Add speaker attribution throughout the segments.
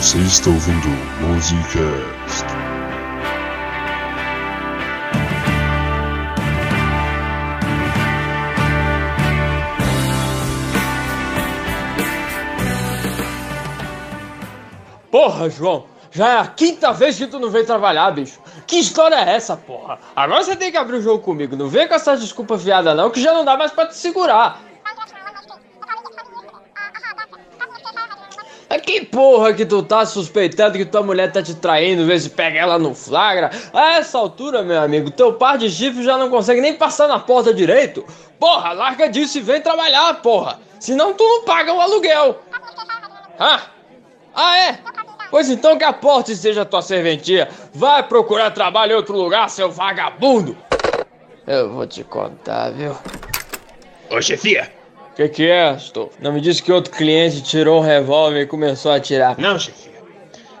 Speaker 1: Você está ouvindo Musicast.
Speaker 2: Porra, João, já é a quinta vez que tu não vem trabalhar, bicho. Que história é essa, porra? Agora você tem que abrir o jogo comigo. Não vem com essa desculpa fiada, não, que já não dá mais pra te segurar. É que porra que tu tá suspeitando que tua mulher tá te traindo, vê se pega ela no flagra? A essa altura, meu amigo, teu par de chifres já não consegue nem passar na porta direito. Porra, larga disso e vem trabalhar, porra. Senão tu não paga o aluguel. Ah, ah é? Pois então que a porta seja tua serventia. Vai procurar trabalho em outro lugar, seu vagabundo. Eu vou te contar, viu?
Speaker 3: Ô chefia!
Speaker 2: Que que é, Astolfo? Não me disse que outro cliente tirou um revólver e começou a atirar.
Speaker 3: Não, chefia.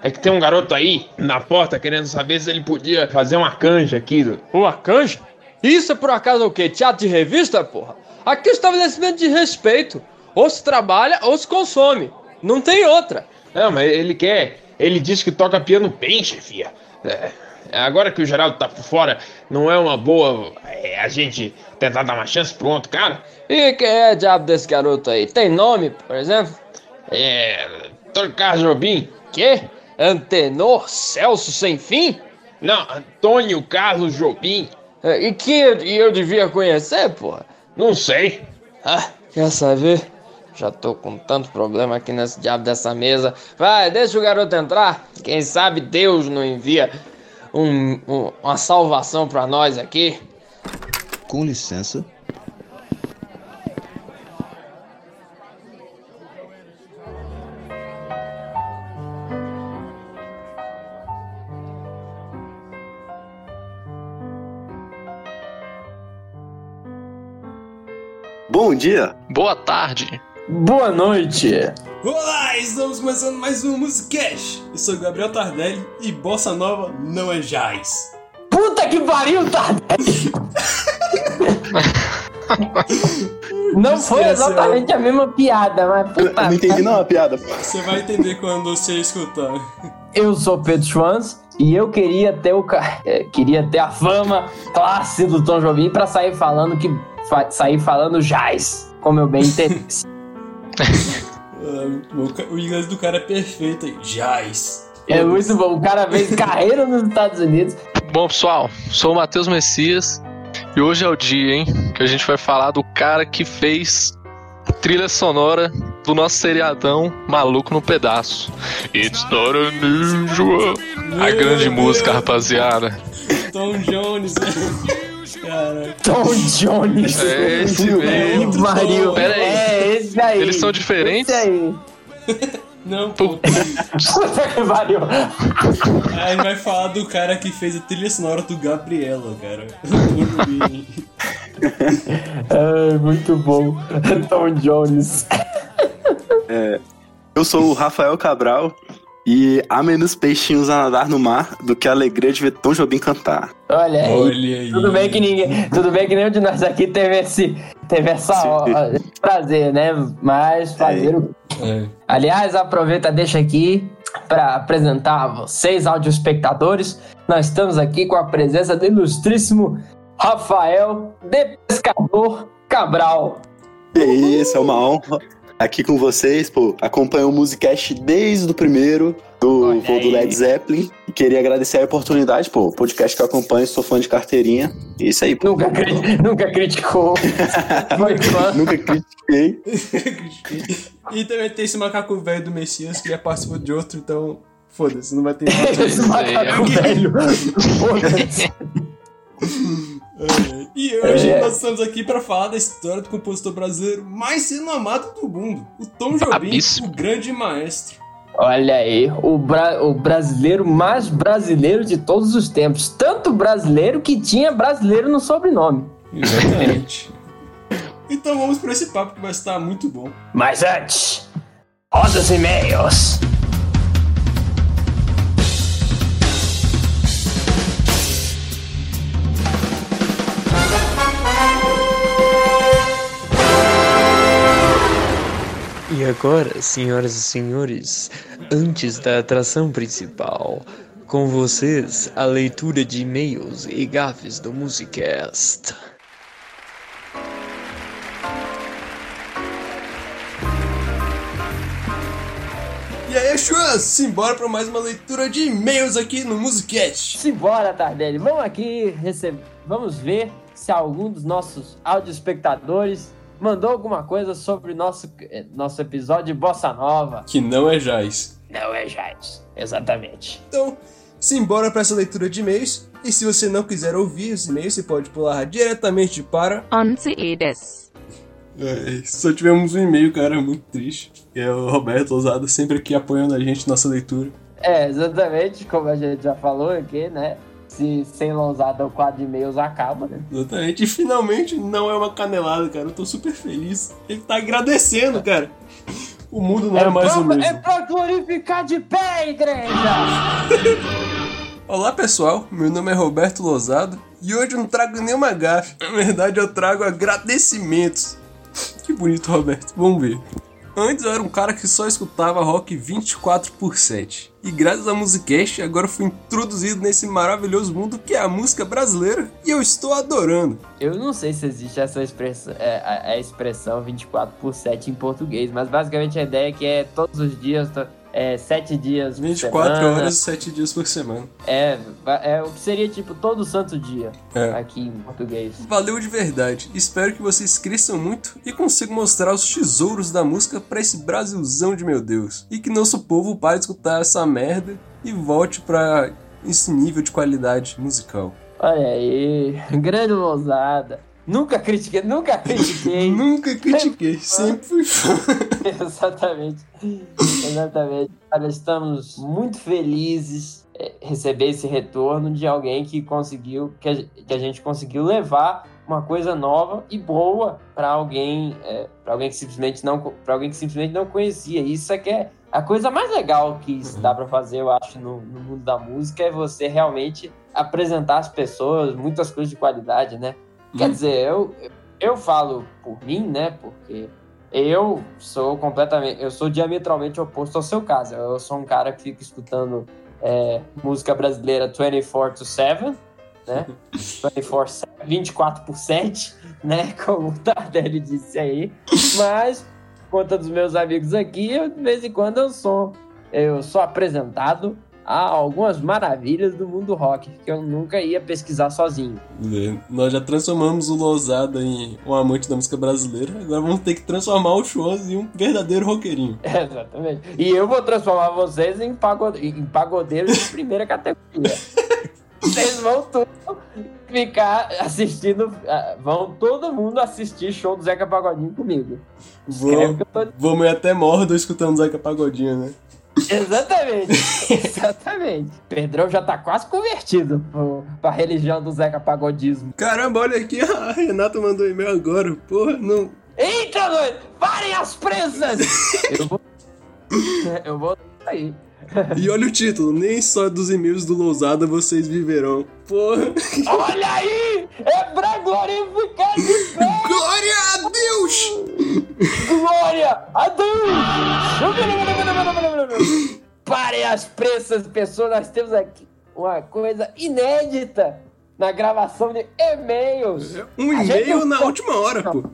Speaker 3: É que tem um garoto aí na porta querendo saber se ele podia fazer uma canja aqui. Do...
Speaker 2: Uma canja? Isso é por acaso o quê? Teatro de revista, porra? Aqui é um estabelecimento de respeito. Ou se trabalha ou se consome. Não tem outra.
Speaker 3: Não, mas ele quer. Ele disse que toca piano bem, chefia. É, agora que o Geraldo tá por fora, não é uma boa é, a gente tentar dar uma chance pro outro cara?
Speaker 2: E quem é diabo desse garoto aí? Tem nome, por exemplo?
Speaker 3: É. Antônio Carlos Jobim.
Speaker 2: Quê? Antenor Celso Sem Fim?
Speaker 3: Não, Antônio Carlos Jobim.
Speaker 2: É, E que eu, eu devia conhecer, porra?
Speaker 3: Não sei.
Speaker 2: Ah, quer saber? Já tô com tanto problema aqui nesse diabo dessa mesa. Vai, deixa o garoto entrar. Quem sabe Deus não envia um- um- uma salvação pra nós aqui.
Speaker 4: Com licença.
Speaker 5: Bom dia!
Speaker 6: Boa tarde.
Speaker 2: Boa noite.
Speaker 7: Olá, estamos começando mais um Musicast. Eu sou Gabriel Tardelli e Bossa Nova não é jazz.
Speaker 2: Puta que pariu, Tardelli! Não foi
Speaker 7: Esqueceu.
Speaker 2: exatamente a mesma piada, mas
Speaker 5: Eu
Speaker 2: puta
Speaker 5: não entendi não a piada.
Speaker 7: Você vai entender quando você escutar.
Speaker 2: Eu sou Pedro Schwanz e eu queria ter o eh, queria ter a fama classe do Tom Jobim pra sair falando que sair falando jazz, como eu bem entendesse.
Speaker 7: Ah. O inglês do cara é perfeito aí. Jazz.
Speaker 2: é muito bom. O cara fez carreira nos Estados Unidos.
Speaker 6: Bom, pessoal, sou o Matheus Messias e hoje é o dia, hein, que a gente vai falar do cara que fez a trilha sonora do nosso seriadão Maluco no Pedaço. It's not unusual. A grande
Speaker 7: Meu
Speaker 6: música, rapaziada.
Speaker 7: Tom Jones. Caraca.
Speaker 2: Tom Jones.
Speaker 6: É esse
Speaker 7: É
Speaker 6: mesmo. Pera aí.
Speaker 2: É esse aí.
Speaker 6: Eles são diferentes?
Speaker 2: Esse aí.
Speaker 7: Não, pô.
Speaker 2: Pariu.
Speaker 7: Aí vai falar do cara que fez a trilha sonora do Gabriela, cara.
Speaker 2: É, muito bom. Tom Jones.
Speaker 5: Eu sou o Rafael Cabral e há menos peixinhos a nadar no mar do que a alegria de ver Tom Jobim cantar.
Speaker 2: Olha aí.
Speaker 7: Olha aí.
Speaker 2: Tudo bem que ninguém, tudo bem que nenhum de nós aqui teve esse, teve essa ó, esse prazer, né? Mas fazer o
Speaker 7: É.
Speaker 2: Aliás, aproveita, deixa aqui para apresentar a vocês, áudio espectadores. Nós estamos aqui com a presença do ilustríssimo Rafael de Pescador Cabral.
Speaker 5: E isso, é uma honra aqui com vocês, pô. Acompanho o Musicast desde o primeiro do voo do. Led Zeppelin. E queria agradecer a oportunidade, pô. Podcast que eu acompanho, sou fã de carteirinha. E isso aí, pô.
Speaker 2: Nunca, cri- nunca criticou. Foi fã.
Speaker 5: Nunca critiquei.
Speaker 7: E também tem esse macaco velho do Messias que já participou de outro, então foda-se, não vai ter
Speaker 2: Esse macaco velho. Foda-se.
Speaker 7: É, E hoje
Speaker 2: É.
Speaker 7: nós estamos aqui para falar da história do compositor brasileiro mais sendo amado do mundo, o Tom Jobim,
Speaker 6: Brabíssimo.
Speaker 7: o grande maestro.
Speaker 2: Olha aí, o, bra- o brasileiro mais brasileiro de todos os tempos. Tanto brasileiro que tinha brasileiro no sobrenome.
Speaker 7: Exatamente. então vamos para esse papo que vai estar muito bom.
Speaker 2: Mas antes, roda os e-mails.
Speaker 6: E agora, senhoras e senhores, antes da atração principal, com vocês a leitura de e-mails e gafes do Musicast.
Speaker 7: E aí, Chuas, simbora pra mais uma leitura de e-mails aqui no Musicast.
Speaker 2: Simbora, Tardelli. Vamos aqui receber. Vamos ver se algum dos nossos áudio espectadores mandou alguma coisa sobre nosso, eh, nosso episódio de Bossa Nova.
Speaker 7: Que não é Jais.
Speaker 2: Não é, Jais? Exatamente.
Speaker 7: Então, simbora pra essa leitura de e-mails. E se você não quiser ouvir os e-mails, você pode pular diretamente para.
Speaker 8: 11です。
Speaker 7: É, só tivemos um e-mail, cara, muito triste. É o Roberto Ousado, sempre aqui apoiando a gente nossa leitura.
Speaker 2: É, exatamente, como a gente já falou aqui, né? Se sem lousada o quadro de e-mails acaba, né?
Speaker 7: Exatamente. E finalmente não é uma canelada, cara. Eu tô super feliz. Ele tá agradecendo, cara. O mundo não é, mais
Speaker 2: pra,
Speaker 7: o mesmo.
Speaker 2: É pra glorificar de pé, igreja!
Speaker 7: Olá pessoal, meu nome é Roberto Lozado e hoje eu não trago nenhuma gafe. Na verdade, eu trago agradecimentos. Que bonito, Roberto. Vamos ver. Antes eu era um cara que só escutava rock 24 por 7. E graças à Musicast, agora fui introduzido nesse maravilhoso mundo que é a música brasileira e eu estou adorando.
Speaker 2: Eu não sei se existe essa expressão, é, a, a expressão 24 por 7 em português, mas basicamente a ideia é que é todos os dias, to- é, 7 dias por
Speaker 7: 24
Speaker 2: semana.
Speaker 7: horas, 7 dias por semana.
Speaker 2: É, é o que seria tipo todo santo dia
Speaker 7: É.
Speaker 2: aqui em português.
Speaker 7: Valeu de verdade. Espero que vocês cresçam muito e consigam mostrar os tesouros da música pra esse Brasilzão de meu Deus. E que nosso povo pare de escutar essa merda e volte pra esse nível de qualidade musical.
Speaker 2: Olha aí, grande lousada. Nunca critiquei, nunca critiquei.
Speaker 7: Nunca critiquei, sempre fui fã.
Speaker 2: Exatamente. Exatamente. Olha, estamos muito felizes é, receber esse retorno de alguém que conseguiu, que a, que a gente conseguiu levar uma coisa nova e boa para alguém, é, para alguém que simplesmente não, para alguém que simplesmente não conhecia. Isso é que é a coisa mais legal que dá para fazer, eu acho, no, no mundo da música é você realmente apresentar às pessoas muitas coisas de qualidade, né? Quer
Speaker 7: Hum.
Speaker 2: dizer, eu, eu falo por mim, né? Porque eu sou completamente. Eu sou diametralmente oposto ao seu caso. Eu sou um cara que fica escutando é, música brasileira 24 to 7, né? 24 7, 24 por 7, né? Como o Tardelli disse aí. Mas, por conta dos meus amigos aqui, eu, de vez em quando eu sou. Eu sou apresentado a algumas maravilhas do mundo rock que eu nunca ia pesquisar sozinho.
Speaker 7: É, Nós já transformamos o Lousada em um amante da música brasileira, agora vamos ter que transformar o Schwanz em um verdadeiro roqueirinho.
Speaker 2: Exatamente. E eu vou transformar vocês em, pagode... em pagodeiros de primeira categoria. Vocês vão tudo ficar assistindo. ah, Vão todo mundo assistir show do Zeca Pagodinho comigo.
Speaker 7: Vamos,
Speaker 2: tô-
Speaker 7: vamos ir até Mordo escutando Zeca Pagodinho, né?
Speaker 2: Exatamente. Exatamente. Pedrão já tá quase convertido pro, pra religião do Zeca Pagodismo.
Speaker 7: Caramba, olha aqui, a Renata mandou e-mail agora. Porra, não.
Speaker 2: Eita, doido! Parem as presas! eu vou. Eu vou sair.
Speaker 7: E olha o título, nem só dos e-mails do Lousada vocês viverão. Porra.
Speaker 2: Olha aí! É pra glorificar de pé!
Speaker 7: Glória a Deus!
Speaker 2: Glória a Deus! Parem as pressas, pessoas. Nós temos aqui uma coisa inédita na gravação de e-mails.
Speaker 7: Um e-mail na
Speaker 2: co-
Speaker 7: última hora, pô.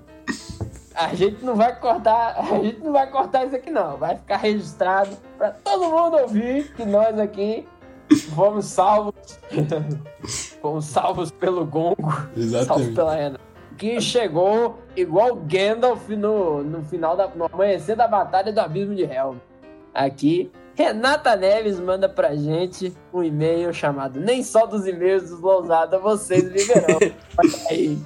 Speaker 2: A gente não vai cortar, a gente não vai cortar isso aqui não. Vai ficar registrado pra todo mundo ouvir que nós aqui fomos salvos. fomos salvos pelo gongo. Salvos
Speaker 7: Exatamente.
Speaker 2: pela Renata. Que chegou igual Gandalf no, no final da. no amanhecer da batalha do abismo de Helm. Aqui, Renata Neves manda pra gente um e-mail chamado Nem só dos e-mails dos Lousada vocês viverão. Olha aí.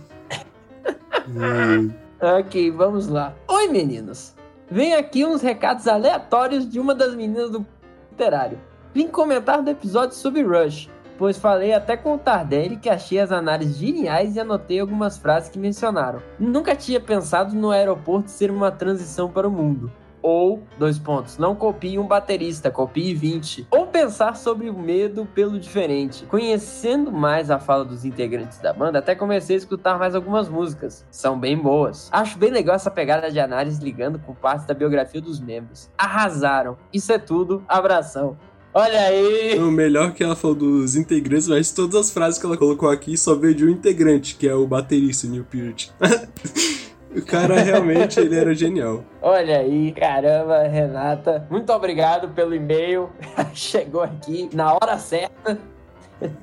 Speaker 2: Ok, vamos lá. Oi, meninos. Vem aqui uns recados aleatórios de uma das meninas do literário. Vim comentar do episódio sobre Rush, pois falei até com o Tardelli que achei as análises geniais e anotei algumas frases que mencionaram. Nunca tinha pensado no aeroporto ser uma transição para o mundo. Ou, dois pontos, não copie um baterista, copie 20. Ou pensar sobre o medo pelo diferente. Conhecendo mais a fala dos integrantes da banda, até comecei a escutar mais algumas músicas. São bem boas. Acho bem legal essa pegada de análise ligando com partes da biografia dos membros. Arrasaram. Isso é tudo. Abração. Olha aí!
Speaker 7: O melhor que ela falou dos integrantes, mas todas as frases que ela colocou aqui só veio de um integrante, que é o baterista Neil Peart. o cara realmente ele era genial.
Speaker 2: Olha aí, caramba, Renata. Muito obrigado pelo e-mail. Chegou aqui na hora certa.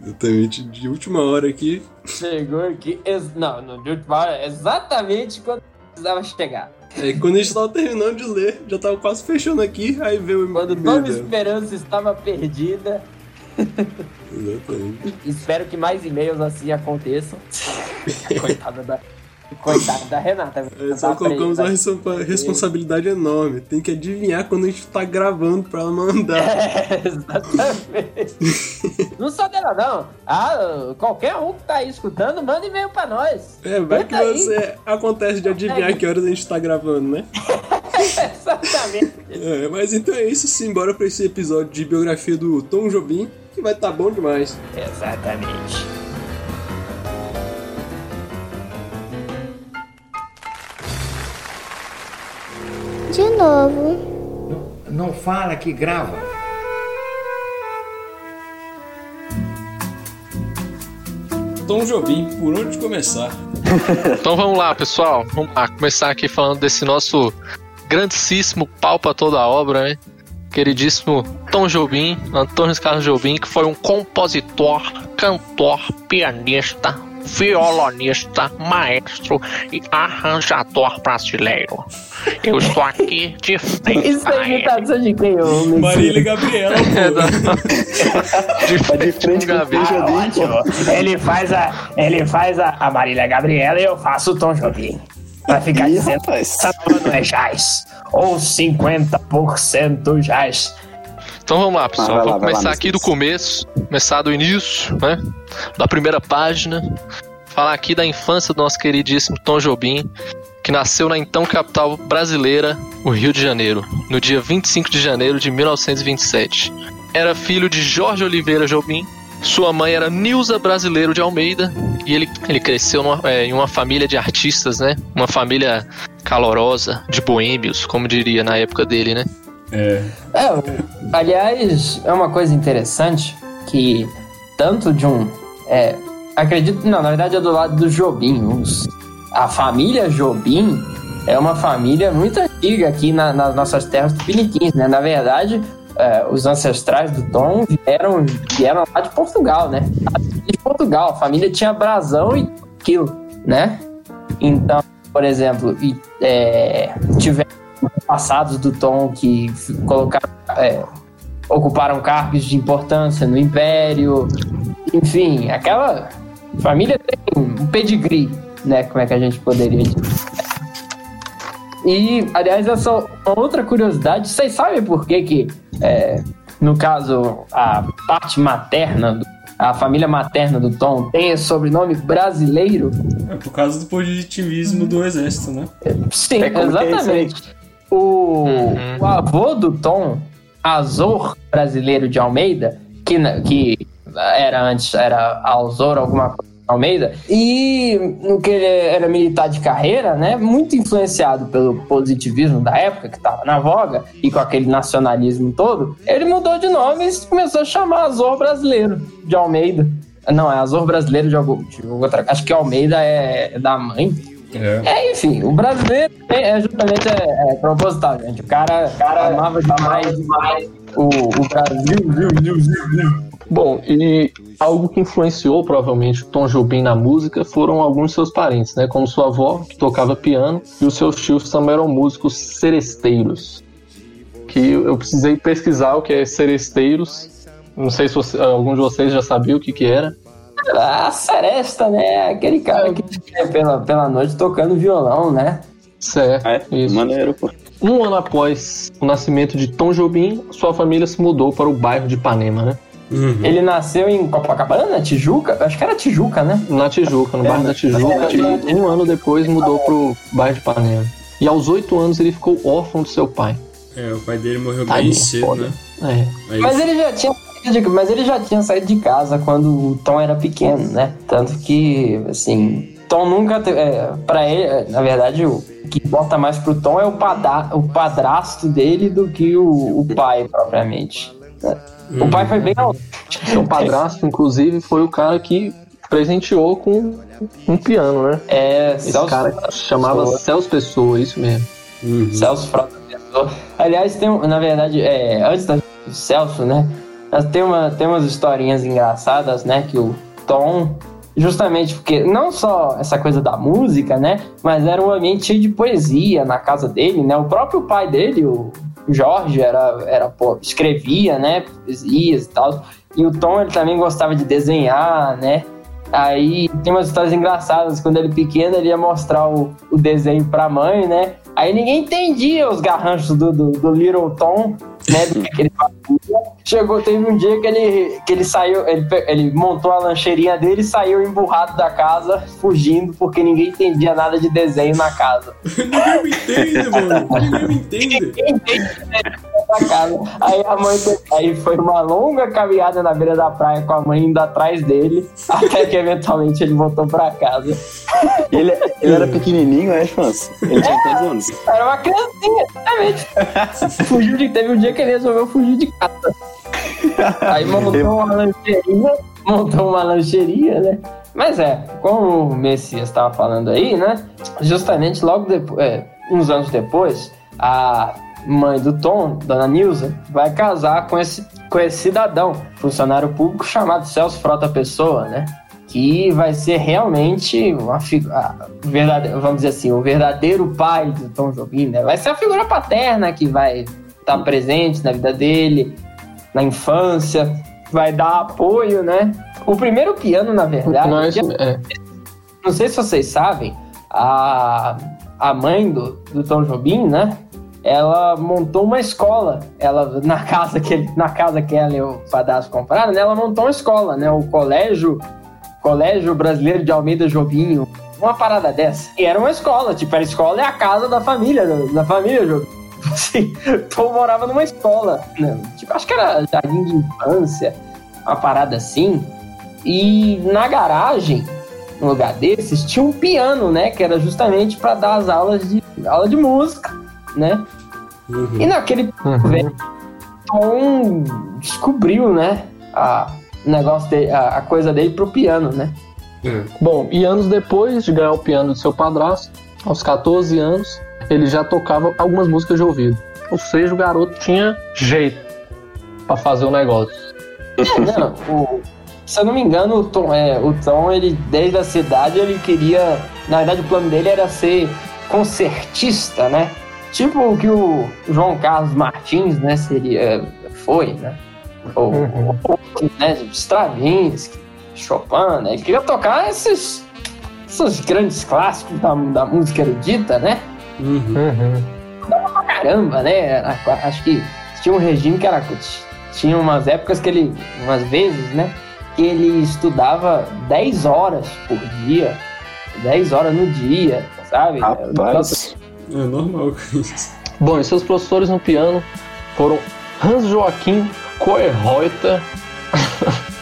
Speaker 7: Exatamente, de última hora aqui.
Speaker 2: Chegou aqui. Não, não, de última hora, exatamente quando precisava chegar.
Speaker 7: É, quando a gente tava terminando de ler, já tava quase fechando aqui, aí veio o
Speaker 2: Quando
Speaker 7: e-mail
Speaker 2: toda
Speaker 7: dela.
Speaker 2: esperança estava perdida.
Speaker 7: Exatamente.
Speaker 2: Espero que mais e-mails assim aconteçam. Coitada da. Coitada da Renata.
Speaker 7: É, só colocamos uma responsa- responsabilidade enorme. Tem que adivinhar quando a gente tá gravando pra ela mandar.
Speaker 2: É, exatamente. não só dela, não. Ah, qualquer um que tá aí escutando, manda e-mail pra nós.
Speaker 7: É, vai que
Speaker 2: aí.
Speaker 7: você acontece de adivinhar que horas a gente tá gravando, né?
Speaker 2: Exatamente.
Speaker 7: É, mas então é isso, simbora pra esse episódio de biografia do Tom Jobim, que vai tá bom demais.
Speaker 2: Exatamente.
Speaker 8: De novo.
Speaker 9: Não fala que grava.
Speaker 7: Tom Jobim, por onde começar?
Speaker 10: Então vamos lá, pessoal. Vamos lá, começar aqui falando desse nosso grandíssimo pau pra toda a obra, né? Queridíssimo Tom Jobim, Antônio Carlos Jobim, que foi um compositor, cantor, pianista, violonista, maestro e arranjador brasileiro. Eu estou aqui de frente
Speaker 2: Isso é imitação de quem?
Speaker 7: Marília Gabriela.
Speaker 10: De frente,
Speaker 5: frente com o
Speaker 10: Gabi.
Speaker 5: Tom Jobim, pô.
Speaker 2: Ele faz a. Ele faz a, a Marília Gabriela e eu faço o Tom Jobim. Pra ficar
Speaker 5: Ih,
Speaker 2: dizendo essa não é jazz. Ou 50% jazz.
Speaker 10: Então vamos lá, pessoal.
Speaker 5: Ah, lá,
Speaker 10: Vamos
Speaker 5: lá,
Speaker 10: começar
Speaker 5: Messias.
Speaker 10: aqui do começo, começar do início, né? Da primeira página. Falar aqui da infância do nosso queridíssimo Tom Jobim, que nasceu na então capital brasileira, o Rio de Janeiro, no dia 25 de janeiro de 1927. Era filho de Jorge Oliveira Jobim. Sua mãe era Nilza Brasileiro de Almeida e ele, ele cresceu numa- é, em uma família de artistas, né? Uma família calorosa, de boêmios, como diria na época dele, né?
Speaker 7: É.
Speaker 2: É, aliás, é uma coisa interessante que tanto de um. É, acredito, não, na verdade é do lado do Jobim. Os, a família Jobim é uma família muito antiga aqui na- nas nossas terras tupiniquins, né? Na verdade, é, os ancestrais do Tom vieram, vieram lá de Portugal, né? De Portugal, a família tinha brasão e aquilo, né? Então, por exemplo, e, é, tiveram passados do Tom que colocaram, é, ocuparam cargos de importância no Império, enfim, aquela família tem um pedigree, né? Como é que a gente poderia dizer? E, aliás, essa uma outra curiosidade, vocês sabem por que que, é, no caso, a parte materna, do- a família materna do Tom tem esse sobrenome brasileiro?
Speaker 7: É por causa do positivismo do exército, né?
Speaker 2: Sim,
Speaker 5: É é
Speaker 2: exatamente. O, o avô do Tom, Azor brasileiro de Almeida, que, que era antes, era Alzor alguma coisa Almeida, e no que ele era militar de carreira, né, muito influenciado pelo positivismo da época, que estava na voga, e com aquele nacionalismo todo, ele mudou de nome e começou a chamar Azor brasileiro de Almeida. Não, é Azor brasileiro de algum. De outra, acho que Almeida é da mãe.
Speaker 7: É.
Speaker 2: É, enfim, o brasileiro é, é justamente é, é proposital, gente. O cara, o cara amava demais, demais o, o Brasil, viu, viu, viu, viu.
Speaker 10: Bom, e algo que influenciou provavelmente o Tom Jobim na música foram alguns de seus parentes, né? Como sua avó, que tocava piano, e os seus tios também eram músicos seresteiros. Que eu precisei pesquisar o que é seresteiros. Não sei se você, algum de vocês já sabia o que, que era.
Speaker 2: A Seresta, né? Aquele cara que fica pela, pela noite tocando violão, né?
Speaker 10: Certo,
Speaker 5: É,
Speaker 10: isso.
Speaker 5: maneiro, pô.
Speaker 10: Um ano após o nascimento de Tom Jobim, sua família se mudou para o bairro de Ipanema, né?
Speaker 2: Ele nasceu em Copacabana, Tijuca? Acho que era Tijuca, né?
Speaker 10: Na Tijuca, no bairro da Tijuca, e um ano depois mudou pro bairro de Ipanema. E aos oito anos ele ficou órfão do seu pai.
Speaker 7: É, o pai dele morreu bem cedo,
Speaker 2: foda.
Speaker 7: né?
Speaker 2: É. Mas ele já tinha mas ele já tinha saído de casa quando o Tom era pequeno, né? Tanto que, assim, Tom nunca teve. É, pra ele, é, na verdade, o que importa mais pro Tom é o, o padrasto dele do que o, o pai, propriamente. né? O pai foi bem
Speaker 10: Seu padrasto, inclusive, foi o cara que presenteou com um piano, né?
Speaker 2: É,
Speaker 10: Esse
Speaker 2: Celso
Speaker 10: cara que chamava
Speaker 2: Pessoa.
Speaker 10: Celso Pessoa, isso mesmo.
Speaker 2: Celso Frota Pessoa. Aliás, tem, um- na verdade, é, antes da do Celso, né? Tem, uma, tem umas historinhas engraçadas, né? Que o Tom, justamente porque não só essa coisa da música, né? Mas era um ambiente cheio de poesia na casa dele, né? O próprio pai dele, o Jorge, era, era pô, escrevia, né? Poesias e tal. E o Tom, ele também gostava de desenhar, né? Aí tem umas histórias engraçadas. Quando ele pequeno, ele ia mostrar o, o desenho pra mãe, né? Aí ninguém entendia os garranchos do, do, do Little Tom, né? Do que ele fazia. Chegou, teve um dia que ele, que ele saiu, ele, ele montou a lancheirinha dele e saiu emburrado da casa, fugindo, porque ninguém entendia nada de desenho na casa.
Speaker 7: Ninguém me entende, mano. Ninguém me entende.
Speaker 2: Pra casa. Aí a mãe aí foi uma longa caminhada na beira da praia com a mãe indo atrás dele, até que eventualmente ele voltou pra casa.
Speaker 5: Ele, ele era pequenininho, é, Chance? Ele tinha quantos anos?
Speaker 2: Era uma criancinha, exatamente. Fugiu de. Teve um dia que ele resolveu fugir de casa. Aí montou uma lancheirinha, montou uma lancheria, né? Mas é, como o Messias estava falando aí, né? Justamente logo depois, é, uns anos depois, a mãe do Tom, Dona Nilza, vai casar com esse, com esse cidadão, funcionário público chamado Celso Frota Pessoa, né? Que vai ser realmente uma figura, vamos dizer assim, o verdadeiro pai do Tom Jobim, né? Vai ser a figura paterna que vai estar presente na vida dele, na infância, vai dar apoio, né? O primeiro piano, na verdade,
Speaker 10: é.
Speaker 2: não sei se vocês sabem, a, a mãe do, do Tom Jobim, né? Ela montou uma escola. Ela na casa que na casa que ela e o padrasto compraram, né? Ela montou uma escola, né? O colégio Colégio Brasileiro de Almeida Jobim, uma parada dessa. E era uma escola, tipo, a escola é a casa da família, da família Jobim. Assim, Tom morava numa escola, né? Tipo, acho que era jardim de infância, uma parada assim. E na garagem, no lugar desses, tinha um piano, né? Que era justamente para dar as aulas de aula de música, né? E naquele velho, Tom descobriu, né? A negócio dele, a, a coisa dele pro piano, né?
Speaker 10: Bom, e anos depois de ganhar o piano do seu padrasto, aos 14 anos, ele já tocava algumas músicas de ouvido. Ou seja, o garoto tinha jeito pra fazer o negócio.
Speaker 2: É, não, o- se eu não me engano, o Tom, é, o Tom, ele, desde a cidade, ele queria. Na verdade, o plano dele era ser concertista, né? Tipo o que o João Carlos Martins, né, seria. Foi, né? Ou, ou, né, Stravinsky, Chopin, né? Ele queria tocar esses, esses grandes clássicos da, da música erudita, né? Pra caramba, né? Acho que tinha um regime que era. Tinha umas épocas que ele. Umas vezes, né? Que ele estudava 10 horas por dia. 10 horas no dia, sabe?
Speaker 5: Rapaz.
Speaker 7: É normal isso.
Speaker 10: Bom, e seus professores no piano foram Hans Joachim Koerreuter.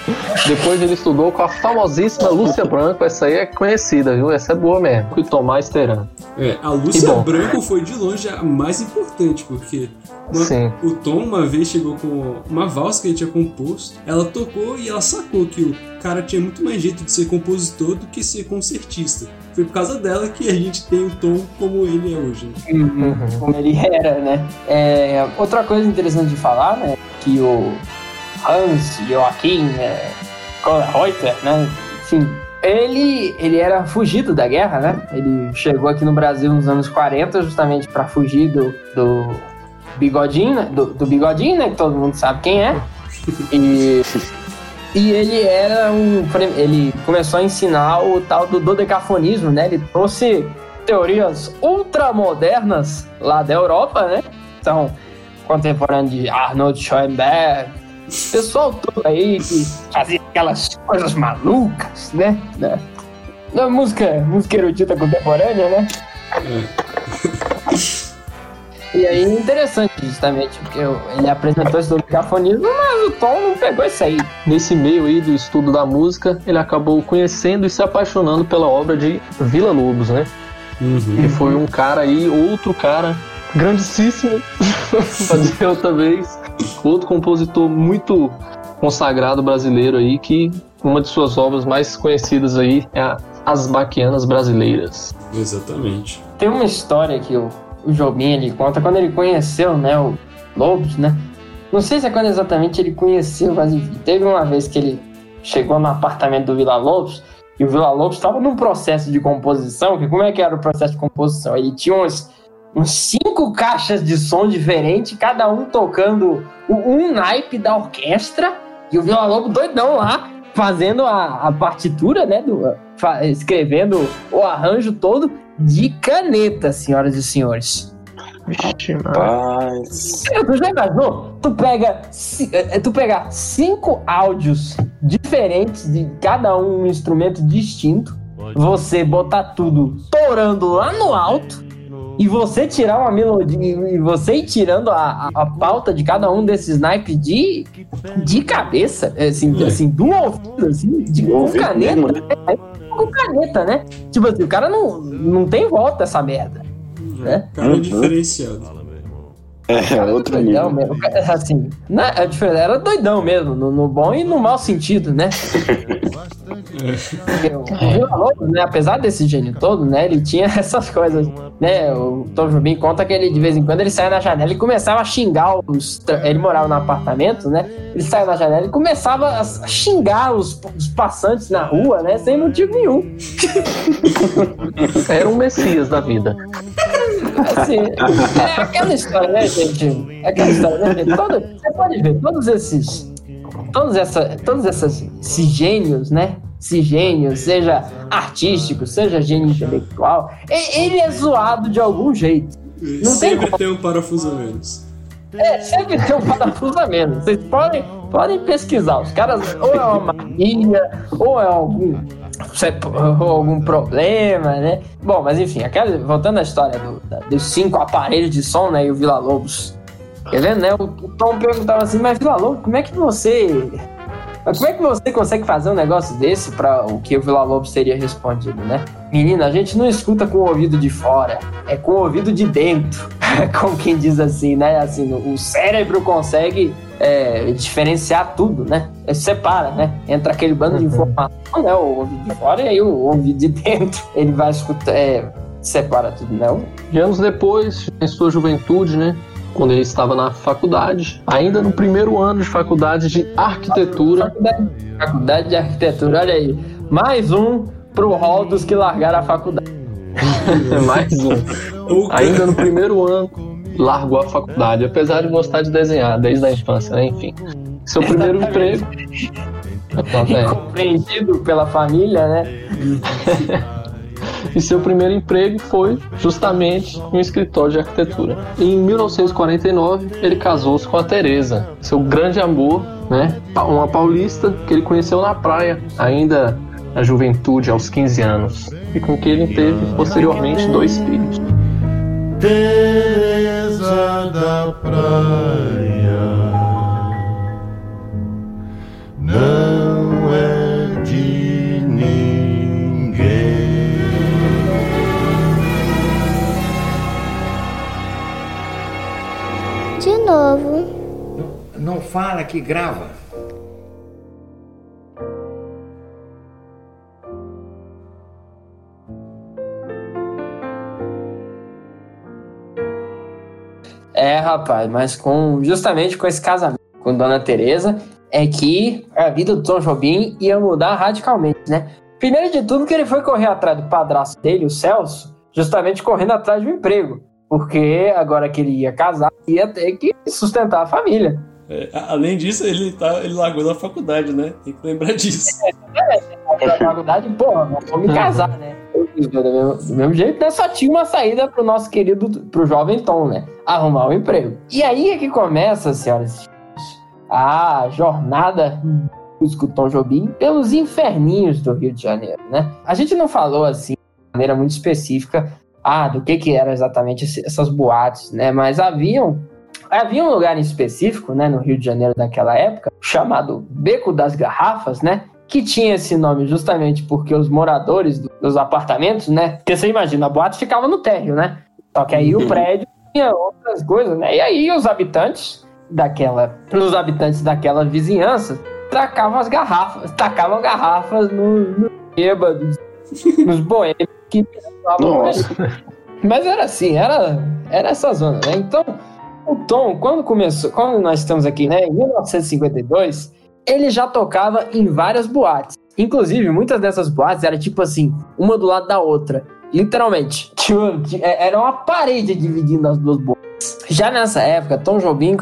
Speaker 10: Depois ele estudou com a famosíssima Lúcia Branco. Essa aí é conhecida, viu? Essa é boa mesmo. E Tomás Teran.
Speaker 7: É, a Lúcia. Branco foi de longe a mais importante, porque uma- o Tom uma vez chegou com uma valsa que ele tinha composto, ela tocou e ela sacou que o cara tinha muito mais jeito de ser compositor do que ser concertista. Foi por causa dela que a gente tem o Tom como ele é hoje. né?
Speaker 2: Uhum. como ele era, né? É, outra coisa interessante de falar, né? Que o Hans Joachim é, Reuter, né? Enfim, ele, ele era fugido da guerra, né? Ele chegou aqui no Brasil nos anos 40 justamente para fugir do, do Bigodinho, né? Do, do Bigodinho, né? Que todo mundo sabe quem é. E, e ele era um... Ele começou a ensinar o tal do dodecafonismo, né? Ele trouxe teorias ultramodernas lá da Europa, né? São contemporâneos de Arnold Schoenberg, pessoal todo aí que fazia aquelas coisas malucas, né? Da, da música, música erudita contemporânea, né? E aí, interessante, justamente, porque eu- ele apresentou esse do megafonismo, mas o Tom não pegou isso aí.
Speaker 10: Nesse meio aí do estudo da música, ele acabou conhecendo e se apaixonando pela obra de Vila Lobos, né? Que foi um cara aí, outro cara grandíssimo, pra dizer outra vez, outro compositor muito consagrado brasileiro aí, que uma de suas obras mais conhecidas aí é a As Baquianas Brasileiras.
Speaker 7: Exatamente.
Speaker 2: Tem uma história que o, o Jobim ele conta quando ele conheceu, né, o Lobos, né? Não sei se é quando exatamente ele conheceu, mas teve uma vez que ele chegou no apartamento do Vila Lobos e o Vila Lobos estava num processo de composição, que como é que era o processo de composição? Ele tinha uns, uns cinco caixas de som diferentes, cada um tocando um naipe da orquestra e o Vila Lobos doidão lá, fazendo a, a partitura, né, do, fa- escrevendo o arranjo todo de caneta, senhoras e senhores.
Speaker 5: Paz.
Speaker 2: Tu já imaginou? Tu pega, ci- eh, tu pega cinco áudios diferentes, de cada um um instrumento distinto, você botar tudo torando lá no alto e você tirar uma melodia e você ir tirando a, a, a pauta de cada um desses naipes de, de cabeça, assim, assim, do ouvido, assim, de, com caneta,
Speaker 5: mesmo, né?
Speaker 2: né? com caneta, né? Tipo assim, o cara não, não tem volta essa merda. Né?
Speaker 7: Cara
Speaker 5: Uhum.
Speaker 7: diferenciado.
Speaker 5: É, outro
Speaker 2: Doidão
Speaker 5: nível.
Speaker 2: mesmo. Assim, na- é diferente, era doidão mesmo, no, no bom e no mau sentido, né? Porque o Vila Lobos, né, apesar desse gênio todo, né, ele tinha essas coisas, né, o Tom Jobim conta que ele, de vez em quando, ele saia na janela e começava a xingar os... Ele morava no apartamento, né, ele saia na janela e começava a a xingar os, os passantes na rua, né, sem motivo nenhum.
Speaker 10: Era um messias da vida.
Speaker 2: Assim, é aquela história, né, gente? É aquela história, né, gente? Todo- você pode ver, todos esses. Todos, essa, todos essas, esses gênios, né? Gênios, seja artístico, seja gênio intelectual, ele é zoado de algum jeito. Não tem
Speaker 7: Sempre tem um parafuso a menos.
Speaker 2: É, sempre tem um parafuso a menos. Vocês podem, podem pesquisar. Os caras, ou é uma mania, ou é algum, ou algum problema, né? Bom, mas enfim, aquela, voltando à história do- da- dos cinco aparelhos de som, né? E o Vila Lobos. Ver, né? O, Tom perguntava assim, mas Vila Lobos, como é que você. Como é que você consegue fazer um negócio desse para o que o Vila Lobos teria respondido, né? Menina, a gente não escuta com o ouvido de fora, é com o ouvido de dentro. Como quem diz assim, né? Assim, o cérebro consegue é, diferenciar tudo, né? É, separa, né? Entra aquele bando de informação, né? O ouvido de fora e aí o ouvido de dentro. Ele vai escutar, é, separa tudo, né?
Speaker 10: E anos depois, em sua juventude, né? Quando ele estava na faculdade, ainda no primeiro ano de faculdade de arquitetura,
Speaker 2: Faculdade, faculdade de arquitetura, olha aí. Mais um pro hall dos que largaram a faculdade.
Speaker 10: mais um. Ainda no primeiro ano, largou a faculdade, apesar de gostar de desenhar desde a infância, né? Enfim. Seu primeiro emprego.
Speaker 2: Compreendido pela família, né?
Speaker 10: E seu primeiro emprego foi justamente um escritório de arquitetura. Em 1949, ele casou-se com a Teresa, seu grande amor, né? Uma paulista que ele conheceu na praia, ainda na juventude, aos 15 anos, e com que ele teve posteriormente dois filhos.
Speaker 11: Teresa da praia não
Speaker 8: novo.
Speaker 9: Não fala que grava.
Speaker 2: É, rapaz, mas com justamente com esse casamento com Dona Teresa é que a vida do Tom Jobim ia mudar radicalmente, né? Primeiro de tudo que ele foi correr atrás do padrasto dele, o Celso, justamente correndo atrás de um emprego, porque agora que ele ia casar, ia ter que sustentar a família.
Speaker 7: É, além disso, ele, tá, ele largou da faculdade, né? Tem que lembrar disso.
Speaker 2: Pra faculdade, porra, vamos me casar, né? Do mesmo, do mesmo jeito, né? Só tinha uma saída pro nosso querido, pro jovem Tom, né? Arrumar um emprego. E aí é que começa, senhoras e senhores, a jornada do músico Tom Jobim pelos inferninhos do Rio de Janeiro, né? A gente não falou assim de maneira muito específica ah, do que que eram exatamente essas boates, né? Mas haviam havia um lugar em específico, né, no Rio de Janeiro daquela época, chamado Beco das Garrafas, né? Que tinha esse nome justamente porque os moradores do- dos apartamentos, né? Porque você imagina, a boate ficava no térreo, né? Só que aí o prédio tinha outras coisas, né? E aí os habitantes daquela, os habitantes daquela vizinhança tacavam as garrafas, tacavam garrafas nos no bêbados, nos boêmios que pensavam, mas era assim, era, era essa zona, né? Então, o Tom, quando começou, quando nós estamos aqui, né, em 1952, ele já tocava em várias boates. Inclusive, muitas dessas boates eram tipo assim, uma do lado da outra. Literalmente. Tinha- tinha- Era uma parede dividindo as duas boates. Já nessa época, Tom Jobim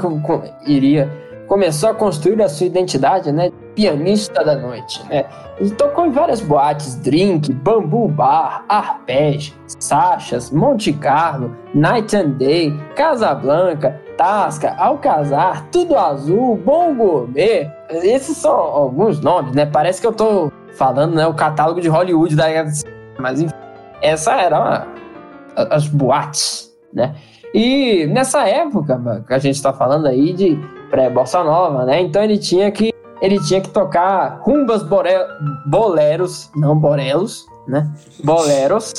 Speaker 2: iria começou a construir a sua identidade, né? Pianista da noite, né? Ele tocou em várias boates, Drink, Bambu Bar, Arpege, Sachas, Monte Carlo, Night and Day, Casablanca, Tasca, Alcazar, Tudo Azul, Bom Gourmet. Esses são alguns nomes, né? Parece que eu tô falando, né, o catálogo de Hollywood da época, mas enfim, essa era a- a- as boates, né? E nessa época, que a gente tá falando aí de pré-bossa nova, né? Então ele tinha que ele tinha que tocar rumbas bore- boleros, não borelos, né? Boleros.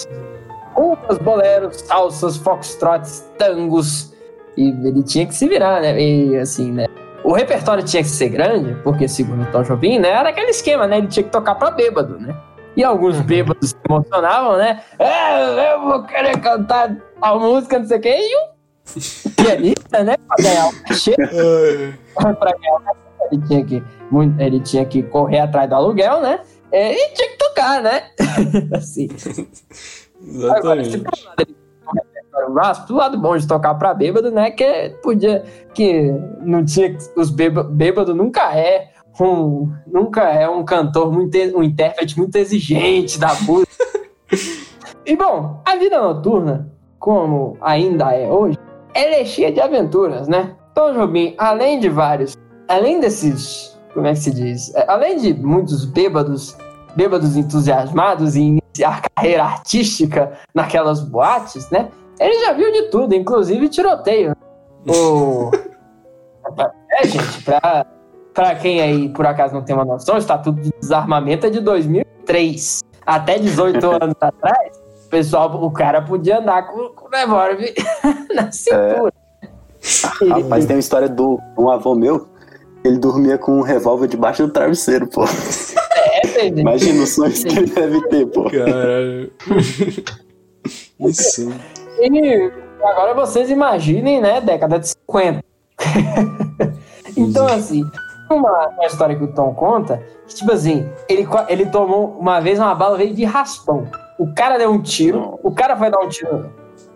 Speaker 2: Rumbas, boleros, salsas, foxtrots, tangos. E ele tinha que se virar, né? E assim, né? O repertório tinha que ser grande, porque segundo Tom Jobim, né? Era aquele esquema, né? Ele tinha que tocar pra bêbado, né? E alguns bêbados se emocionavam, né? É, eu vou querer cantar a música, não sei o quê. E o pianista, né? Pra ganhar o cachê, pra ganhar o cachê, ele tinha que, muito- ele tinha que correr atrás do aluguel, né? É, E tinha que tocar, né? assim. Agora, se
Speaker 7: Exatamente.
Speaker 2: por um lado ele do lado bom de tocar pra bêbado, né? Que podia. Que não tinha. Os bêba- bêbado nunca é um. Nunca é um cantor, muito, um intérprete muito exigente da música. e bom, a vida noturna, como ainda é hoje, ela é cheia de aventuras, né? Tom Jobim, além de vários. Além desses. Como é que se diz? É, Além de muitos bêbados bêbados entusiasmados em iniciar carreira artística naquelas boates, né? Ele já viu de tudo, inclusive tiroteio. O... É, gente, pra, pra quem aí por acaso não tem uma noção, o Estatuto de Desarmamento é de 2003. Até 18 anos atrás, pessoal, o cara podia andar com, com o revólver na cintura.
Speaker 5: Rapaz, tem uma história do um avô meu. Ele dormia com um revólver debaixo do travesseiro, pô.
Speaker 2: É.
Speaker 5: Imagina os sonhos que ele deve ter, pô.
Speaker 7: Caralho. Isso.
Speaker 2: E agora vocês imaginem, né, década de 50. então, assim, uma, uma história que o Tom conta, que, tipo assim, ele, ele tomou uma vez uma bala veio de raspão. O cara deu um tiro, o cara foi dar um tiro.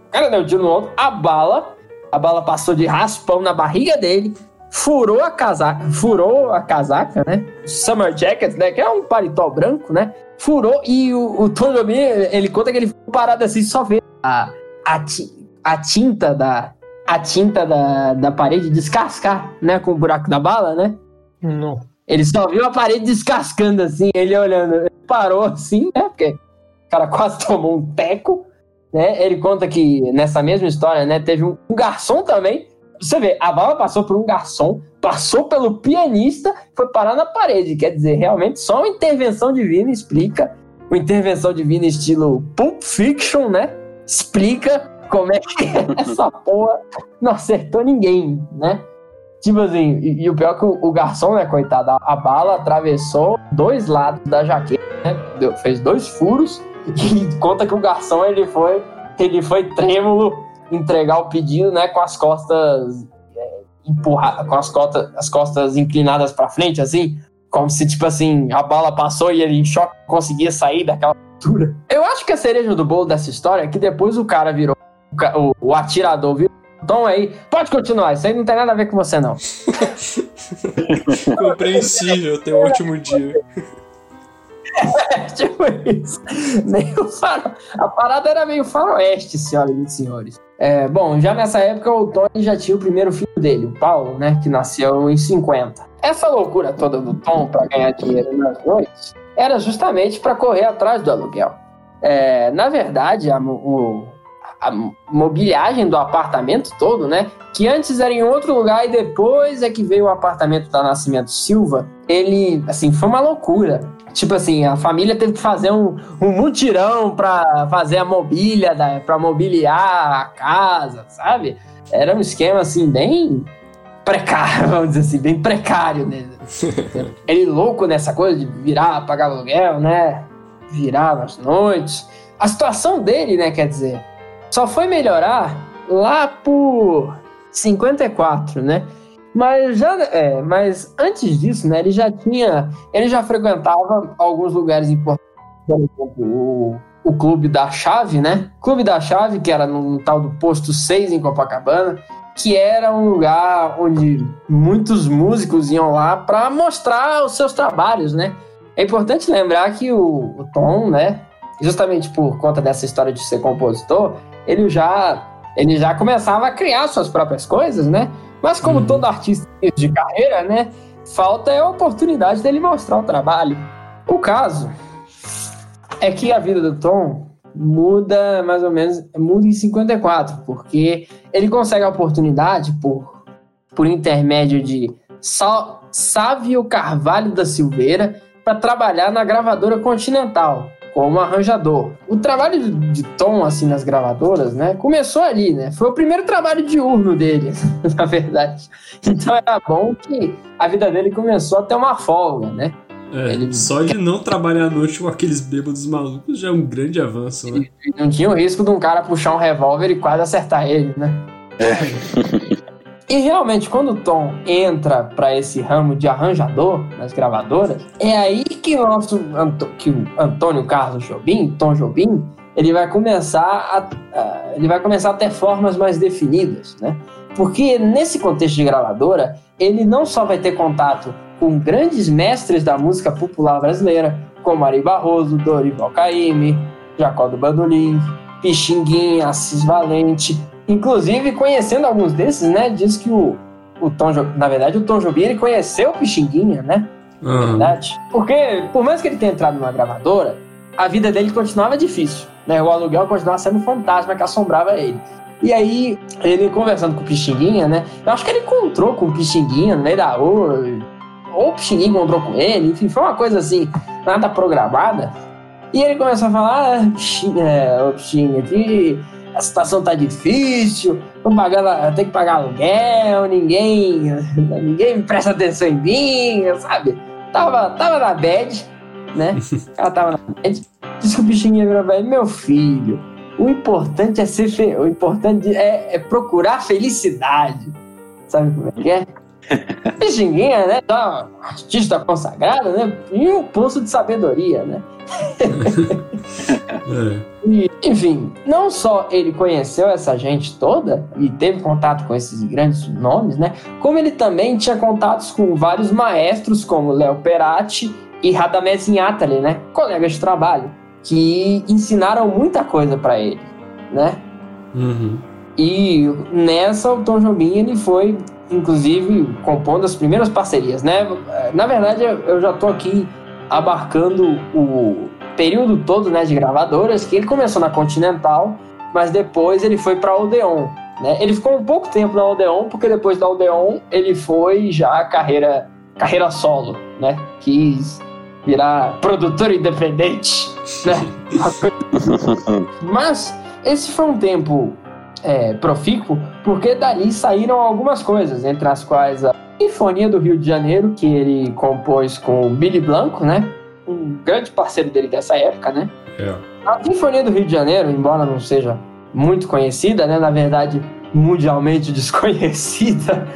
Speaker 2: O cara deu um tiro no outro, a bala, a bala passou de raspão na barriga dele, furou a casaca, furou a casaca, né? Summer jacket, né? Que é um paletó branco, né? Furou e o, o Tom Jobim, ele conta que ele ficou parado assim, só vê a, a, ti- a tinta da a tinta da, da parede descascar, né, com o buraco da bala, né?
Speaker 3: Não.
Speaker 2: Ele só viu a parede descascando assim, ele olhando, ele parou assim, né? Porque o cara quase tomou um teco, né? Ele conta que nessa mesma história, né, teve um, um garçom também. Você vê, a bala passou por um garçom, passou pelo pianista, foi parar na parede. Quer dizer, realmente só uma intervenção divina explica, uma intervenção divina estilo Pulp Fiction, né? Explica como é que essa porra não acertou ninguém, né? Tipo assim, e, e o pior é que o, o garçom, né, coitado, a, a bala atravessou dois lados da jaqueta, né? Deu- fez dois furos e conta que o garçom ele foi, ele foi trêmulo entregar o pedido, né, com as costas é, empurrar, com as costas, as costas inclinadas pra frente, assim, como se tipo assim a bala passou e ele em choque conseguia sair daquela altura. Eu acho que a cereja do bolo dessa história é que depois o cara virou o, o- o atirador virou Tom aí, pode continuar, isso aí não tem nada a ver com você não.
Speaker 7: Compreensível, tenha um ótimo dia.
Speaker 2: É, tipo isso. Meio faro... A parada era meio faroeste, senhoras e senhores. É, bom, já nessa época o Tony já tinha o primeiro filho dele, o Paulo, né? Que nasceu em 50. Essa loucura toda do Tom para ganhar dinheiro nas noites era justamente para correr atrás do aluguel. É, na verdade, a, o- a mobiliagem do apartamento todo, né? Que antes era em outro lugar e depois é que veio o apartamento da Nascimento Silva. Ele, assim, foi uma loucura. Tipo assim, a família teve que fazer um, um mutirão para fazer a mobília, para mobiliar a casa, sabe? Era um esquema, assim, bem precário, vamos dizer assim, bem precário. Né? Ele louco nessa coisa de virar, pagar aluguel, né? Virar nas noites. A situação dele, né, quer dizer, só foi melhorar lá por 54, né? Mas já, é, mas antes disso, né, ele já tinha, ele já frequentava alguns lugares importantes, por exemplo, o, o Clube da Chave, né? Clube da Chave, que era no tal do posto 6 em Copacabana, que era um lugar onde muitos músicos iam lá para mostrar os seus trabalhos, né? É importante lembrar que o, o Tom, né, justamente por conta dessa história de ser compositor, ele já ele já começava a criar suas próprias coisas, né? Mas como uhum. todo artista de carreira, né, falta é a oportunidade dele mostrar o trabalho. O caso é que a vida do Tom muda mais ou menos, muda em 54, porque ele consegue a oportunidade por, por intermédio de Sávio Carvalho da Silveira para trabalhar na gravadora Continental como arranjador. O trabalho de Tom assim nas gravadoras, né, começou ali, né? Foi o primeiro trabalho diurno dele, na verdade. Então era bom que a vida dele começou a ter uma folga, né?
Speaker 7: É, ele... Só de não trabalhar à noite com aqueles bêbados malucos já é um grande avanço, né?
Speaker 2: Não tinha o risco de um cara puxar um revólver e quase acertar ele, né? É. e realmente, quando o Tom entra para esse ramo de arranjador nas gravadoras, é aí que o nosso que o Antônio Carlos Jobim, Tom Jobim, ele vai começar a, ele vai começar a ter formas mais definidas, né? Porque nesse contexto de gravadora, ele não só vai ter contato com grandes mestres da música popular brasileira, como Ari Barroso, Dorival Caymmi, Jacó do Bandolim, Pixinguinha, Assis Valente. Inclusive, conhecendo alguns desses, né, diz que o, o Tom, na verdade, o Tom Jobim, ele conheceu o Pixinguinha, né? Uhum. verdade. Porque, por mais que ele tenha entrado numa gravadora, a vida dele continuava difícil, né? O aluguel continuava sendo um fantasma que assombrava ele. E aí, ele conversando com o Pixinguinha, né? Eu acho que ele encontrou com o Pixinguinha no meio da rua, ou o Pixinguinha encontrou com ele, enfim, foi uma coisa assim, nada programada. E ele começou a falar, ah, Pixinha, é, Pixinha, que a situação tá difícil, tô pagando, tem que pagar aluguel, ninguém, ninguém presta atenção em mim, sabe? Tava, tava na bad, né? Ela tava na bad. Disse que o Pixinguinha virou velho, meu filho, o importante é ser fe... o importante é, é procurar felicidade. Sabe como é que é? Pixinguinha, né? Da artista consagrada, né? E um poço de sabedoria, né? é. e, enfim, não só ele conheceu essa gente toda e teve contato com esses grandes nomes, né? Como ele também tinha contatos com vários maestros, como Léo Perati e Radamés Inhatali, né? Colegas de trabalho, que ensinaram muita coisa para ele, né? Uhum. E nessa, o Tom Jobim, ele foi inclusive compondo as primeiras parcerias, né? Na verdade, eu já estou aqui abarcando o período todo, né, de gravadoras, que ele começou na Continental, mas depois ele foi para Odeon, né? Ele ficou um pouco tempo na Odeon, porque depois da Odeon ele foi já carreira carreira solo, né? Quis virar produtor independente, né? mas esse foi um tempo é, profícuo, porque dali saíram algumas coisas, entre as quais a Sinfonia do Rio de Janeiro, que ele compôs com o Billy Blanco, né? Um grande parceiro dele dessa época, né? É. A Sinfonia do Rio de Janeiro, embora não seja muito conhecida, né? Na verdade, mundialmente desconhecida.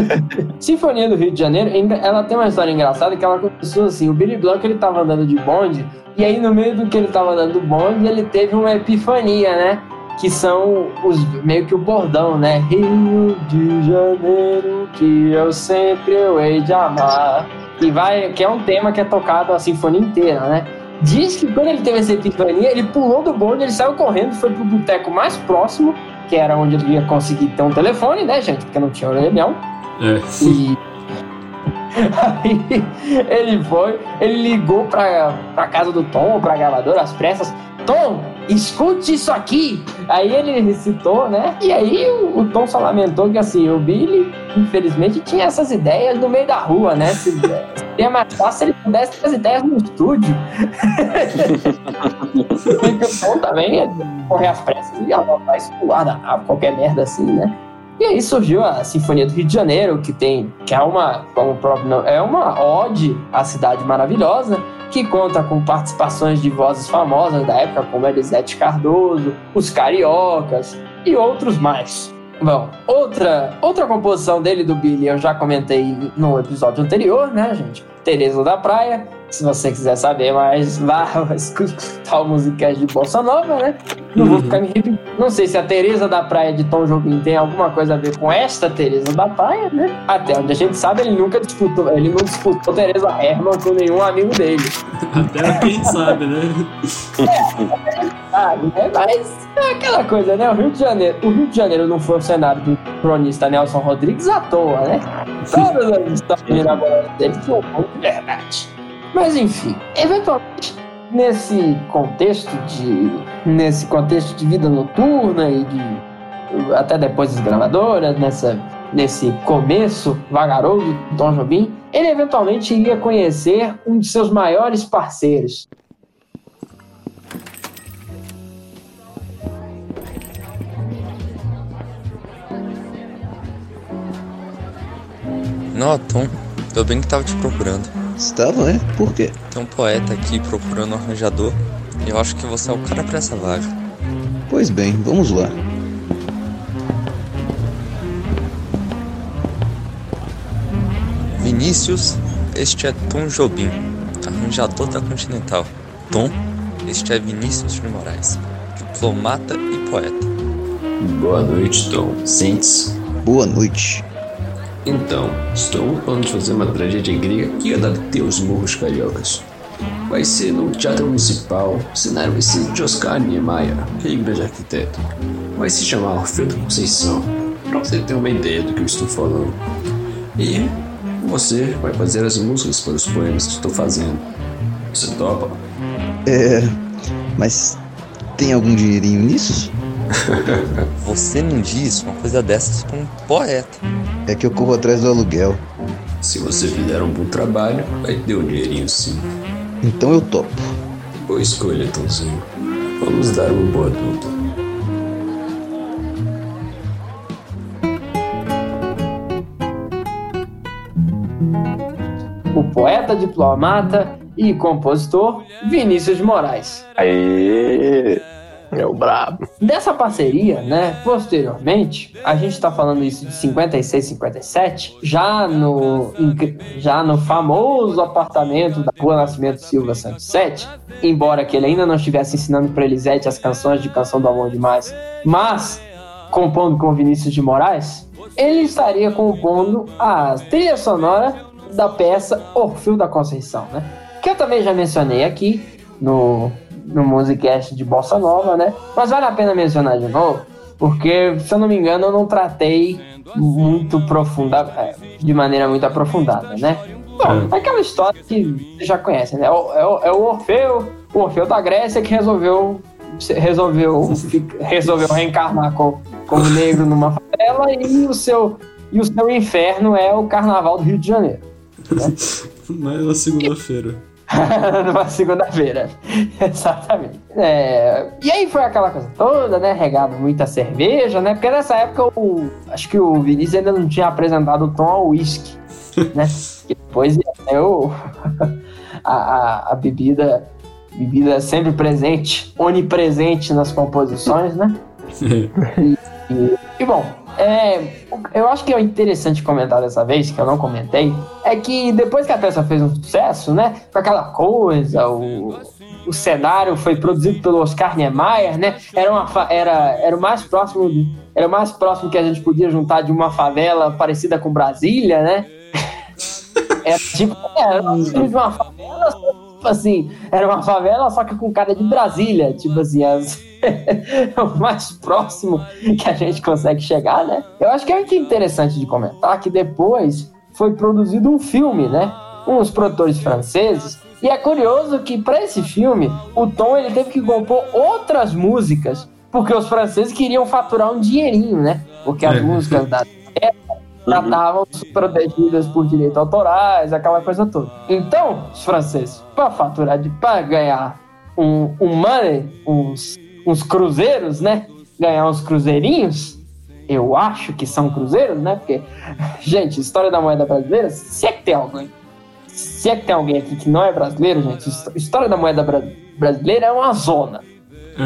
Speaker 2: Sinfonia do Rio de Janeiro, ela tem uma história engraçada que ela começou assim, o Billy Blanco ele tava andando de bonde, e aí no meio do que ele tava andando do bonde, ele teve uma epifania, né? Que são os meio que o bordão, né? Rio de Janeiro, que eu sempre eu hei de amar. E vai, que é um tema que é tocado a sinfonia inteira, né? Diz que quando ele teve essa epifania, ele pulou do bonde, ele saiu correndo, foi pro boteco mais próximo, que era onde ele ia conseguir ter um telefone, né, gente? Porque não tinha orelhão. É. E aí ele foi, ele ligou pra, pra casa do Tom, pra gravadora, às pressas. Tom, escute isso aqui. Aí ele recitou, né? E aí o, o Tom só lamentou que assim, o Billy, infelizmente, tinha essas ideias no meio da rua, né? Se, seria mais fácil ele pudesse ter as ideias no estúdio. o Tom também ia correr às pressas e anotar isso no guardanapo, qualquer merda assim, né? E aí surgiu a Sinfonia do Rio de Janeiro, que tem, que é uma, como próprio é uma ode à cidade maravilhosa, que conta com participações de vozes famosas da época, como Elisete Cardoso, os Cariocas e outros mais. Bom, outra, outra composição dele do Billy eu já comentei no episódio anterior, né, gente? Tereza da Praia. Se você quiser saber mais, vá escutar o musicast de Bossa Nova, né? Não vou ficar me repetindo. Não sei se a Tereza da Praia de Tom Jobim tem alguma coisa a ver com esta Tereza da Praia, né? Até onde a gente sabe, ele nunca disputou, ele não disputou Tereza Herman com nenhum amigo dele.
Speaker 7: Até quem sabe, né?
Speaker 2: sabe, né? Mas é aquela coisa, né? O Rio de Janeiro, o Rio de Janeiro não foi o cenário do cronista Nelson Rodrigues à toa, né? Todas as histórias dele são de verdade. Mas enfim, eventualmente nesse contexto de nesse contexto de vida noturna e de até depois das gravadoras, nessa nesse começo vagaroso do Tom Jobim, ele eventualmente iria conhecer um de seus maiores parceiros.
Speaker 12: Não, Tom, tô bem que tava te procurando.
Speaker 4: Estava, né? Por quê?
Speaker 12: Tem um poeta aqui procurando um arranjador e eu acho que você é o cara pra essa vaga.
Speaker 4: Pois bem, vamos lá.
Speaker 12: Vinícius, este é Tom Jobim, arranjador da Continental. Tom, este é Vinícius de Moraes, diplomata e poeta.
Speaker 13: Boa noite, Tom. Sente-se.
Speaker 4: Boa noite.
Speaker 13: Então, estou falando de fazer uma tragédia grega que ia dar ter os morros cariocas. Vai ser no Teatro Municipal, cenário vai ser de Oscar Niemeyer, aquele grande arquiteto. Vai se chamar da Conceição, pra você ter uma ideia do que eu estou falando. E você vai fazer as músicas para os poemas que estou fazendo. Você topa?
Speaker 4: É. Mas tem algum dinheirinho nisso?
Speaker 12: Você não diz uma coisa dessas pra um poeta.
Speaker 4: É que eu corro atrás do aluguel.
Speaker 13: Se você fizer um bom trabalho, vai ter um dinheirinho sim.
Speaker 4: Então eu topo.
Speaker 13: Boa escolha, Tomzinho. Vamos dar uma boa dúvida.
Speaker 2: o poeta, diplomata e compositor Vinícius de Moraes.
Speaker 6: Aê! O brabo.
Speaker 2: Dessa parceria, né, posteriormente, a gente está falando isso de 56, 57, já no, já no famoso apartamento da Rua Nascimento Silva 107, embora que ele ainda não estivesse ensinando para Elisete as canções de Canção do Amor Demais, mas compondo com Vinícius de Moraes, ele estaria compondo a trilha sonora da peça Orfeu da Conceição, né? Que eu também já mencionei aqui no, no Musicast de Bossa Nova, né? Mas vale a pena mencionar de novo, porque, se eu não me engano, eu não tratei muito profunda, é, de maneira muito aprofundada, né? Bom, é aquela história que você já conhece, né? É o, é o, é o Orfeu, o Orfeu da Grécia que resolveu resolveu resolveu reencarnar como, como negro numa favela e o seu e o seu inferno é o Carnaval do Rio de Janeiro. Né?
Speaker 7: Mas na segunda-feira.
Speaker 2: Numa segunda-feira. Exatamente. É, e aí foi aquela coisa toda, né? Regado muita cerveja, né? Porque nessa época o, acho que o Vinícius ainda não tinha apresentado o tom ao whisky, né? Que depois ia ser o, a, a, a bebida, bebida sempre presente, onipresente nas composições, né? e, e, e bom, é, eu acho que é interessante comentar dessa vez, que eu não comentei, é que depois que a peça fez um sucesso, né? Com aquela coisa, o, o cenário foi produzido pelo Oscar Niemeyer, né? Era, uma, era, era o mais próximo era o mais próximo que a gente podia juntar de uma favela parecida com Brasília, né? Era tipo, era de uma favela, tipo assim, era uma favela só que com cara de Brasília, tipo assim, as é o mais próximo que a gente consegue chegar, né? Eu acho que é interessante de comentar que depois foi produzido um filme, né? Uns produtores franceses E é curioso que para esse filme, o Tom ele teve que compor outras músicas, porque os franceses queriam faturar um dinheirinho, né? Porque as
Speaker 7: É.
Speaker 2: músicas da época já estavam protegidas por direitos autorais, aquela coisa toda. Então, os franceses, para faturar, de, para ganhar um, um money, uns, uns cruzeiros, né? Ganhar uns cruzeirinhos, eu acho que são cruzeiros, né? Porque, gente, história da moeda brasileira, se é que tem alguém, se é que tem alguém aqui que não é brasileiro, gente, his- história da moeda bra- brasileira é uma zona.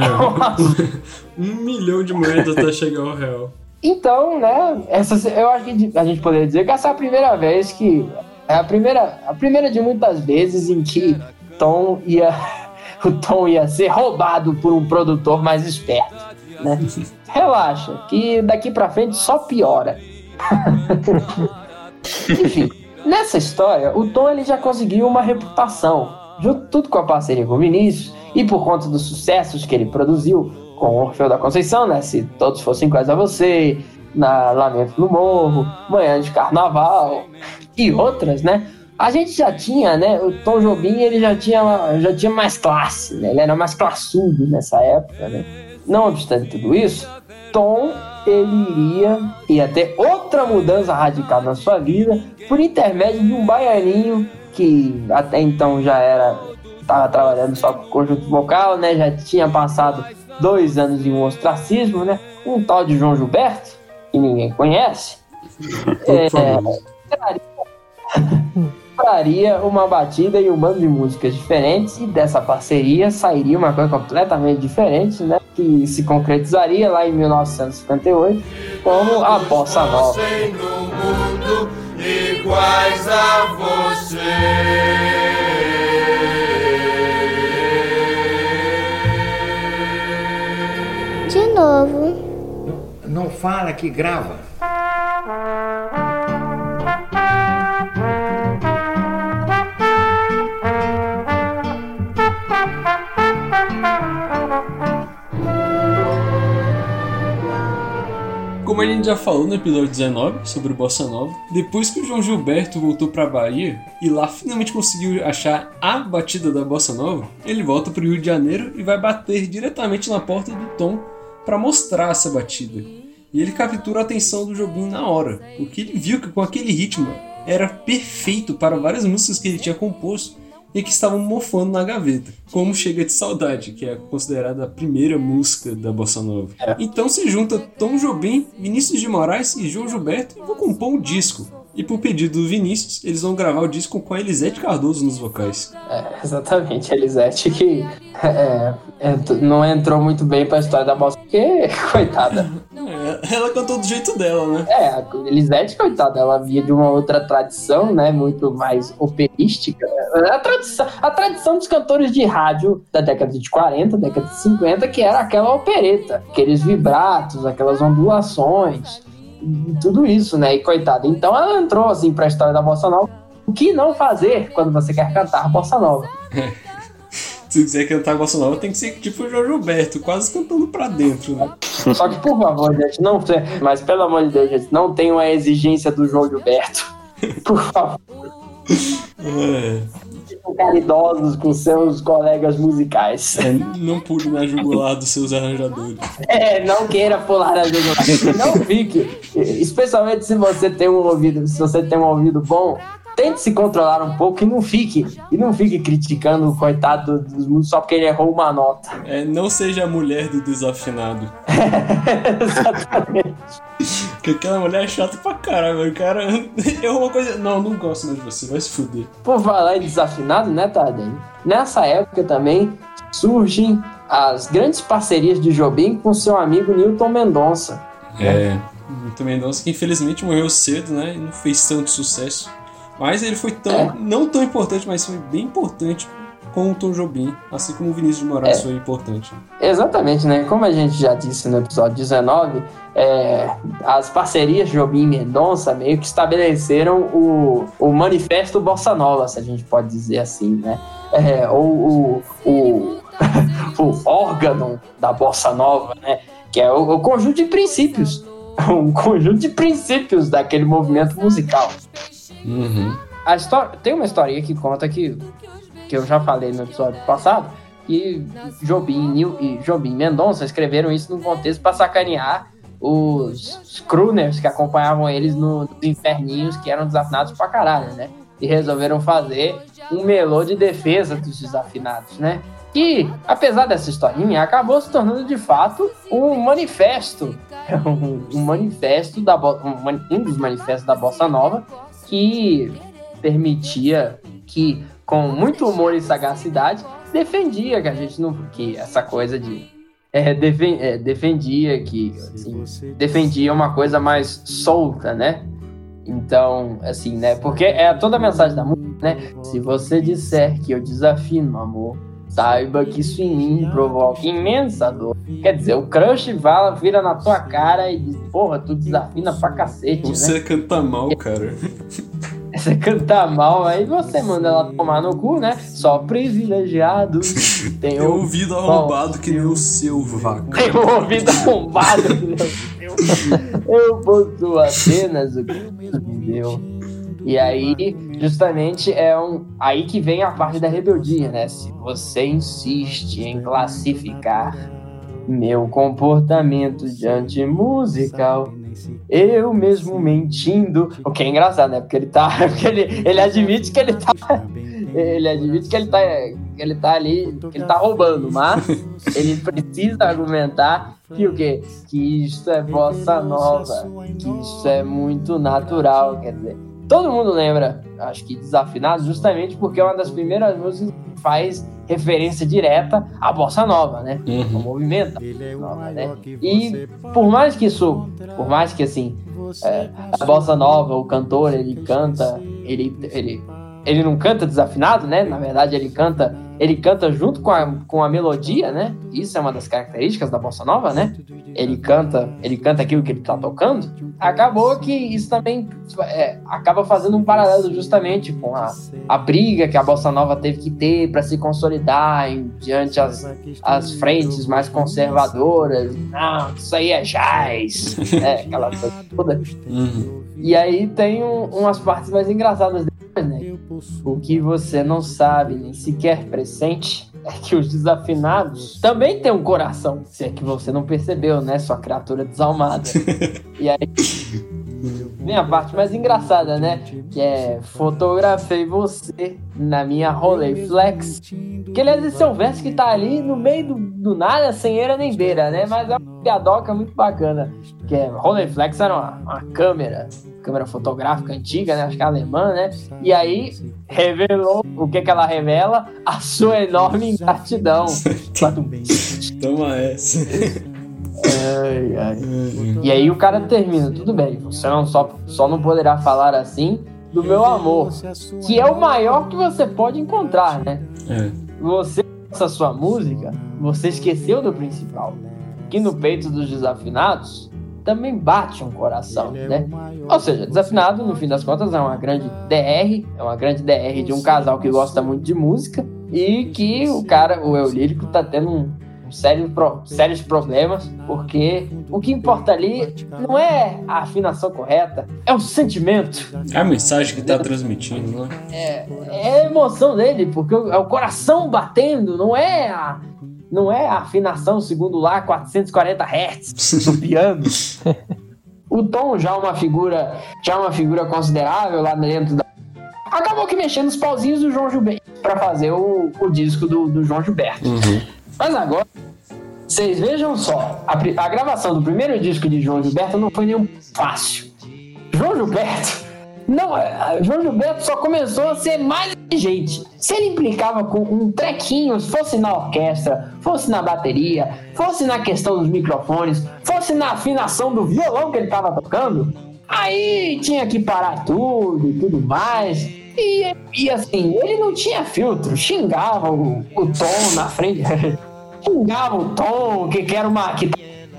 Speaker 7: um milhão de moedas até chegar ao real.
Speaker 2: Então, né, essa, eu acho que a gente poderia dizer que essa é a primeira vez que. É a primeira, a primeira de muitas vezes em que Tom ia, o Tom ia ser roubado por um produtor mais esperto. Né? Relaxa, que daqui pra frente só piora. Enfim, nessa história, o Tom ele já conseguiu uma reputação, junto tudo com a parceria com o Vinícius e por conta dos sucessos que ele produziu com Orfeu da Conceição, né? Se todos fossem iguais a você, na Lamento no Morro, Manhã de Carnaval e outras, né? A gente já tinha, né? O Tom Jobim ele já tinha, já tinha mais classe, né? Ele era mais classudo nessa época, né? Não obstante tudo isso, Tom ele iria ia ter outra mudança radical na sua vida por intermédio de um baianinho que até então já era estava trabalhando só com conjunto vocal, né? Já tinha passado dois anos em um ostracismo, né? Um tal de João Gilberto que ninguém conhece. É, traria, traria uma batida e um bando de músicas diferentes e dessa parceria sairia uma coisa completamente diferente, né? Que se concretizaria lá em 1958 como a bossa nova.
Speaker 11: iguais a você.
Speaker 8: Novo.
Speaker 9: Não fala que grava.
Speaker 7: Como a gente já falou no episódio 19 sobre o Bossa Nova, depois que o João Gilberto voltou pra Bahia e lá finalmente conseguiu achar a batida da Bossa Nova, ele volta pro Rio de Janeiro e vai bater diretamente na porta do Tom para mostrar essa batida. E ele captura a atenção do Jobim na hora, porque ele viu que com aquele ritmo era perfeito para várias músicas que ele tinha composto e que estavam mofando na gaveta, como Chega de Saudade, que é considerada a primeira música da Bossa Nova. Então se junta Tom Jobim, Vinícius de Moraes e João Gilberto e vão compor um disco. E por pedido do Vinícius, eles vão gravar o disco com a Elisete Cardoso nos vocais.
Speaker 2: É, exatamente, a Elisete que é, ent- não entrou muito bem pra história da bossa, porque, coitada.
Speaker 7: É, ela cantou do jeito dela, né?
Speaker 2: É, a Elisete, coitada, ela via de uma outra tradição, né, muito mais operística. né? A tradição, a tradição dos cantores de rádio da década de 40, década de 50, que era aquela opereta, aqueles vibratos, aquelas ondulações, tudo isso, né, e coitada. Então ela entrou, assim, pra história da bossa nova. O que não fazer quando você quer cantar bossa nova?
Speaker 7: Se quiser cantar Bossa Nova, tem que ser tipo o João Gilberto, quase cantando pra dentro, né?
Speaker 2: Só que, por favor, gente, não. Mas pelo amor de Deus, gente, não tenham a exigência do João Gilberto. Por favor.
Speaker 7: É,
Speaker 2: caridosos com seus colegas musicais.
Speaker 7: é, não pule na jugular dos seus arranjadores.
Speaker 2: É, não queira pular a jugular. Não fique. Especialmente se você tem um ouvido, se você tem um ouvido bom, tente se controlar um pouco e não fique. E não fique criticando o coitado dos músicos só porque ele errou uma nota.
Speaker 7: É, não seja a mulher do desafinado.
Speaker 2: Exatamente.
Speaker 7: Porque aquela mulher é chata pra caralho, velho. O cara errou uma coisa. Não, não gosto mais de você, vai se fuder.
Speaker 2: Por falar em desafinado, né, Tadeu? Nessa época também surgem as grandes parcerias de Jobim com seu amigo Newton Mendonça.
Speaker 7: É. Muito Mendonça, que infelizmente morreu cedo, né? E não fez tanto sucesso. Mas ele foi tão. Não tão importante, mas foi bem importante com o Tom Jobim. Assim como o Vinícius de Moraes
Speaker 2: É.
Speaker 7: foi importante.
Speaker 2: Exatamente, né? Como a gente já disse no episódio 19, é, as parcerias Jobim e Mendonça meio que estabeleceram o, o manifesto Bossa Nova, se a gente pode dizer assim, né? É, ou o, o, o órgão da Bossa Nova, né? Que é o, o conjunto de princípios. Um conjunto de princípios daquele movimento musical.
Speaker 7: Uhum.
Speaker 2: A história, tem uma historinha que conta que, que eu já falei no episódio passado, que Jobim e Jobim Mendonça escreveram isso num contexto para sacanear os, crooners que acompanhavam eles no- nos inferninhos que eram desafinados pra caralho, né? E resolveram fazer um melô de defesa dos desafinados, né? Que, apesar dessa historinha, acabou se tornando de fato um manifesto, um, manifesto da um, um dos manifestos da Bossa Nova que permitia que, com muito humor e sagacidade, defendia que a gente não. que essa coisa de. é, defen- é, defendia que. assim, defendia uma coisa mais solta, né? Então, assim, né? Porque é toda a mensagem da música, né? Se você disser que eu desafino, amor, saiba que isso em mim provoca imensa dor. Quer dizer, o crush vai, vira na tua cara e diz, porra, tu desafina pra cacete, né?
Speaker 7: Você canta mal, cara.
Speaker 2: Você canta mal, aí você manda ela tomar no cu, né? Só privilegiados. Tem o
Speaker 7: ouvido arrombado que nem o seu, vaca.
Speaker 2: Tem o ouvido arrombado que nem o seu. Eu possuo apenas o que Deus me deu. E aí, justamente, é um. Aí que vem a parte da rebeldia, né? Se você insiste em classificar meu comportamento diante musical, eu mesmo mentindo. O que é engraçado, né? Porque ele tá. Porque ele, ele admite que ele tá. Ele admite que ele tá. Que ele tá ali. Que ele tá roubando, mas ele precisa argumentar que o quê? Que isso é bossa nova. Que isso é muito natural. Quer dizer, todo mundo lembra, acho que desafinado, justamente porque é uma das primeiras músicas que faz referência direta à bossa nova, né? O movimento da bossa nova, né? E por mais que isso, por mais que assim, é, a bossa nova, o cantor, ele canta, ele, ele, ele não canta desafinado, né? Na verdade, ele canta, ele canta junto com a, com a melodia, né? Isso é uma das características da bossa nova, né? Ele canta, ele canta aquilo que ele tá tocando. Acabou que isso também é, acaba fazendo um paralelo justamente com a, a briga que a bossa nova teve que ter para se consolidar em, diante as, as frentes mais conservadoras. Não, isso aí é jazz, é, aquela coisa toda. E aí tem um- umas partes mais engraçadas né? O que você não sabe, nem sequer pressente, é que os desafinados também têm um coração. Se é que você não percebeu, né? Sua criatura desalmada. e aí vem a parte mais engraçada, né? Que é fotografei você na minha Rolleiflex. Que aliás, esse é um verso que tá ali no meio do, do nada, sem eira nem beira, né? Mas é uma piadoca muito bacana. Que é Rolleiflex era uma, uma câmera, câmera fotográfica antiga, né? Acho que é alemã, né? E aí revelou o que que ela revela? A sua enorme ingratidão.
Speaker 7: Toma essa.
Speaker 2: Ai, ai. E aí o cara termina, tudo bem, você não só, só não poderá falar assim do meu amor, que é o maior que você pode encontrar, né?
Speaker 7: É.
Speaker 2: Você, essa sua música, você esqueceu do principal, que no peito dos desafinados também bate um coração, né? Ou seja, desafinado, no fim das contas, é uma grande DR, é uma grande DR de um casal que gosta muito de música e que o cara, o eu lírico, tá tendo um, sério pro- sérios problemas, porque o que importa ali não é a afinação correta, é o sentimento.
Speaker 7: É a mensagem que tá transmitindo, né?
Speaker 2: É, é a emoção dele, porque é o coração batendo, não é a, não é a afinação segundo lá 440 Hz do piano. o Tom já é uma figura, já é uma figura considerável lá dentro da acabou que mexendo os pauzinhos do João Gilberto para fazer o, o disco do, do João Gilberto. Mas agora, vocês vejam só, a, a gravação do primeiro disco de João Gilberto não foi nenhum fácil. João Gilberto, não, é, João Gilberto só começou a ser mais gente. Se ele implicava com um trequinho, fosse na orquestra, fosse na bateria, fosse na questão dos microfones, fosse na afinação do violão que ele estava tocando, aí tinha que parar tudo e tudo mais. E, e assim, ele não tinha filtro, xingava o, o Tom na frente, xingava o Tom, que, que era uma. que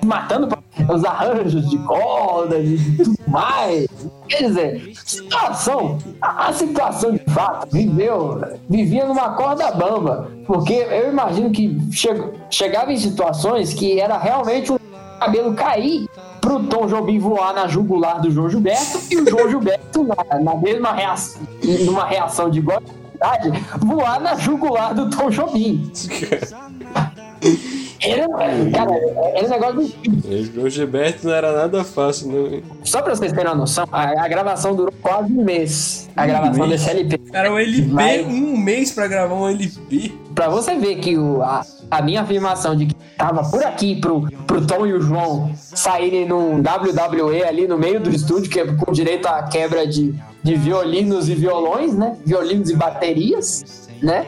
Speaker 2: matando os arranjos de cordas e tudo mais. Quer dizer, situação, a, situação de fato viveu, vivia numa corda bamba, porque eu imagino que che- chegava em situações que era realmente um cabelo cair pro Tom Jobim voar na jugular do João Gilberto e o João Gilberto na, na mesma reação, numa reação de igual velocidade, voar na jugular do Tom Jobim. Era, cara, era um negócio do
Speaker 7: João Gilberto não era nada fácil, não. hein?
Speaker 2: Só pra vocês terem uma noção, a, a gravação durou quase um mês. A gravação
Speaker 7: mês?
Speaker 2: desse LP.
Speaker 7: Cara, um LP,
Speaker 2: Mas-
Speaker 7: um mês pra gravar um LP.
Speaker 2: Pra você ver que o, a, a minha afirmação de que tava por aqui pro, pro Tom e o João saírem num WWE ali no meio do estúdio, que é com direito à quebra de, de violinos e violões, né? Violinos e baterias, né?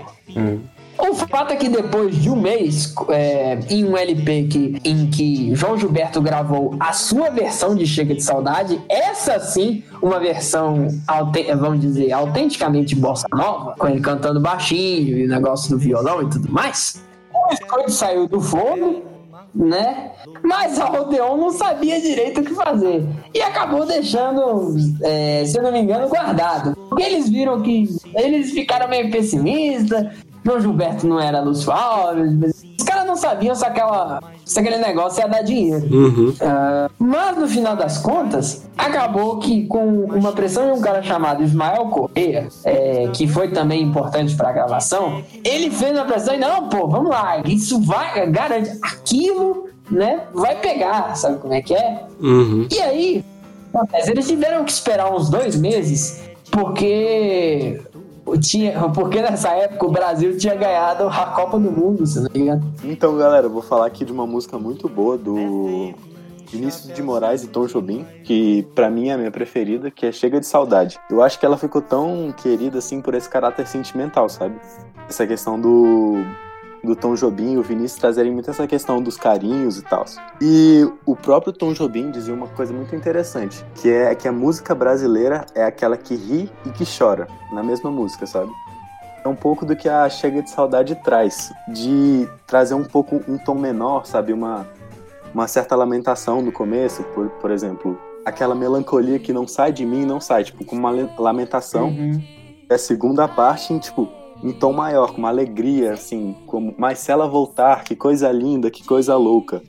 Speaker 2: O fato é que depois de um mês, é, em um LP que, em que João Gilberto gravou a sua versão de Chega de Saudade, essa sim, uma versão, aute- vamos dizer, autenticamente bossa nova, com ele cantando baixinho e o negócio do violão e tudo mais. O estúdio saiu do forno, né? Mas a Odeon não sabia direito o que fazer. E acabou deixando, é, se eu não me engano, guardado. Porque eles viram que. Eles ficaram meio pessimistas. João Gilberto não era Lúcio Alves. Os caras não sabiam se, aquela, se aquele negócio ia dar dinheiro. Ah, mas no final das contas, acabou que com uma pressão de um cara chamado Ismael Correia, é, que foi também importante para a gravação, ele fez uma pressão e não, pô, vamos lá, isso vai, garante, aquilo, né, vai pegar, sabe como é que é?
Speaker 7: Uhum.
Speaker 2: E aí, eles tiveram que esperar uns dois meses, porque tinha, porque nessa época o Brasil tinha ganhado a Copa do Mundo, se não me engano.
Speaker 5: Então, galera, eu vou falar aqui de uma música muito boa do Vinícius de Moraes e Tom Jobim, que pra mim é a minha preferida, que é Chega de Saudade. Eu acho que ela ficou tão querida assim por esse caráter sentimental, sabe? Essa questão do do Tom Jobim e o Vinícius trazerem muito essa questão dos carinhos e tal. E o próprio Tom Jobim dizia uma coisa muito interessante, que é que a música brasileira é aquela que ri e que chora na mesma música, sabe? É um pouco do que a Chega de Saudade traz, de trazer um pouco um tom menor, sabe? Uma, uma certa lamentação no começo, por, por exemplo. Aquela melancolia que não sai de mim, não sai, tipo, com uma lamentação. E a segunda parte, em, tipo, em tom maior, com uma alegria, assim, como, mas se ela voltar, que coisa linda, que coisa louca.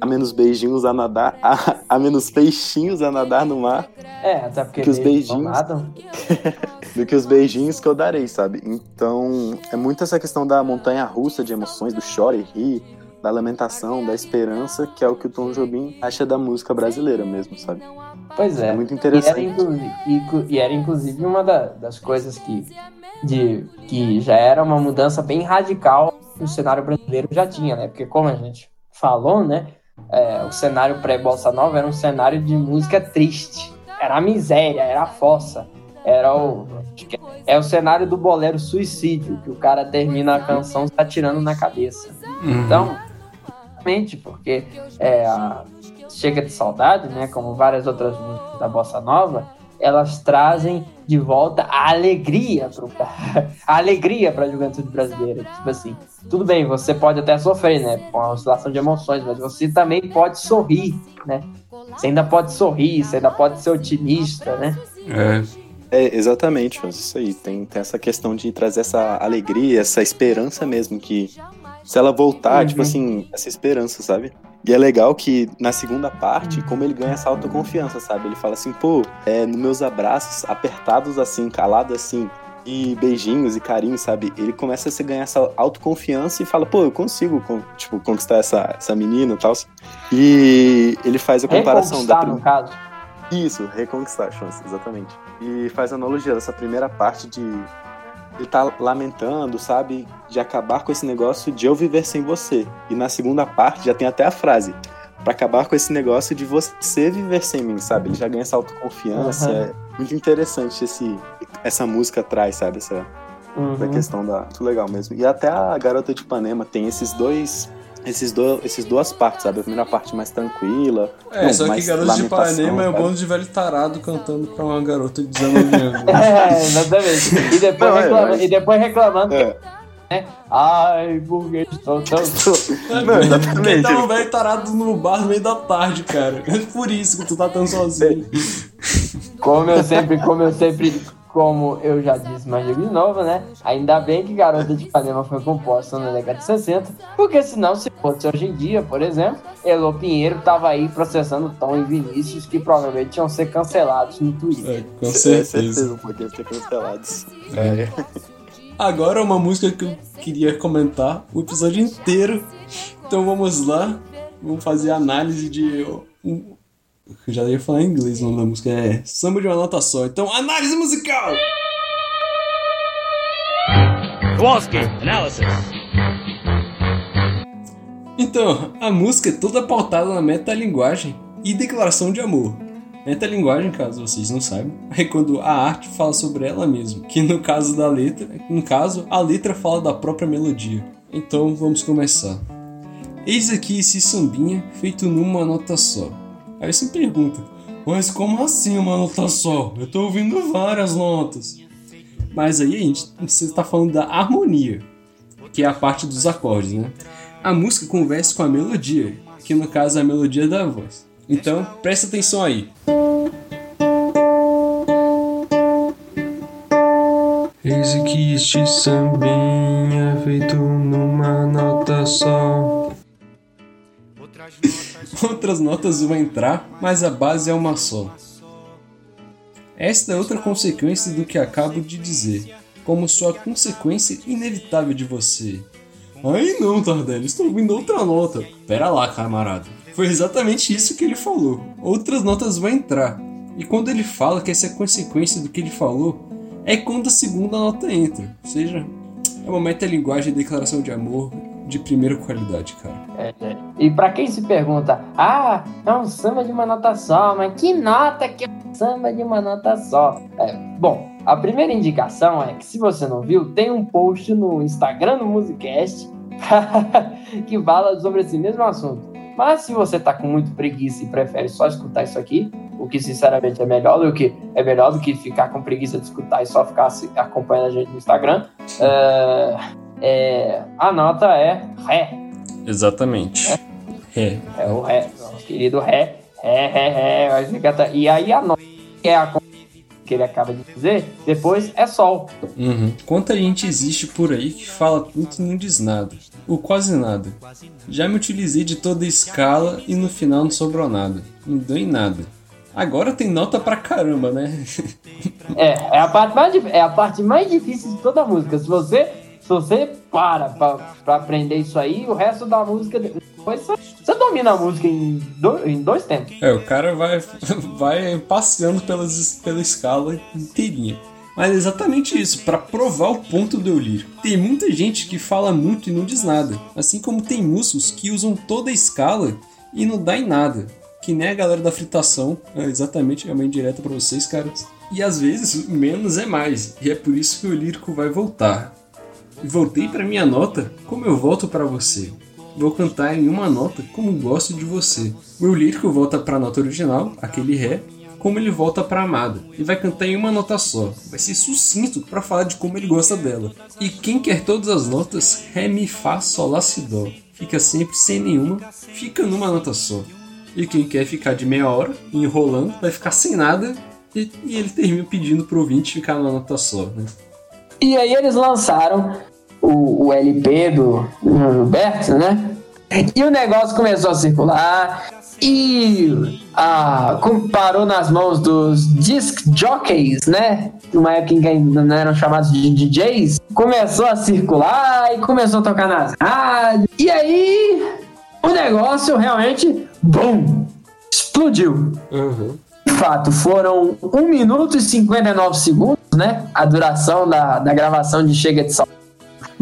Speaker 5: Há menos beijinhos a nadar, há, há menos peixinhos a nadar no mar
Speaker 2: É, até porque
Speaker 5: Que os beijinhos-
Speaker 2: nadam.
Speaker 5: do que os beijinhos que eu darei, sabe? Então, é muito essa questão da montanha russa de emoções, do chora e ri, da lamentação, da esperança, que é o que o Tom Jobim acha da música brasileira mesmo, sabe?
Speaker 2: Pois é.
Speaker 5: É muito
Speaker 2: E era,
Speaker 5: interessante.
Speaker 2: inclusive, e e era inclusive uma da- das coisas que, de, que já era uma mudança bem radical que o cenário brasileiro já tinha, né? Porque como a gente falou, né? é, o cenário pré-bossa nova era um cenário de música triste. Era a miséria, era a fossa. Era o. É o cenário do bolero suicídio, que o cara termina a canção se atirando na cabeça. Então, realmente, porque é, a Chega de Saudade, né, como várias outras músicas da Bossa Nova, elas trazem de volta a alegria pro, a alegria para a juventude brasileira. Tipo assim, tudo bem, você pode até sofrer, né, com a oscilação de emoções, mas você também pode sorrir, né? Você ainda pode sorrir, você ainda pode ser otimista, né?
Speaker 5: É, exatamente, mas isso aí. Tem, tem essa questão de trazer essa alegria, essa esperança mesmo, que se ela voltar,
Speaker 2: Uhum.
Speaker 5: tipo assim, essa esperança, sabe? E é legal que na segunda parte, como ele ganha essa autoconfiança, sabe? Ele fala assim, pô, é, nos meus abraços, apertados assim, calados assim, e beijinhos e carinhos, sabe? Ele começa a se ganhar essa autoconfiança e fala, pô, eu consigo, con- tipo, conquistar essa, essa menina e tal. E ele faz a comparação da
Speaker 2: Reconquistar,
Speaker 5: prim-
Speaker 2: no caso.
Speaker 5: isso, reconquistar a chance, exatamente. E faz analogia dessa primeira parte de ele tá lamentando, sabe, de acabar com esse negócio de eu viver sem você. E na segunda parte já tem até a frase Pra acabar com esse negócio de você viver sem mim, sabe? Ele já ganha essa autoconfiança.
Speaker 2: Uhum.
Speaker 5: É muito interessante esse essa música traz, sabe, essa, essa
Speaker 2: Uhum.
Speaker 5: questão da muito legal mesmo. E até a Garota de Ipanema tem esses dois esses, do, esses duas partes, sabe? A primeira parte mais tranquila.
Speaker 7: É,
Speaker 5: não,
Speaker 7: só que
Speaker 5: mais
Speaker 7: Garoto de Ipanema é o bando de velho tarado cantando pra uma garota de 19 anos.
Speaker 2: É, exatamente. E depois,
Speaker 7: Não, é,
Speaker 2: reclama-
Speaker 7: mas-
Speaker 2: e depois reclamando.
Speaker 5: É.
Speaker 2: né? Ai, porque estou tão.
Speaker 7: Não, exatamente. tá um velho tarado no bar no meio da tarde, cara. É por isso que tu tá tão sozinho.
Speaker 2: Como eu sempre, como eu sempre, como eu já disse, mas digo de novo, né? Ainda bem que Garota de Ipanema foi composta na década de 60, porque senão, se fosse hoje em dia, por exemplo, Elo Pinheiro tava aí processando Tom e Vinícius, que provavelmente iam ser cancelados no Twitter.
Speaker 7: com
Speaker 5: É certeza, porque ser cancelados.
Speaker 7: É. Agora uma música que eu queria comentar o episódio inteiro. Então vamos lá. Vamos fazer a análise de. um- Eu já ia falar em inglês o nome da música. É Samba de uma Nota Só. Então, análise musical!
Speaker 14: Kowalski, analysis.
Speaker 7: Então, a música é toda pautada na metalinguagem e declaração de amor. Metalinguagem, caso vocês não saibam, é quando a arte fala sobre ela mesma, que no caso da letra, no caso, a letra fala da própria melodia. Então, vamos começar. Eis aqui esse sambinha feito numa nota só. Aí você pergunta, mas como assim uma nota só? Eu tô ouvindo várias notas. Mas aí a gente, você está falando da harmonia, que é a parte dos acordes, né? A música conversa com a melodia, que no caso é a melodia da voz. Então, presta atenção aí.
Speaker 13: Eis aqui este sambinha feito numa nota só.
Speaker 7: Outras notas vão entrar, mas a base é uma só. Esta é outra consequência do que acabo de dizer, como sua consequência inevitável de você. Aí não, Tardelli, estou ouvindo outra nota. Pera lá, camarada. Foi exatamente isso que ele falou. Outras notas vão entrar. E quando ele fala que essa é a consequência do que ele falou, é quando a segunda nota entra. Ou seja, é uma metalinguagem de declaração de amor de primeira qualidade, cara.
Speaker 2: É, é. E pra quem se pergunta, ah, é um samba de uma nota só, mas que nota que é um samba de uma nota só? É, bom, a primeira indicação é que se você não viu, tem um post no Instagram do Musicast que fala sobre esse mesmo assunto. Mas se você tá com muito preguiça e prefere só escutar isso aqui, o que sinceramente é melhor do que é melhor do que ficar com preguiça de escutar e só ficar se- acompanhando a gente no Instagram, é, é, a nota é Ré.
Speaker 7: Exatamente. É.
Speaker 2: É o Ré, nosso querido Ré, Ré, Ré, Ré. E aí a nota, que é a que ele acaba de dizer, depois é Sol.
Speaker 7: Uhum. Quanta gente existe por aí que fala tanto e não diz nada, ou quase nada. Já me utilizei de toda a escala e no final não sobrou nada. Não deu em nada. Agora tem nota pra caramba, né?
Speaker 2: É, é a parte mais, é a parte mais difícil de toda a música. Se você, se você para pra, pra aprender isso aí, o resto da música, depois você, domina a música em, do- em dois tempos.
Speaker 7: É, o cara vai, vai passeando pelas, pela escala inteirinha. Mas é exatamente isso, pra provar o ponto do eu lírico. Tem muita gente que fala muito e não diz nada, assim como tem músicos que usam toda a escala e não dá em nada. Que nem a galera da fritação, é exatamente, é uma indireta pra vocês, caras. E às vezes, menos é mais, e é por isso que o lírico vai voltar. Voltei pra minha nota como eu volto pra você. Vou cantar em uma nota como gosto de você. O meu lírico volta pra nota original, aquele ré, como ele volta pra amada. E vai cantar em uma nota só. Vai ser sucinto pra falar de como ele gosta dela. E quem quer todas as notas, ré, mi, fá, sol, lá, si, dó. Fica sempre sem nenhuma, fica numa nota só. E quem quer ficar de meia hora, enrolando, vai ficar sem nada. E, e ele termina pedindo pro ouvinte ficar numa nota só, né?
Speaker 2: E aí eles lançaram o, o LP do do Roberto, né? E o negócio começou a circular e ah, parou nas mãos dos disc jockeys, né? Uma época em que ainda não eram chamados de DJs. Começou a circular e começou a tocar nas rádios. E aí o negócio realmente, bum, explodiu. De fato, foram 1 minuto e 59 segundos, né? A duração da, da gravação de Chega de Sal.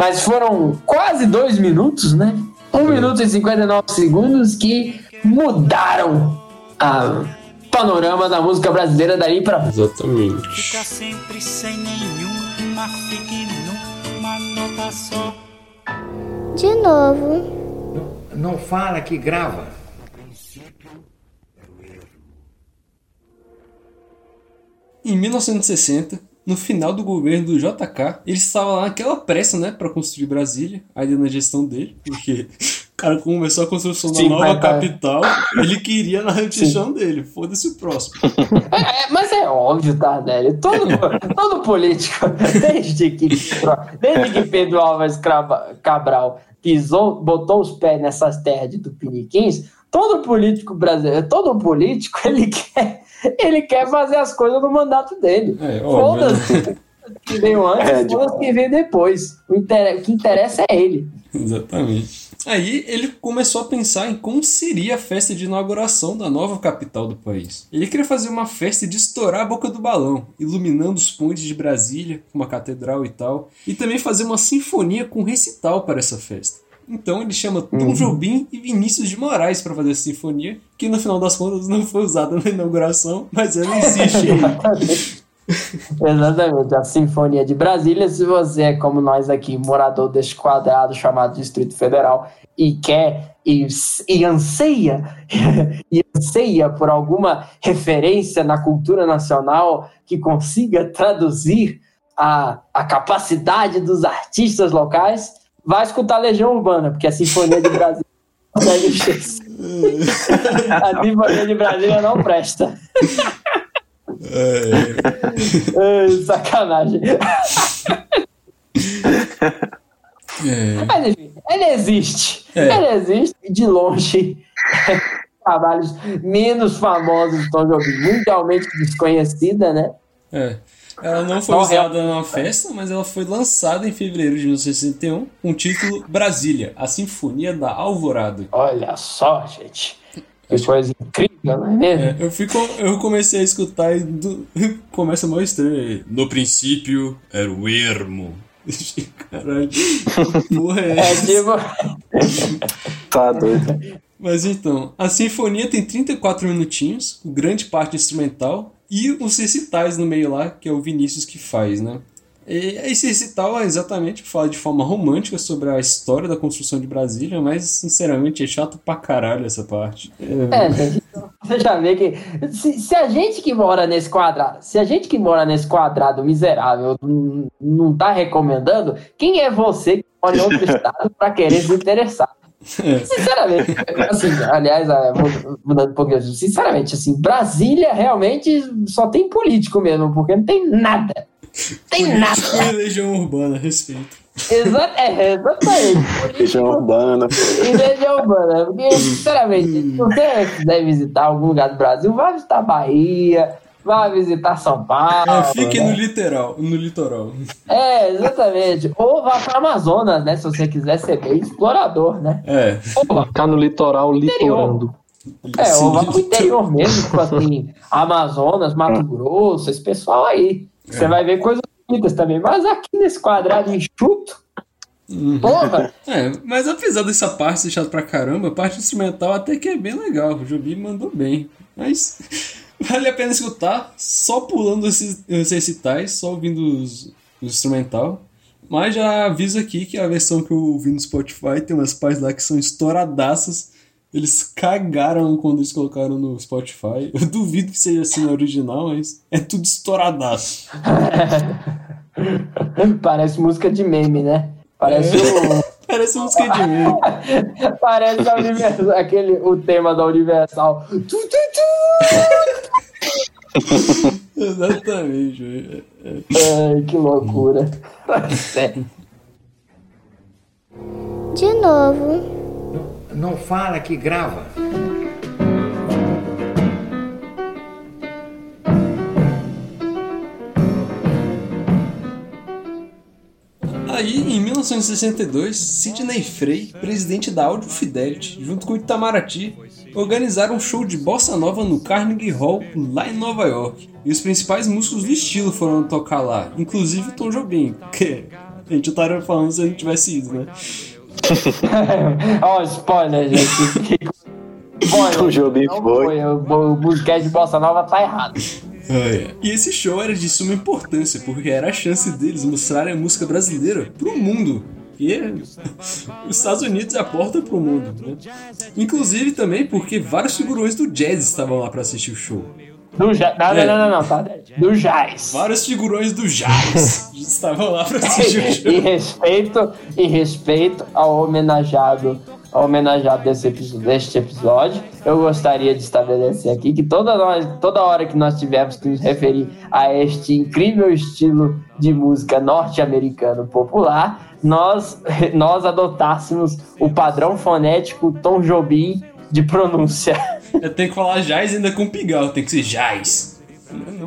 Speaker 2: Mas foram quase dois minutos, né? 1 minuto e 59 segundos que mudaram a panorama da música brasileira daí pra.
Speaker 7: Exatamente.
Speaker 14: Fica sempre sem nenhuma, fique numa nota só.
Speaker 8: De novo.
Speaker 9: Não fala que grava.
Speaker 7: Em 1960, no final do governo do JK, ele estava lá naquela pressa, né, para construir Brasília, ainda na gestão dele, porque o cara começou a construção da
Speaker 2: Sim,
Speaker 7: nova
Speaker 2: mas tá-
Speaker 7: capital, ele queria na gestão dele, foda-se o próximo.
Speaker 2: É, mas é óbvio, Tardelli. Todo, todo político, desde que, desde que Pedro Álvares Crava- Cabral pisou, botou os pés nessas terras de Tupiniquins, todo político brasileiro, todo político, ele quer, ele quer fazer as coisas no mandato dele.
Speaker 7: É, óbvio,
Speaker 2: Foda-se. que veio antes,
Speaker 7: É,
Speaker 2: foda-se quem veio depois. O, inter- o que interessa é ele.
Speaker 7: Exatamente. Aí ele começou a pensar em como seria a festa de inauguração da nova capital do país. Ele queria fazer uma festa de estourar a boca do balão, iluminando os pontes de Brasília, com uma catedral e tal, e também fazer uma sinfonia com recital para essa festa. Então ele chama Tom
Speaker 2: Uhum.
Speaker 7: Jobim e Vinícius de Moraes para fazer essa sinfonia, que no final das contas não foi usada na inauguração, mas ela existe.
Speaker 2: Exatamente, a Sinfonia de Brasília. Se você é como nós aqui, morador deste quadrado chamado Distrito Federal, e quer e, e anseia e anseia por alguma referência na cultura nacional que consiga traduzir a, a capacidade dos artistas locais, vai escutar Legião Urbana, porque a Sinfonia de Brasília ser- a Sinfonia de Brasília não presta. Ai, sacanagem. Mas enfim, ele existe.
Speaker 7: É.
Speaker 2: Ele existe de longe. Trabalhos menos famosos do Tom Jobim, mundialmente desconhecida, né?
Speaker 7: É. Ela não foi
Speaker 2: Não,
Speaker 7: usada na festa, mas ela foi lançada em fevereiro de 1961 com o título Brasília, a Sinfonia da Alvorada.
Speaker 2: Olha só, gente. Que coisa incrível, não é mesmo?
Speaker 7: É, eu, fico, eu comecei a escutar e do- começa mal estranho. No princípio era o ermo. Caralho, que porra é
Speaker 2: É
Speaker 7: essa?
Speaker 2: tipo.
Speaker 5: Tá doido.
Speaker 7: Mas então, a sinfonia tem 34 minutinhos, grande parte instrumental, e os recitais no meio lá, que é o Vinícius que faz, né? E esse recital é exatamente fala de forma romântica sobre a história da construção de Brasília, mas sinceramente é chato pra caralho essa parte.
Speaker 2: É, gente, você já vê que. Se, se a gente que mora nesse quadrado, se a gente que mora nesse quadrado miserável não tá recomendando, quem é você que mora em outro estado pra querer se interessar? Sinceramente, assim, aliás, é, mu- mudando um pouquinho, sinceramente, assim, Brasília realmente só tem político mesmo, porque não tem nada. Tem nada.
Speaker 7: Político e Legião Urbana, respeito.
Speaker 2: Exa é, exatamente.
Speaker 5: Região urbana.
Speaker 2: E Legião Urbana, porque, sinceramente, se você quiser visitar algum lugar do Brasil, vai visitar Bahia, vai visitar São Paulo.
Speaker 7: É, fique
Speaker 2: né?
Speaker 7: no litoral, no litoral.
Speaker 2: É, exatamente. Ou vá para Amazonas, né? Se você quiser ser bem explorador, né?
Speaker 7: É.
Speaker 10: Ficar no litoral litorando.
Speaker 2: É, ou vá pro interior mesmo, tipo assim, Amazonas, Mato Grosso, esse pessoal aí. Você
Speaker 7: É.
Speaker 2: vai ver coisas bonitas também. Mas aqui nesse quadrado enxuto, porra,
Speaker 7: É, mas apesar dessa parte ser chata pra caramba, a parte instrumental até que é bem legal. O Jobim mandou bem. Mas vale a pena escutar só pulando esses, esses recitais, só ouvindo os, o instrumental. Mas já aviso aqui que a versão que eu ouvi no Spotify tem umas partes lá que são estouradaças. Eles cagaram quando eles colocaram no Spotify. Eu duvido que seja assim no original, mas é tudo estouradaço.
Speaker 2: parece música de meme, né? Parece
Speaker 7: É.
Speaker 2: o.
Speaker 7: Parece música de meme.
Speaker 2: Parece a Universal, aquele, o tema da Universal. Tu, tu,
Speaker 7: Exatamente.
Speaker 2: tu. Ai, que loucura. É.
Speaker 8: De novo.
Speaker 9: Não fala que grava.
Speaker 7: Aí, em 1962, Sidney Frey, presidente da Audio Fidelity, junto com Itamaraty, organizaram um show de bossa nova no Carnegie Hall, lá em Nova York. E os principais músicos do estilo foram tocar lá, inclusive Tom Jobim, que a gente estaria falando se a gente tivesse ido, né?
Speaker 2: Ó, spoiler, gente.
Speaker 5: Tom Jobim foi.
Speaker 2: O, o de Bossa Nova tá errado.
Speaker 7: E esse show era de suma importância, porque era a chance deles mostrarem a música brasileira pro mundo. E é- os Estados Unidos é a porta pro mundo. Né? Inclusive também porque vários figurões do jazz estavam lá pra assistir o show.
Speaker 2: Do jazz. Não,
Speaker 7: É.
Speaker 2: não, não, não, não, tá? Do jazz.
Speaker 7: Vários figurões do jazz estavam lá pra assistir o show.
Speaker 2: e respeito, e respeito ao homenageado, homenageado desse deste episódio, eu gostaria de estabelecer aqui que toda, nós, toda hora que nós tivermos que nos referir a este incrível estilo de música norte-americano popular, nós, nós adotássemos o padrão fonético Tom Jobim de pronúncia.
Speaker 7: Eu tenho que falar jazz ainda com pigal, tem que ser jazz.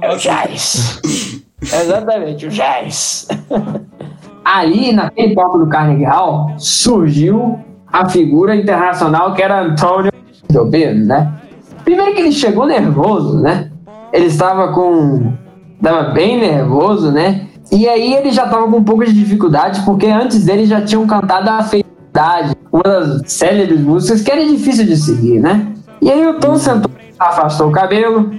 Speaker 2: É o jazz. Exatamente, o jazz. Ali, naquele palco do Carnegie Hall, surgiu a figura internacional que era Antônio Jobim, né? Primeiro que ele chegou nervoso, né? Ele estava com... Estava bem nervoso, né? E aí ele já estava com um pouco de dificuldade, porque antes dele já tinham cantado a Felicidade, uma das célebres músicas que era difícil de seguir, né? E aí o Tom sentou, afastou o cabelo,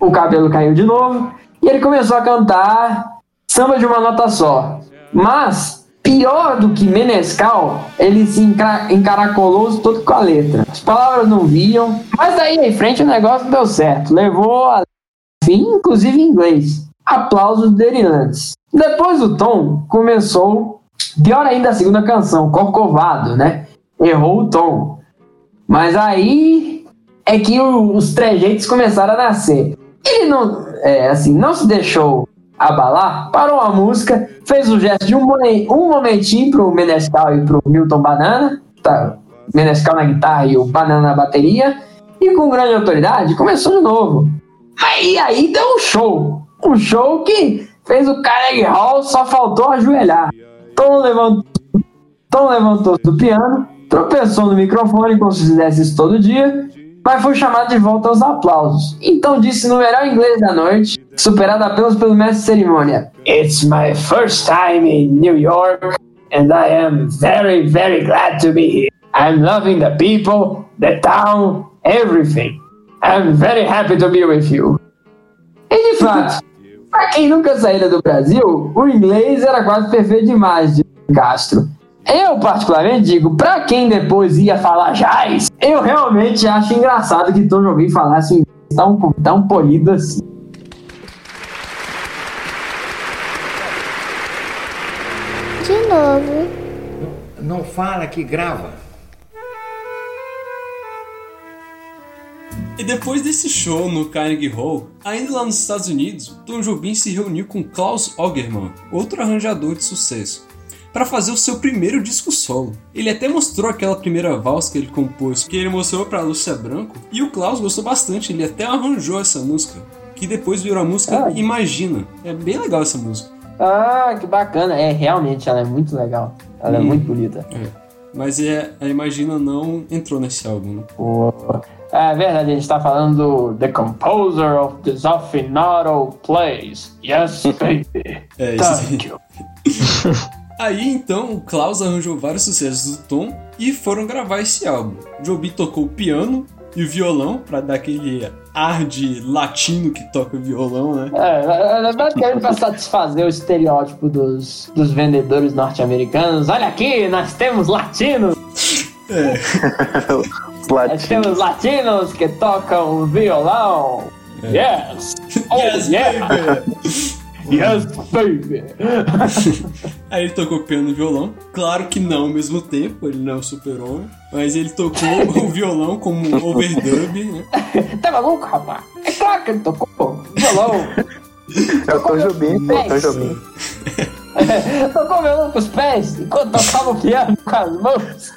Speaker 2: o cabelo caiu de novo, e ele começou a cantar samba de uma nota só. Mas, pior do que Menescal, ele se enca- encaracolou todo com a letra. As palavras não viam, mas daí em frente o negócio deu certo. Levou a fim, inclusive em inglês. Aplausos delirantes. Depois o tom começou, pior ainda a segunda canção, Corcovado, né? Errou o tom. Mas aí é que os trejeitos começaram a nascer. Ele não, é, assim, não se deixou abalar, parou a música, fez o gesto de um, um momentinho pro Menescal e pro Milton Banana, tá, Menescal na guitarra e o Banana na bateria, e com grande autoridade começou de novo. E aí deu um show, um show que fez o Carnegie Hall, só faltou ajoelhar. Tom levantou, Tom levantou do piano, tropeçou no microfone como se fizesse isso todo dia, mas foi chamado de volta aos aplausos. Então disse no melhor inglês da noite, superado apenas pelo mestre cerimônia: It's my first time in New York, and I am very, very glad to be here. I'm loving the people, the town, everything. I'm very happy to be with you. E de fato, para quem nunca saíra do Brasil, o inglês era quase perfeito demais de Castro. Eu, particularmente, digo, pra quem depois ia falar jazz, eu realmente acho engraçado que Tom Jobim falasse um inglês tão, tão polido assim.
Speaker 8: De novo.
Speaker 9: Não fala que grava.
Speaker 7: E depois desse show no Carnegie Hall, ainda lá nos Estados Unidos, Tom Jobim se reuniu com Klaus Augerman, outro arranjador de sucesso, para fazer o seu primeiro disco solo. Ele até mostrou aquela primeira valsa que ele compôs, que ele mostrou para Lúcia Branco, e o Klaus gostou bastante, ele até arranjou essa música, que depois virou a música
Speaker 2: Ah.
Speaker 7: Imagina. É bem legal essa música.
Speaker 2: Ah, que bacana. É, realmente, ela é muito legal. Ela é
Speaker 7: Hum.
Speaker 2: muito bonita.
Speaker 7: É. Mas é, a Imagina não entrou nesse álbum, né?
Speaker 2: Pô. É verdade, a gente tá falando do The Composer of Desafinato Plays. Yes, baby.
Speaker 7: É isso
Speaker 2: Thank you.
Speaker 7: Aí então o Klaus arranjou vários sucessos do Tom e foram gravar esse álbum. Jobim tocou o piano e o violão pra dar aquele ar de latino que toca violão, né?
Speaker 2: É, é basicamente pra satisfazer o estereótipo dos, dos vendedores norte-americanos. Olha aqui, nós temos latinos! Nós temos latinos que tocam violão! Yes! Oh,
Speaker 7: Yes,
Speaker 2: yeah! Yes, baby!
Speaker 7: Aí ele tocou piano e violão. Claro que não ao mesmo tempo, ele não é o super-homem. Mas ele tocou o violão como um overdub, né?
Speaker 2: tá maluco, rapaz? É claro que ele tocou violão!
Speaker 5: É o Tom Jobim, pô, Tom Jobim.
Speaker 2: tocou violão com os pés enquanto tocava o piano com as mãos!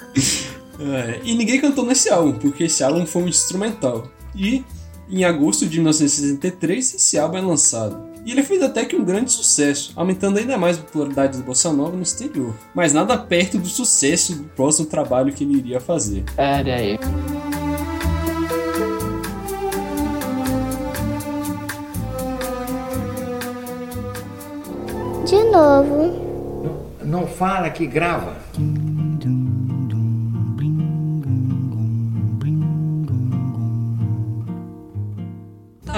Speaker 7: É, e ninguém cantou nesse álbum, porque esse álbum foi um instrumental. E em agosto de 1963 esse álbum é lançado. E ele fez até que um grande sucesso, aumentando ainda mais a popularidade da bossa nova no exterior. Mas nada perto do sucesso do próximo trabalho que ele iria fazer.
Speaker 2: Pera aí.
Speaker 8: De novo.
Speaker 9: Não fala que grava.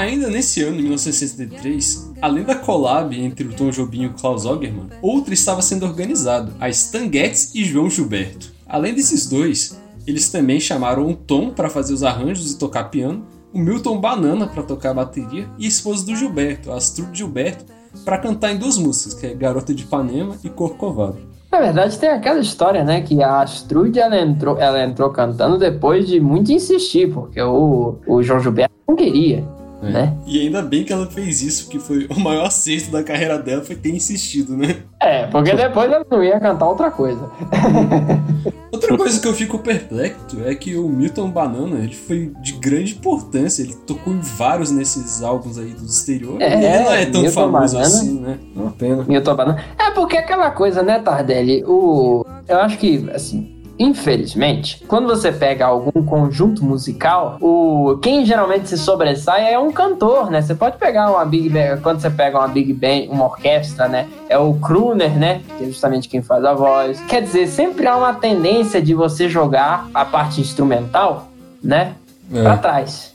Speaker 7: Ainda nesse ano, em 1963, além da collab entre o Tom Jobim e o Klaus Augerman, outra estava sendo organizado, a Stan Getz e João Gilberto. Além desses dois, eles também chamaram o Tom para fazer os arranjos e tocar piano, o Milton Banana para tocar bateria e a esposa do Gilberto, a Astrude Gilberto, para cantar em duas músicas, que é Garota de Ipanema e Corcovado.
Speaker 2: Na verdade, tem aquela história, né? Que a Astrude ela entrou, ela entrou cantando depois de muito insistir, porque o, o João Gilberto não queria. Né?
Speaker 7: E ainda bem que ela fez isso, porque foi o maior acerto da carreira dela foi ter insistido, né?
Speaker 2: É, porque depois ela não ia cantar outra coisa.
Speaker 7: Outra coisa que eu fico perplexo é que o Milton Banana ele foi de grande importância. Ele tocou em vários nesses álbuns aí do exterior.
Speaker 2: É,
Speaker 7: e ele não é tão
Speaker 2: Milton
Speaker 7: famoso
Speaker 2: Banana.
Speaker 7: assim, né? É uma pena.
Speaker 2: Milton Banana. É porque aquela coisa, né, Tardelli? O... Eu acho que, assim, infelizmente, quando você pega algum conjunto musical, o quem geralmente se sobressai é um cantor, né? Você pode pegar uma Big Band, quando você pega uma Big Band, uma orquestra, né? É o crooner, né? Que é justamente quem faz a voz. Quer dizer, sempre há uma tendência de você jogar a parte instrumental, né?
Speaker 7: É.
Speaker 2: Pra trás.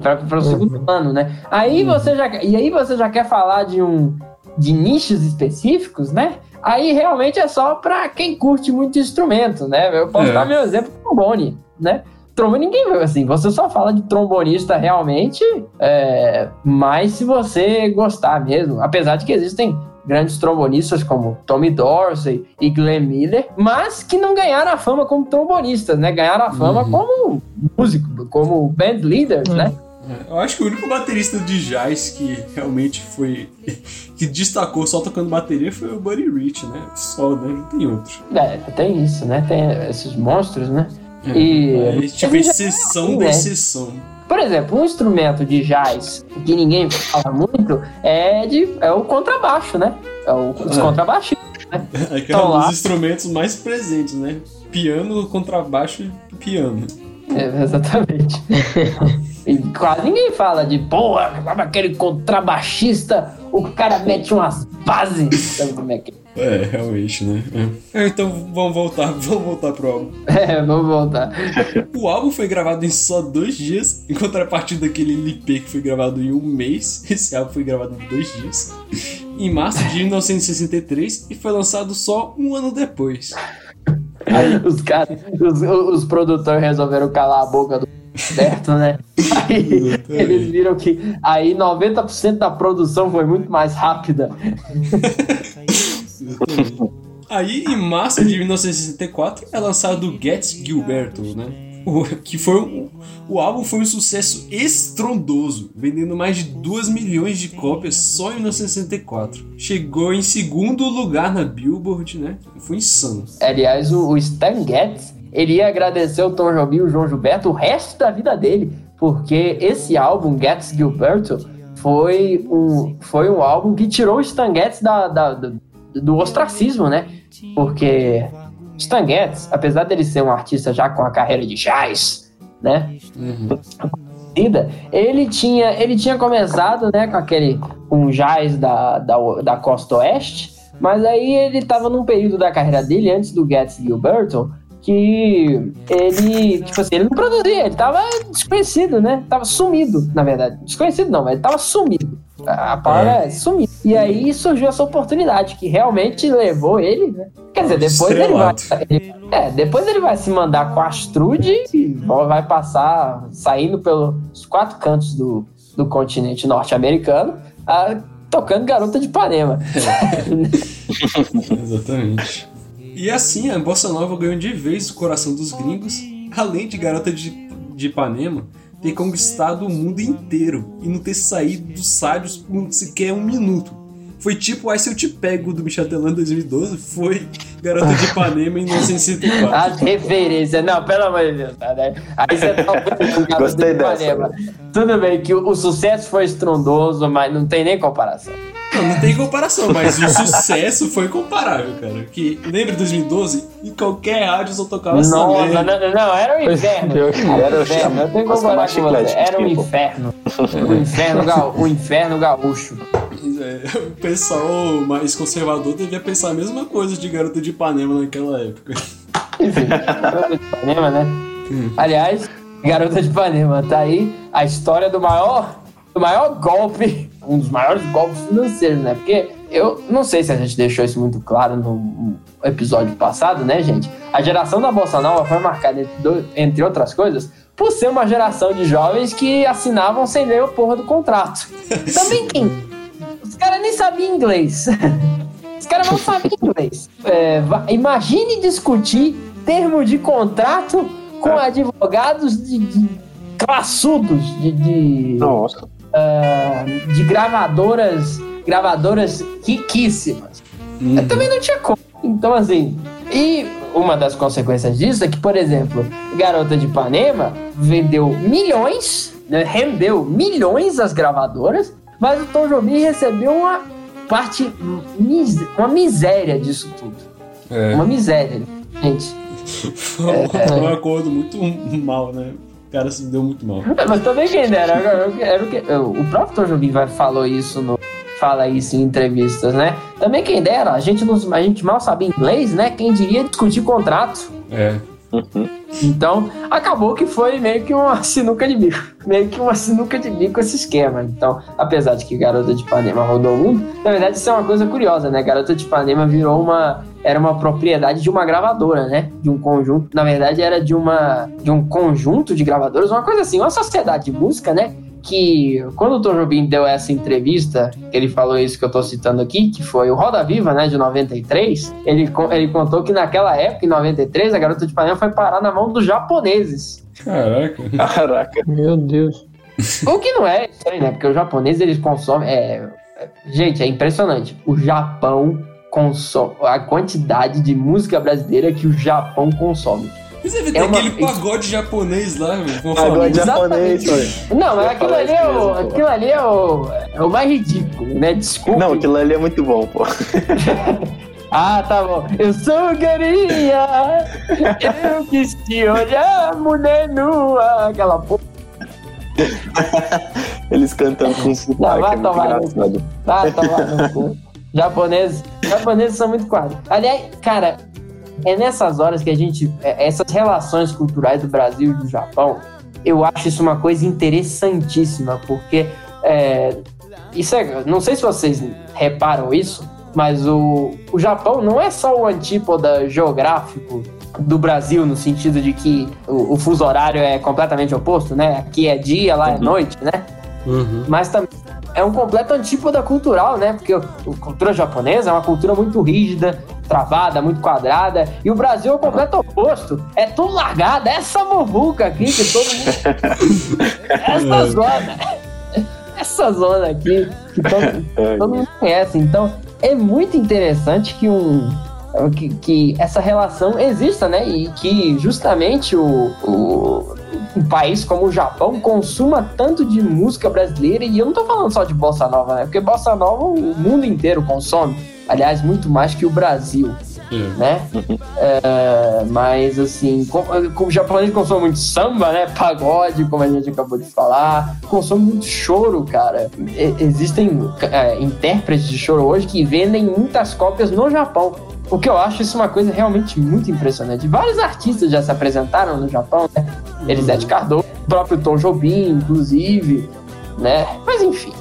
Speaker 2: Para o segundo plano, né? Aí você já e aí você já quer falar de um de nichos específicos, né? Aí realmente é só pra quem curte muito instrumento, né? Eu posso
Speaker 7: É.
Speaker 2: dar meu exemplo trombone, né? Trombone ninguém vê assim, você só fala de trombonista realmente, é, mas se você gostar mesmo, apesar de que existem grandes trombonistas como Tommy Dorsey e Glenn Miller, mas que não ganharam a fama como trombonistas, né? Ganharam a fama como músico, como band leaders, né?
Speaker 7: É, Eu acho que o único baterista de jazz que realmente foi. Que destacou só tocando bateria foi o Buddy Rich, né? Só, né? Não tem outro.
Speaker 2: É, tem isso, né? Tem esses monstros, né?
Speaker 7: É,
Speaker 2: E
Speaker 7: mas, tipo, exceção
Speaker 2: sim,
Speaker 7: da
Speaker 2: né?
Speaker 7: exceção.
Speaker 2: Por exemplo, um instrumento de jazz que ninguém fala muito é, de, é o contrabaixo, né? É o, os
Speaker 7: É.
Speaker 2: contrabaixistas, né?
Speaker 7: É que é
Speaker 2: Estão
Speaker 7: um dos instrumentos mais presentes, né? Piano, contrabaixo e piano.
Speaker 2: É, exatamente. e quase ninguém fala de, porra, sabe aquele contrabaixista, o cara mete umas bases. Sabe como é que
Speaker 7: É, realmente, né? É. É, então vamos voltar, vamos voltar pro álbum.
Speaker 2: é? Vamos voltar.
Speaker 7: O álbum foi gravado em só dois dias, em contrapartida daquele LP que foi gravado em um mês. Esse álbum foi gravado em dois dias. Em março de 1963 e foi lançado só um ano depois.
Speaker 2: Os caras, os, os produtores resolveram calar a boca do Roberto, né? Aí eles viram que aí 90% da produção foi muito mais rápida.
Speaker 7: Aí, em março de 1964, é lançado o Gets Gilberto, né? O, que foi um, o álbum foi um sucesso estrondoso, vendendo mais de 2 milhões de cópias só em 1964. Chegou em segundo lugar na Billboard, né? Foi insano.
Speaker 2: Aliás, o, o Stan Getz, ele ia agradecer o Tom Jobim e o João Gilberto o resto da vida dele, porque esse álbum, Getz Gilberto, foi um, foi um álbum que tirou o Stan Getz da, da- do, do ostracismo, né? Porque Stan Getz, apesar dele ser um artista já com a carreira de jazz, né? conhecida, ele tinha, ele tinha começado, né, com aquele um jazz da, da, da costa oeste, mas aí ele tava num período da carreira dele, antes do Getz Gilberto, que ele, tipo assim, ele não produzia, ele tava desconhecido, né? Tava sumido, na verdade. Desconhecido não, mas ele tava sumido. A a palavra é sumido. E aí surgiu essa oportunidade que realmente levou ele, né? Quer dizer, depois ele vai. ele- é, depois ele vai se mandar com a Astrude e vai passar saindo pelos quatro cantos do, do continente norte-americano, tocando Garota de Ipanema.
Speaker 7: Exatamente. E assim, a Bossa Nova ganhou de vez o coração dos gringos, além de Garota de, de Ipanema ter conquistado o mundo inteiro e não ter saído dos sádios por sequer um minuto. Foi tipo Aí Se Eu Te Pego do em 2012, foi Garota de Ipanema em 1964.
Speaker 2: As referências. Não, pelo amor de Deus. tá, né? Aí você tá ouvindo Garota
Speaker 5: Gostei
Speaker 2: de
Speaker 5: dessa,
Speaker 2: Ipanema. Tudo bem que o, o sucesso foi estrondoso, mas não tem nem comparação.
Speaker 7: Não, não tem comparação, mas o sucesso foi comparável, cara. Que lembra de 2012? Em qualquer rádio só tocava essa
Speaker 2: Nossa, não, não, não, era um inferno. Era um inferno. Eu tenho que concordar com você. Era um inferno. O inferno, ga- o inferno gaúcho.
Speaker 7: É, o pessoal mais conservador devia pensar a mesma coisa de Garota de Ipanema naquela época.
Speaker 2: Enfim, Garota de Ipanema, né? Aliás, Garota de Ipanema, tá aí a história do maior, do maior golpe, um dos maiores golpes financeiros, né? Porque eu não sei se a gente deixou isso muito claro no episódio passado, né, gente? A geração da Bossa Nova foi marcada, entre, entre outras coisas, por ser uma geração de jovens que assinavam sem ler a porra do contrato. Também quem? Os caras nem sabiam inglês. Os caras não sabiam inglês. É, imagine discutir termo de contrato com advogados de, de classudos, de. de-
Speaker 5: Nossa.
Speaker 2: Ah, de gravadoras, gravadoras riquíssimas. Eu também não tinha como. Então, assim, e uma das consequências disso é que, por exemplo, Garota de Ipanema vendeu milhões, né, rendeu milhões às gravadoras, mas o Tom Jobim recebeu uma parte, uma miséria disso tudo.
Speaker 7: É.
Speaker 2: Uma miséria, gente.
Speaker 7: Foi um acordo muito mal, né? Cara se deu muito mal.
Speaker 2: É, Mas também quem dera, era, era o que- o próprio Tom Jobim vai- falou isso no, fala isso em entrevistas, né? Também quem dera, a gente, não, a gente mal sabe inglês, né? Quem diria discutir contrato.
Speaker 7: É.
Speaker 2: Então, acabou que foi meio que uma sinuca de bico. Meio que uma sinuca de bico esse esquema. Então, apesar de que Garota de Ipanema rodou o mundo, na verdade isso é uma coisa curiosa, né? Garota de Ipanema virou uma... Era uma propriedade de uma gravadora, né? De um conjunto... Na verdade, era de uma... De um conjunto de gravadoras, uma coisa assim, uma sociedade de música, né? Que quando o Tom Jobim deu essa entrevista, que ele falou isso que eu tô citando aqui, que foi o Roda Viva, né, de 93, ele, ele contou que naquela época, em 93, a Garota de Ipanema foi parar na mão dos japoneses.
Speaker 7: Caraca.
Speaker 5: Caraca.
Speaker 6: Meu Deus.
Speaker 2: O que não é estranho, né, porque os japoneses, eles consomem... É- gente, é impressionante. O Japão consome... A quantidade de música brasileira que o Japão consome.
Speaker 7: Mas deve ter
Speaker 2: É uma-
Speaker 7: aquele pagode japonês lá, a
Speaker 5: Pagode
Speaker 7: família.
Speaker 5: japonês, foi.
Speaker 2: Não, mas aquilo ali, é o,
Speaker 5: mesmo,
Speaker 2: aquilo ali é o, é o mais ridículo, né? Desculpa.
Speaker 5: Não, aquilo ali é muito bom, pô.
Speaker 2: Ah, tá bom. Eu sou carinha, eu quis te olhar, mulher nua. Aquela porra.
Speaker 5: Eles cantando com sotaque,
Speaker 2: vai
Speaker 5: é muito
Speaker 2: no
Speaker 5: engraçado.
Speaker 2: Ah, tomar no cu. Japoneses, japoneses são muito quadros. Aliás, cara, é nessas horas que a gente. é- Essas relações culturais do Brasil e do Japão, eu acho isso uma coisa interessantíssima, porque. é, isso é, não sei se vocês reparam isso, mas o, o Japão não é só o antípoda geográfico do Brasil, no sentido de que o, o fuso horário é completamente oposto, né? Aqui é dia, lá é noite, né?
Speaker 7: Uhum.
Speaker 2: mas também é um completo antípoda cultural, né? Porque a cultura japonesa é uma cultura muito rígida, travada, muito quadrada, e o Brasil é o completo oposto. É tudo largado, é essa muvuca aqui que todo mundo. essa zona. Essa zona aqui que todo, todo mundo conhece. Então, é muito interessante que um. Que, que essa relação exista, né? E que justamente o, o, um país como o Japão consuma tanto de música brasileira, e eu não tô falando só de bossa nova, né? Porque bossa nova o mundo inteiro consome. Aliás, muito mais que o Brasil, né? É, mas assim, como, como o japonês consome muito samba, né? Pagode, como a gente acabou de falar, consome muito choro, cara. E- existem é, intérpretes de choro hoje que vendem muitas cópias no Japão. O que eu acho isso uma coisa realmente muito impressionante. Vários artistas já se apresentaram no Japão, né? Elisete Cardoso, o próprio Tom Jobim, inclusive, né? Mas enfim.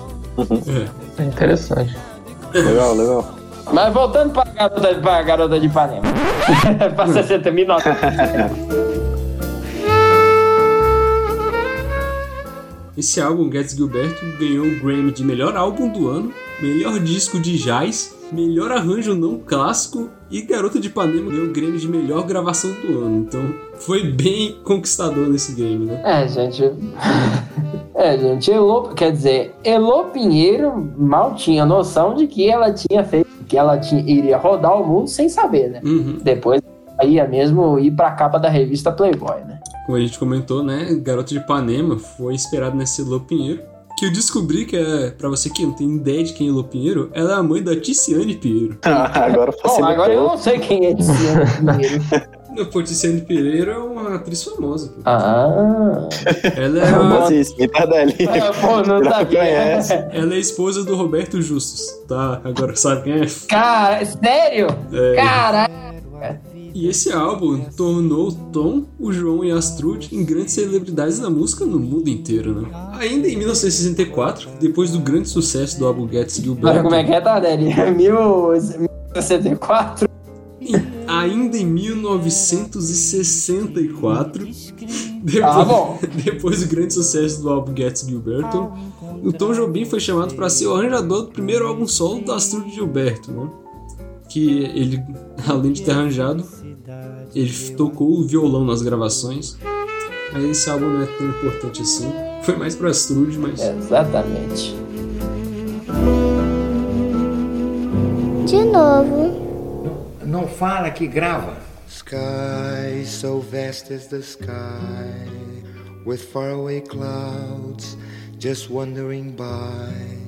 Speaker 6: É interessante.
Speaker 5: Legal, legal.
Speaker 2: Mas voltando pra garota, pra garota de Ipanema. pra 60 mil
Speaker 7: Esse álbum, Gets Gilberto, ganhou o Grammy de melhor álbum do ano, melhor disco de jazz, melhor arranjo não clássico e Garota de Ipanema ganhou o Grammy de melhor gravação do ano. Então foi bem conquistador nesse game, né?
Speaker 2: É, gente. É, gente, Elô, quer dizer, Elô Pinheiro mal tinha noção de que ela tinha feito, que ela tinha, iria rodar o mundo sem saber, né?
Speaker 7: Uhum.
Speaker 2: Depois ia mesmo ir pra capa da revista Playboy, né?
Speaker 7: Como a gente comentou, né? Garota de Ipanema foi inspirado nesse Elô Pinheiro. Que eu descobri que é, pra você que não tem ideia de quem é Elô Pinheiro, ela é a mãe da Ticiane Pinheiro.
Speaker 5: agora
Speaker 2: Bom, agora eu não sei quem é esse Pinheiro.
Speaker 7: Não, pô, Ticiane Pinheiro é uma atriz famosa. Pô.
Speaker 2: Ah.
Speaker 7: Ela é
Speaker 5: Como
Speaker 7: a...
Speaker 5: assim? Explica dali.
Speaker 2: Ah, pô, não sabia.
Speaker 5: conhece.
Speaker 7: Ela é a esposa do Roberto Justus, tá? Agora sabe quem é?
Speaker 2: Cara, sério?
Speaker 7: É.
Speaker 2: Caraca.
Speaker 7: E esse álbum tornou Tom, o João e a Astrude em grandes celebridades da música no mundo inteiro, né? Ainda em 1964, depois do grande sucesso do álbum Gets
Speaker 2: Olha
Speaker 7: Gilberto,
Speaker 2: como é que é, Tardelli? 1064.
Speaker 7: ainda em 1964, depois,
Speaker 2: Tá bom.
Speaker 7: depois do grande sucesso do álbum Gets Gilberto, o Tom Jobim foi chamado para ser o arranjador do primeiro álbum solo da Astrude Gilberto, né? Que ele, além de ter arranjado, ele tocou o violão nas gravações. Mas esse álbum não é tão importante assim. Foi mais pra Strude, mas.
Speaker 2: Exatamente.
Speaker 8: De novo.
Speaker 9: Não fala que grava.
Speaker 15: Sky so vast as the sky, with faraway clouds just wandering by.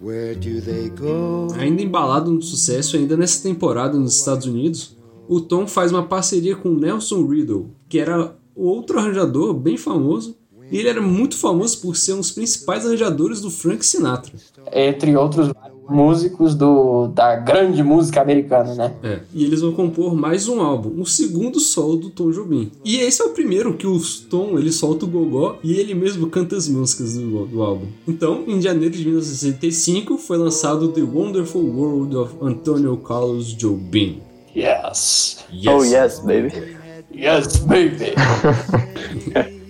Speaker 15: Where do they go?
Speaker 7: Ainda embalado no sucesso, ainda nessa temporada nos Estados Unidos, o Tom faz uma parceria com Nelson Riddle, que era outro arranjador bem famoso, e ele era muito famoso por ser um dos principais arranjadores do Frank Sinatra.
Speaker 2: Entre outros músicos do, da grande música americana, né?
Speaker 7: É, e eles vão compor mais um álbum, o segundo solo do Tom Jobim. E esse é o primeiro que o Tom ele solta o gogó e ele mesmo canta as músicas do, do álbum. Então, em janeiro de 1965 foi lançado The Wonderful World of Antonio Carlos Jobim.
Speaker 2: Yes.
Speaker 7: Yes.
Speaker 5: Oh yes, baby.
Speaker 2: Yes, baby.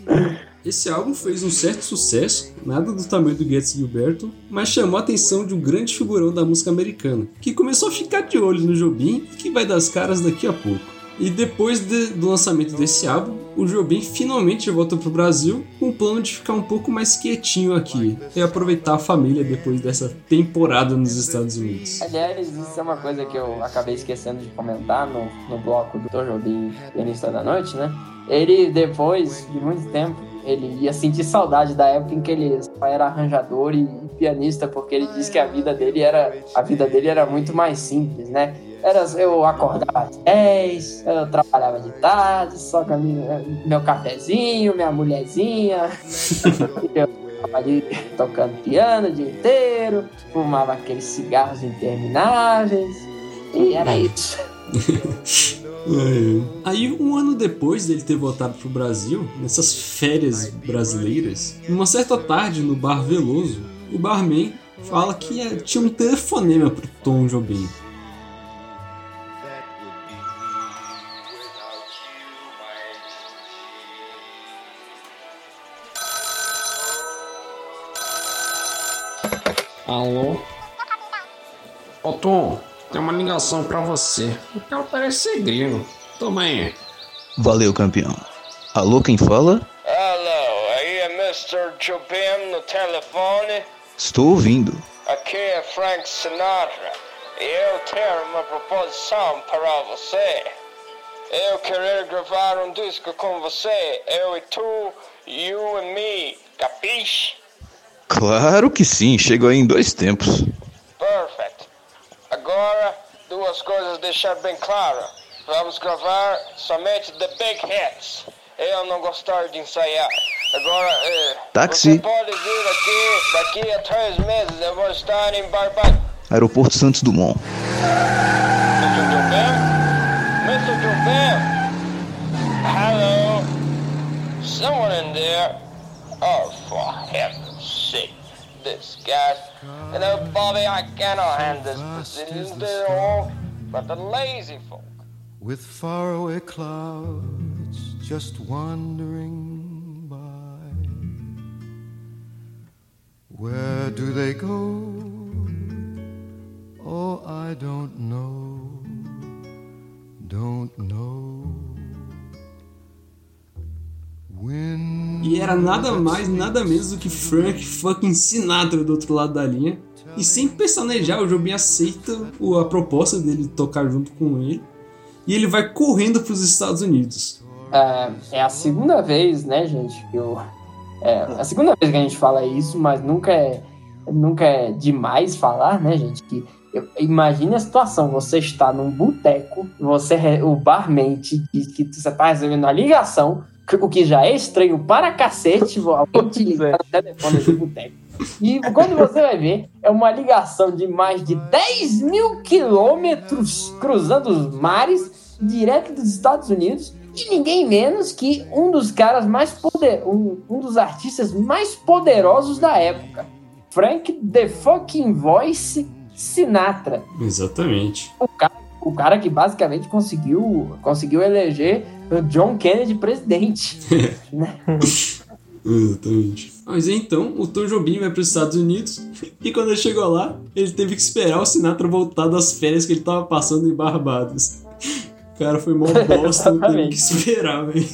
Speaker 7: Esse álbum fez um certo sucesso, nada do tamanho do Getz Gilberto, mas chamou a atenção de um grande figurão da música americana, que começou a ficar de olho no Jobim e que vai dar as caras daqui a pouco. E depois de- do lançamento desse álbum, o Jobim finalmente volta pro Brasil com o plano de ficar um pouco mais quietinho aqui e aproveitar a família depois dessa temporada nos Estados Unidos.
Speaker 2: Aliás, isso é uma coisa que eu acabei esquecendo de comentar no, no bloco do Tom Jobim, pianista da noite, né? Ele, depois de muito tempo, ele ia sentir saudade da época em que ele era arranjador e pianista, porque ele disse que a vida dele era a vida dele era muito mais simples, né? Era, eu acordava às 10, eu trabalhava de tarde, só com a minha- meu cafezinho, minha mulherzinha, eu tava ali tocando piano o dia inteiro, fumava aqueles cigarros intermináveis, e era isso.
Speaker 7: É. Aí, um ano depois dele ter voltado pro Brasil, nessas férias brasileiras, numa certa tarde no bar Veloso, o barman fala que eh, tinha um telefonema pro Tom Jobim.
Speaker 13: Alô? Ô Tom, tem uma ligação pra você. O cara parece ser gringo. Toma aí.
Speaker 4: Valeu, campeão. Alô, quem fala?
Speaker 11: Alô, aí é Mr. Jobim no telefone?
Speaker 4: Estou ouvindo.
Speaker 11: Aqui é Frank Sinatra e eu tenho uma proposição para você. Eu queria gravar um disco com você, eu e tu, you and me, capiche?
Speaker 4: Claro que sim, chego aí em dois tempos.
Speaker 11: Perfect. Agora, duas coisas deixar bem claro. Vamos gravar somente the big hits. Eu não gostar de ensaiar. Agora, eh,
Speaker 4: Táxi.
Speaker 11: você pode vir aqui, daqui a três meses eu vou estar em Barbados.
Speaker 4: Aeroporto Santos Dumont.
Speaker 11: Mr. Jobim? Mr. Jobim? Hello? Someone in there? Oh, for heaven's. This guy. You know, Bobby, I cannot hand this Brazilian to all, but the lazy folk.
Speaker 15: With faraway clouds just wandering by. Where do they go? Oh, I don't know. Don't know.
Speaker 7: E era nada mais, nada menos do que Frank fucking Sinatra do outro lado da linha. E sem pestanejar, o Jobim aceita o- a proposta dele tocar junto com ele. E ele vai correndo para os Estados Unidos.
Speaker 2: É, é a segunda vez, né, gente, que eu. É a segunda vez que a gente fala isso, mas nunca é, nunca é demais falar, né, gente? Que eu- imagine a situação: você está num boteco, você o barman te diz que você está recebendo uma ligação, o que já é estranho para cacete, alguém te ligar no telefone do boteco. E quando você vai ver, é uma ligação de mais de 10 mil quilômetros cruzando os mares, direto dos Estados Unidos, e ninguém menos que um dos caras mais poder, um, um dos artistas mais poderosos da época, Frank The Fucking Voice Sinatra.
Speaker 7: Exatamente.
Speaker 2: O cara, o cara que basicamente conseguiu, conseguiu eleger John Kennedy presidente. né?
Speaker 7: Exatamente. Mas então, o Tom Jobim vai para os Estados Unidos e quando ele chegou lá, ele teve que esperar o Sinatra voltar das férias que ele estava passando em Barbados. O cara foi mó bosta, não teve que esperar, velho.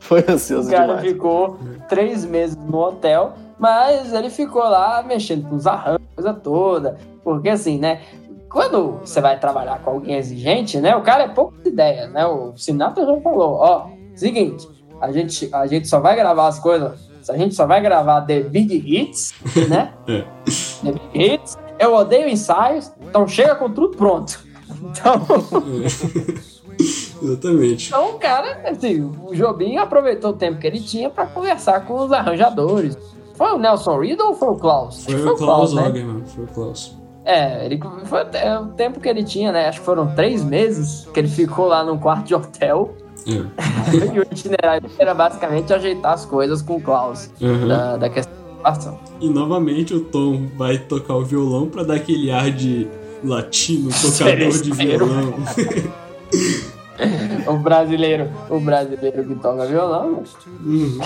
Speaker 5: Foi ansioso
Speaker 2: O cara
Speaker 5: demais.
Speaker 2: ficou três meses no hotel, mas ele ficou lá mexendo com os arranjos, coisa toda. Porque assim, né? Quando você vai trabalhar com alguém exigente, né? O cara é poucas ideias, né? O Sinatra já falou, ó, seguinte, a gente, a gente só vai gravar as coisas, a gente só vai gravar The Big Hits, né?
Speaker 7: É.
Speaker 2: The Big Hits. Eu odeio ensaios, então chega com tudo pronto. Então,
Speaker 7: Exatamente.
Speaker 2: então o cara, assim, o Jobim aproveitou o tempo que ele tinha pra conversar com os arranjadores. Foi o Nelson Riddle ou foi o Klaus? Que
Speaker 7: Foi o Klaus
Speaker 2: né?
Speaker 7: Lagerman, foi o Klaus.
Speaker 2: É, ele foi até o tempo que ele tinha, né? Acho que foram três meses que ele ficou lá num quarto de hotel.
Speaker 7: É.
Speaker 2: e o itinerário era basicamente ajeitar as coisas com o Klaus.
Speaker 7: Uhum.
Speaker 2: Da, da questão da.
Speaker 7: E novamente o Tom vai tocar o violão pra dar aquele ar de latino, tocador de violão.
Speaker 2: o brasileiro, o brasileiro que toca violão.
Speaker 7: Uhum.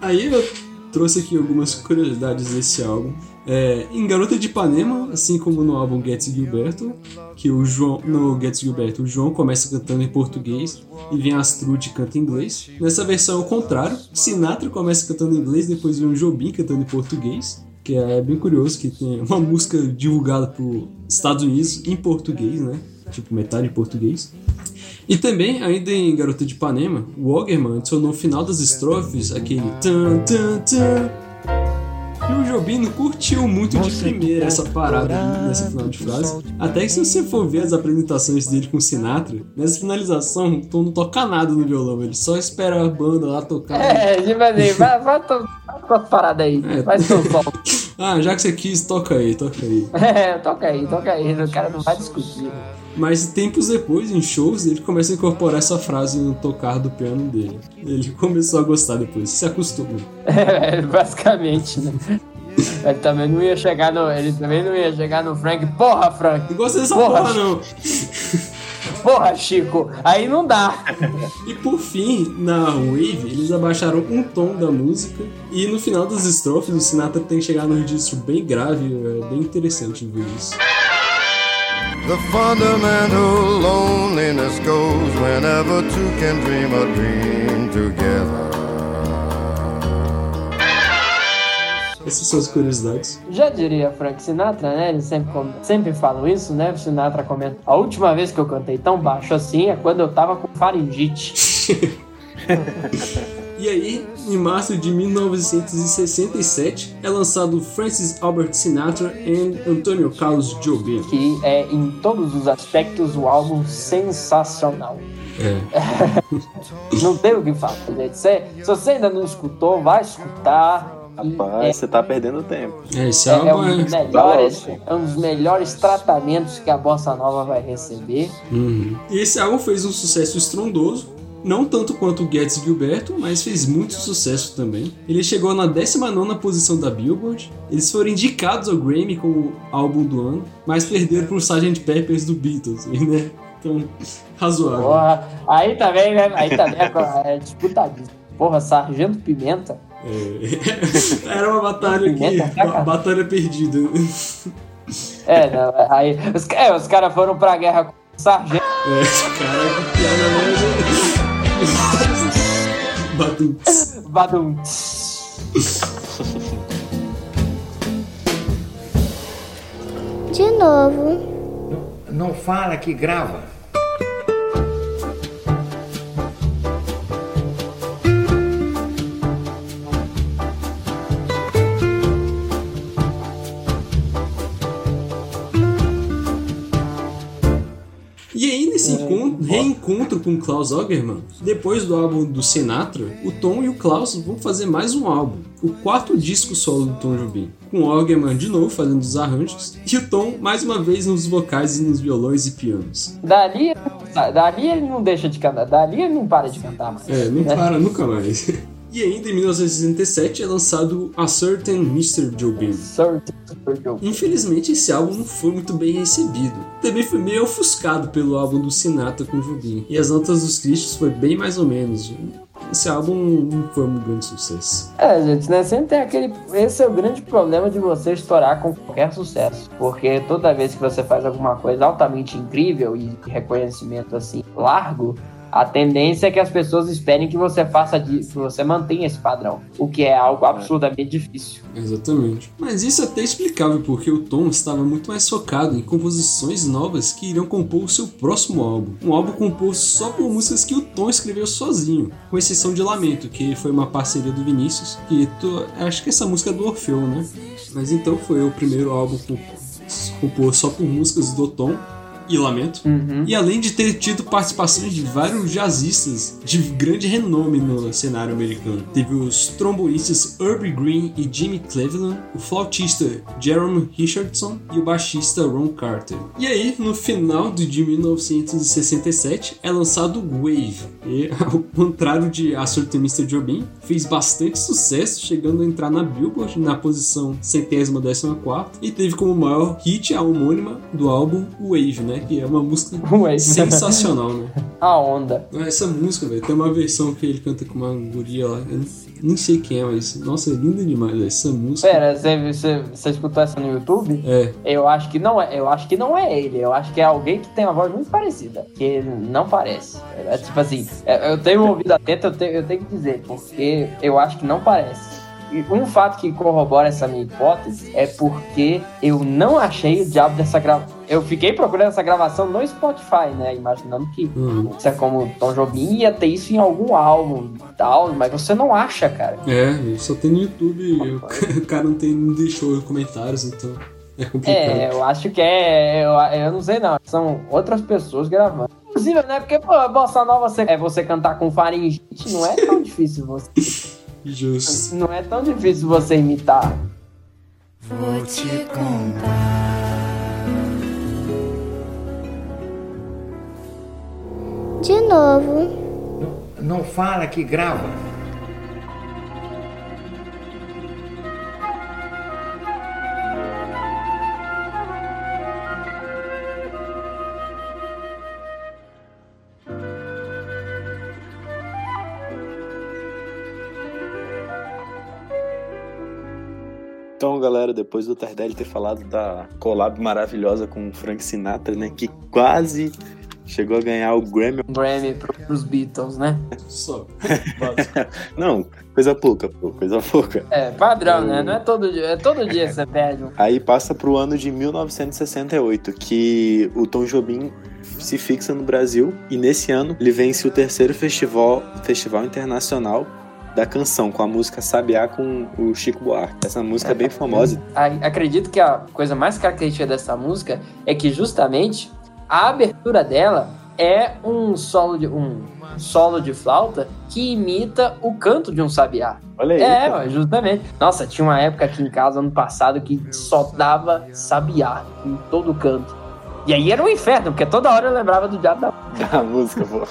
Speaker 7: Aí eu trouxe aqui algumas curiosidades desse álbum. É, em Garota de Ipanema, assim como no álbum Gets Gilberto, que o João, no Gets Gilberto, o João começa cantando em português e vem a Astrude e canta em inglês. Nessa versão é o contrário, Sinatra começa cantando em inglês, depois vem o Jobim cantando em português, que é bem curioso que tem uma música divulgada por Estados Unidos em português, né? Tipo metade em português. E também, ainda em Garota de Ipanema, o Oggerman adicionou no final das estrofes aquele tan tan tan. E o Jobim não curtiu muito de primeira essa parada nesse final de frase. Até que se você for ver as apresentações dele com o Sinatra, nessa finalização, o Tom não toca nada no violão, ele só espera a banda lá tocar.
Speaker 2: É, tipo assim, vai, vai, to- vai com as paradas aí.
Speaker 7: É.
Speaker 2: Vai seu som.
Speaker 7: Ah, já que você quis, toca aí, toca aí.
Speaker 2: É, toca aí, toca aí. O cara não vai discutir.
Speaker 7: Mas tempos depois, em shows, ele começa a incorporar essa frase no tocar do piano dele. Ele começou a gostar depois, se acostumou.
Speaker 2: É, basicamente, né? Ele também não ia chegar no. Ele também não ia chegar no Frank. Porra, Frank!
Speaker 7: Não gostei dessa porra, não.
Speaker 2: Porra, Chico! Aí não dá.
Speaker 7: E por fim, na Wave, eles abaixaram um tom da música e no final das estrofes o Sinatra tem que chegar num registro bem grave, é bem interessante ver isso.
Speaker 15: The fundamental loneliness goes whenever two can dream a dream together.
Speaker 7: Essas são as curiosidades.
Speaker 2: Já diria Frank Sinatra, né? Eles sempre, sempre falam isso, né? O Sinatra comenta. A última vez que eu cantei tão baixo assim é quando eu tava com faringite.
Speaker 7: E aí, em março de 1967, é lançado Francis Albert Sinatra e Antonio Carlos Jobim.
Speaker 2: Que é, em todos os aspectos, o álbum sensacional.
Speaker 7: É.
Speaker 2: Não tem o que falar, gente. Se, se você ainda não escutou, vai escutar.
Speaker 5: Rapaz, você tá perdendo tempo.
Speaker 7: É, esse
Speaker 2: É, é
Speaker 7: álbum
Speaker 2: um dos
Speaker 7: é.
Speaker 2: melhores, é um dos melhores tratamentos que a bossa nova vai receber.
Speaker 7: Uhum. E esse álbum fez um sucesso estrondoso. Não tanto quanto o Gets Gilberto, mas fez muito sucesso também. Ele chegou na 19 posição da Billboard. Eles foram indicados ao Grammy como álbum do ano, mas perderam pro Sgt. Peppers do Beatles, né? Então, razoável.
Speaker 2: Porra, aí também, né? Aí também é, é disputadíssimo. Porra, Sargento Pimenta.
Speaker 7: É. Era uma batalha que. Batalha perdida.
Speaker 2: É, não, aí os, é, os caras foram pra guerra com o Sargento.
Speaker 7: É, caraca, que piada merda. Badum.
Speaker 2: Badum.
Speaker 8: De novo.
Speaker 9: Não fala que grava.
Speaker 7: Nesse encon- reencontro com Klaus Oggerman, depois do álbum do Sinatra, o Tom e o Klaus vão fazer mais um álbum, o quarto disco solo do Tom Jobim, com o Oggerman de novo fazendo os arranjos, e o Tom mais uma vez nos vocais e nos violões e pianos.
Speaker 2: Dali, dali ele não deixa de cantar. Dali ele não para de cantar mais.
Speaker 7: É, não para nunca mais. E ainda em 1967 é lançado A Certain Mr. Jobim. Infelizmente esse álbum não foi muito bem recebido. Também foi meio ofuscado pelo álbum do Sinatra com Jobim. E as notas dos críticos foi bem mais ou menos. esse álbum não foi um grande sucesso.
Speaker 2: É, gente, né? Sempre tem aquele. Esse é o grande problema de você estourar com qualquer sucesso. Porque toda vez que você faz alguma coisa altamente incrível e reconhecimento assim largo, a tendência é que as pessoas esperem que você faça disso, que você mantenha esse padrão, o que é algo absurdamente difícil.
Speaker 7: Exatamente. Mas isso é até explicável, porque o Tom estava muito mais focado em composições novas que iriam compor o seu próximo álbum. Um álbum composto só por músicas que o Tom escreveu sozinho, com exceção de Lamento, que foi uma parceria do Vinícius, que tô, acho que essa música é do Orfeu, né? Mas então foi o primeiro álbum composto só por músicas do Tom e Lamento.
Speaker 2: Uhum.
Speaker 7: E além de ter tido participações de vários jazzistas de grande renome no cenário americano. Teve os trombonistas Herbie Green e Jimmy Cleveland, o flautista Jerome Richardson e o baixista Ron Carter. E aí, no final de 1967, é lançado Wave. E, ao contrário de Astor Mr. Jobim, fez bastante sucesso, chegando a entrar na Billboard na posição centésima décima quarta e teve como maior hit a homônima do álbum Wave, né? Que é uma música
Speaker 2: Wave.
Speaker 7: sensacional, né?
Speaker 2: A onda.
Speaker 7: Essa música, velho, tem uma versão que ele canta com uma guria lá. Eu nem sei quem é, mas nossa, é linda demais véio, essa música.
Speaker 2: Pera, você, você, você escutou essa no YouTube?
Speaker 7: É.
Speaker 2: Eu acho que não é, eu acho que não é ele. Eu acho que é alguém que tem uma voz muito parecida, que não parece. É, tipo assim, é, eu tenho ouvido atento, eu tenho, eu tenho que dizer, porque eu acho que não parece. E um fato que corrobora essa minha hipótese é porque eu não achei o diabo dessa gravação. Eu fiquei procurando essa gravação no Spotify, né? Imaginando que isso é como Tom Jobim ia ter isso em algum álbum e tal, mas você não acha, cara.
Speaker 7: É, só tem no YouTube e o cara não, tem, não deixou comentários, então é complicado.
Speaker 2: É, eu acho que é. Eu, eu não sei não. São outras pessoas gravando. Inclusive, né? Porque, pô, bossa nova você, é você cantar com faringite, não é tão difícil você.
Speaker 7: Justo.
Speaker 2: Não é tão difícil você imitar.
Speaker 14: Vou te contar.
Speaker 8: De novo.
Speaker 9: Não fala que grava.
Speaker 5: Então, galera, depois do Tardelli ter falado da collab maravilhosa com o Frank Sinatra, né? Que quase chegou a ganhar o Grammy.
Speaker 2: Grammy pros Beatles, né?
Speaker 7: Só.
Speaker 5: Não, coisa pouca, pô, coisa pouca.
Speaker 2: É, padrão, né? Não é todo dia. É todo dia que você perde um.
Speaker 5: Aí passa pro ano de 1968, que o Tom Jobim se fixa no Brasil e nesse ano ele vence o terceiro festival, festival internacional da canção com a música Sabiá com o Chico Buarque. Essa música é bem famosa.
Speaker 2: Acredito que a coisa mais característica dessa música é que justamente a abertura dela é um solo de um solo de flauta que imita o canto de um sabiá.
Speaker 5: Olha aí.
Speaker 2: É,
Speaker 5: cara.
Speaker 2: justamente. Nossa, tinha uma época aqui em casa ano passado que só dava sabiá em todo canto. E aí era um inferno, porque toda hora eu lembrava do diabo da
Speaker 5: A música, pô.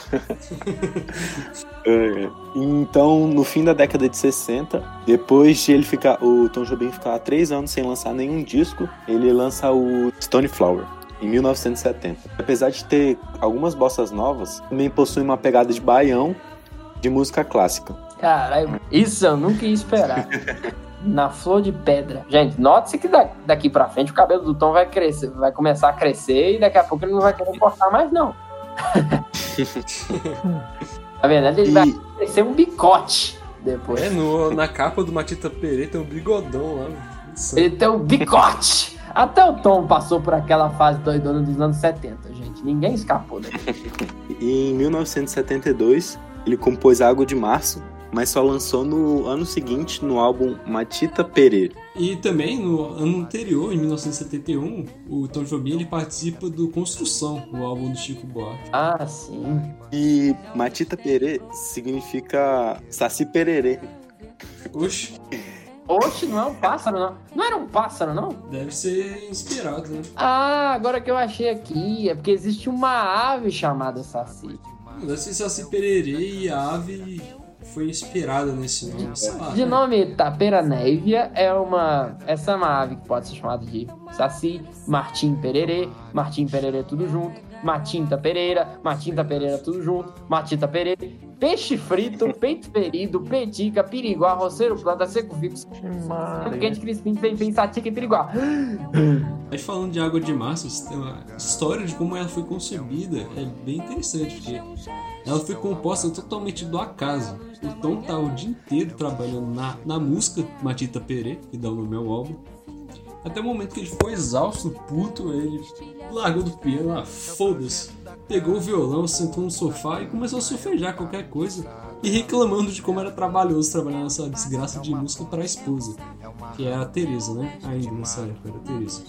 Speaker 5: É. Então, no fim da década de 60, depois de ele ficar, o Tom Jobim ficar três anos sem lançar nenhum disco, ele lança o Stone Flower. Em 1970. Apesar de ter algumas bossas novas, também possui uma pegada de baião de música clássica.
Speaker 2: Caralho, isso eu nunca ia esperar. Na flor de pedra. Gente, note-se que da- daqui pra frente o cabelo do Tom vai crescer, vai começar a crescer e daqui a pouco ele não vai querer cortar mais, não. Na verdade, ele vai crescer um bicote depois.
Speaker 7: É, no, na capa do Matita Pereira tem um bigodão lá.
Speaker 2: Ele tem um bicote. Até o Tom passou por aquela fase doidona dos anos 70, gente. Ninguém escapou.
Speaker 5: E em 1972, ele compôs Água de Março, mas só lançou no ano seguinte no álbum Matita Pereira.
Speaker 7: E também no ano anterior, em 1971, o Tom Jobim ele participa do Construção, o álbum do Chico Buarque.
Speaker 2: Ah, sim.
Speaker 5: E Matita Perê significa Saci Pererê.
Speaker 7: Oxe,
Speaker 2: Oxe, não é um pássaro, não. Não era um pássaro, não?
Speaker 7: deve ser inspirado, né?
Speaker 2: Ah, agora que eu achei aqui. É porque existe uma ave chamada Saci.
Speaker 7: Deve ser Saci Pererê e a ave foi inspirada nesse nome, sei lá.
Speaker 2: De
Speaker 7: né?
Speaker 2: nome Tapera Névia, é uma. Essa é uma ave que pode ser chamada de Saci, Martim Pererê, Martim Pererê tudo junto, Matinta Pereira, Matinta Pereira tudo junto, Matita Pereira. peixe frito, peito ferido, petica, piriguá, roceiro planta, seco fixo, quente crispim, bem satica e piriguá.
Speaker 7: Aí falando de água de março, tem uma história de como ela foi concebida é bem interessante, porque ela foi composta totalmente do acaso. O Tom tava o dia inteiro trabalhando na, na música Matita Perê, que dá o nome ao álbum. Até o momento que ele ficou exausto, puto, ele largou do piano, ah, foda-se. Pegou o violão, sentou no sofá e começou a sofejar qualquer coisa. E reclamando de como era trabalhoso trabalhar nessa desgraça de música para a esposa, que é a Teresa, né? Ainda nessa época era a Teresa.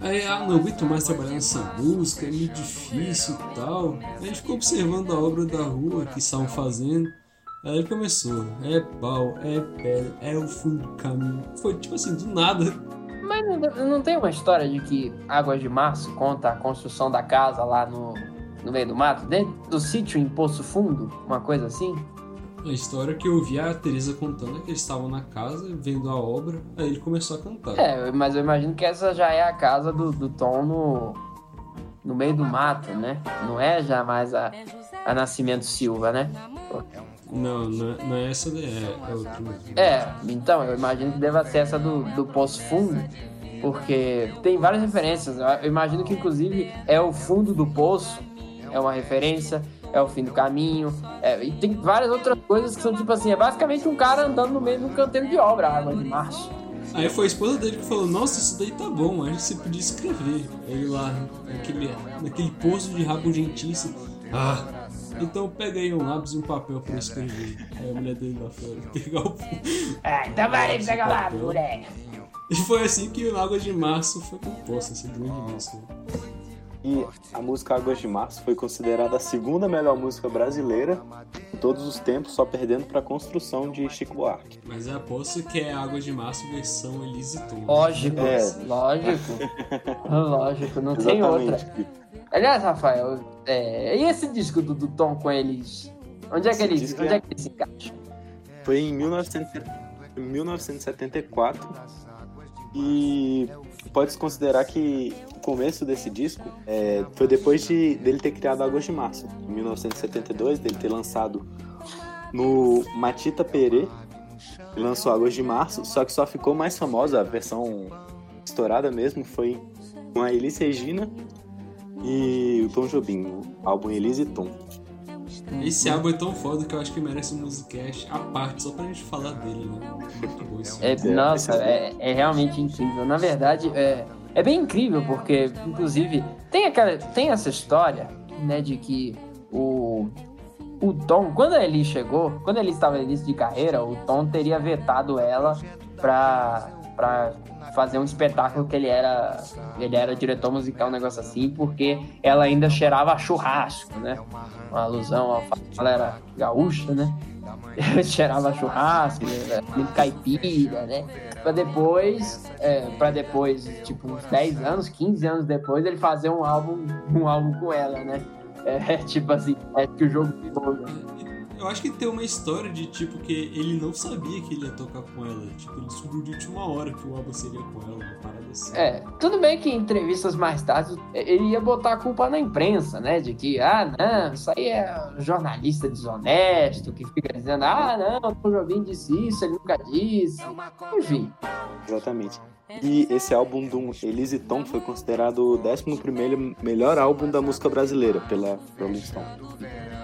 Speaker 7: Aí, ah, não aguento mais trabalhar nessa música, é muito difícil e tal. Aí gente ficou observando a obra da rua que estavam fazendo. Aí ele começou, é pau, é pedra, é o fundo do caminho. Foi tipo assim, do nada.
Speaker 2: Mas não, não tem uma história de que Águas de Março conta a construção da casa lá no, no meio do mato, dentro do sítio em Poço Fundo? Uma coisa assim?
Speaker 7: A história que eu vi a Teresa contando é que eles estavam na casa vendo a obra, aí ele começou a cantar.
Speaker 2: É, mas eu imagino que essa já é a casa do, do Tom no, no meio do mato, né? Não é já mais a, a Nascimento Silva, né?
Speaker 7: Não, não é, não é essa, é, é outra.
Speaker 2: É, então, eu imagino que deva ser essa do, do Poço Fundo, porque tem várias referências. Eu imagino que, inclusive, é o fundo do poço, é uma referência, é o fim do caminho, é, e tem várias outras coisas que são tipo assim: é basicamente um cara andando no meio de um canteiro de obra, água de março.
Speaker 7: Aí foi a esposa dele que falou: Nossa, isso daí tá bom, acho que você podia escrever. Ele lá, naquele, naquele poço de rabo gentice. Ah, então pega aí um lápis e um papel pra escrever. Aí a mulher dele lá fora pegar o.
Speaker 2: É, então vai pegar lá, mulher.
Speaker 7: E foi assim que o Água de Março foi composto, esse grande música.
Speaker 5: E a música Águas de Março foi considerada a segunda melhor música brasileira de todos os tempos, só perdendo para a construção de Chico Buarque.
Speaker 7: Mas eu aposto que é Água de Março versão Elise Tom.
Speaker 2: Lógico,
Speaker 5: É.
Speaker 2: lógico. lógico, não tem outra.
Speaker 5: Exatamente.
Speaker 2: Aliás, Rafael, é, e esse disco do, do Tom com eles? Onde é que
Speaker 5: disco
Speaker 2: onde
Speaker 5: é-
Speaker 2: é que eles se encaixam?
Speaker 5: Foi em 1900 em 1974 e pode-se considerar que começo desse disco é, foi depois de, dele ter criado Águas de Março, em 1972, dele ter lançado no Matita Perê, lançou Águas de Março, só que só ficou mais famosa, a versão estourada mesmo, foi com a Elis Regina e o Tom Jobim, o álbum Elis e Tom.
Speaker 7: Esse álbum é tão foda que eu acho que merece um musicast à parte, só pra gente falar dele, né? Muito bom esse
Speaker 2: É, nossa, é, é realmente incrível. Na verdade, é, é bem incrível, porque, inclusive, tem, aquela, tem essa história, né, de que o, o Tom, quando a Ellie chegou, quando ele estava no início de carreira, o Tom teria vetado ela pra, pra fazer um espetáculo que ele era, ele era diretor musical, um negócio assim, porque ela ainda cheirava a churrasco, né? Uma alusão ao fato que ela era gaúcha, né? cheirava churrasco, muito caipira, né? Pra depois, é, pra depois, tipo, uns 10 anos, 15 anos depois, ele fazer um álbum, um álbum com ela, né? É, tipo assim, é que o jogo né?
Speaker 7: Eu acho que tem uma história de tipo que ele não sabia que ele ia tocar com ela. Tipo, ele descobriu de última hora que o álbum seria com ela, uma parada assim.
Speaker 2: É, tudo bem que em entrevistas mais tarde ele ia botar a culpa na imprensa, né? De que, ah, não, isso aí é jornalista desonesto que fica dizendo, ah, não, o Jobim disse isso, ele nunca disse. Enfim.
Speaker 5: Exatamente. E esse álbum do Elise Tom foi considerado o 11 melhor álbum da música brasileira pela Rolling Stone.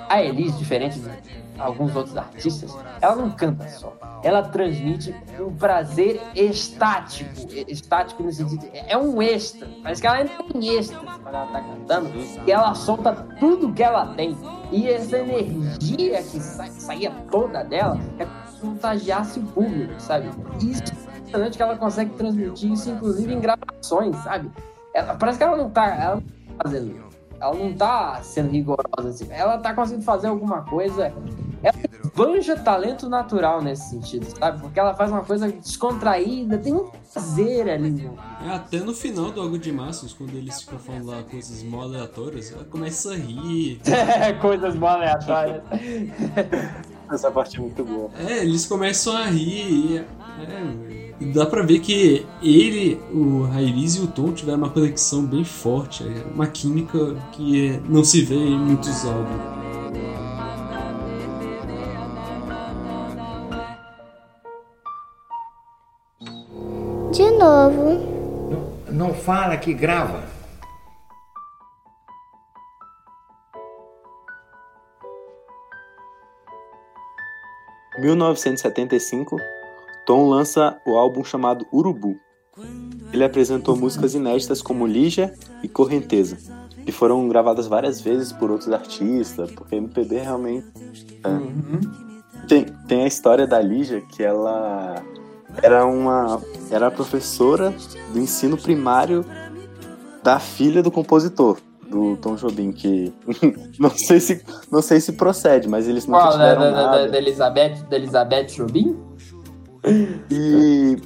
Speaker 2: A Elise, diferente de alguns outros artistas, ela não canta só. Ela transmite um prazer estático. Estático no sentido. É um êxtase. Parece que ela entra em êxtase quando ela tá cantando. E ela solta tudo que ela tem. E essa energia que sai, saía toda dela é contagiasse o público, sabe? Isso é impressionante que ela consegue transmitir isso, inclusive em gravações, sabe? Ela, parece que ela não tá. Ela não tá fazendo ela não tá sendo rigorosa assim. Ela tá conseguindo fazer alguma coisa. Ela banja talento natural nesse sentido, sabe? Porque ela faz uma coisa descontraída, tem um prazer ali.
Speaker 7: É, até no final do Água de Marços, quando eles ficam falando lá coisas mó aleatórias, ela começa a rir.
Speaker 2: Coisas mal aleatórias.
Speaker 5: Essa parte é muito boa.
Speaker 7: É, eles começam a rir. e- É, e dá pra ver que ele, o Rairis e o Tom tiveram uma conexão bem forte, é uma química que não se vê em muitos álbuns.
Speaker 8: De novo.
Speaker 9: Não, não fala que grava.
Speaker 5: Mil novecentos e setenta e cinco Tom lança o álbum chamado Urubu. Ele apresentou músicas inéditas como Lígia e Correnteza, que foram gravadas várias vezes por outros artistas, porque MPB realmente. é. Tem, tem a história da Lígia, que ela era uma era professora do ensino primário da filha do compositor do Tom Jobim que não sei se não sei se procede mas eles nunca
Speaker 2: Qual? Da,
Speaker 5: tiveram
Speaker 2: da, da,
Speaker 5: nada
Speaker 2: da Elizabeth, da Elizabeth Jobim?
Speaker 5: E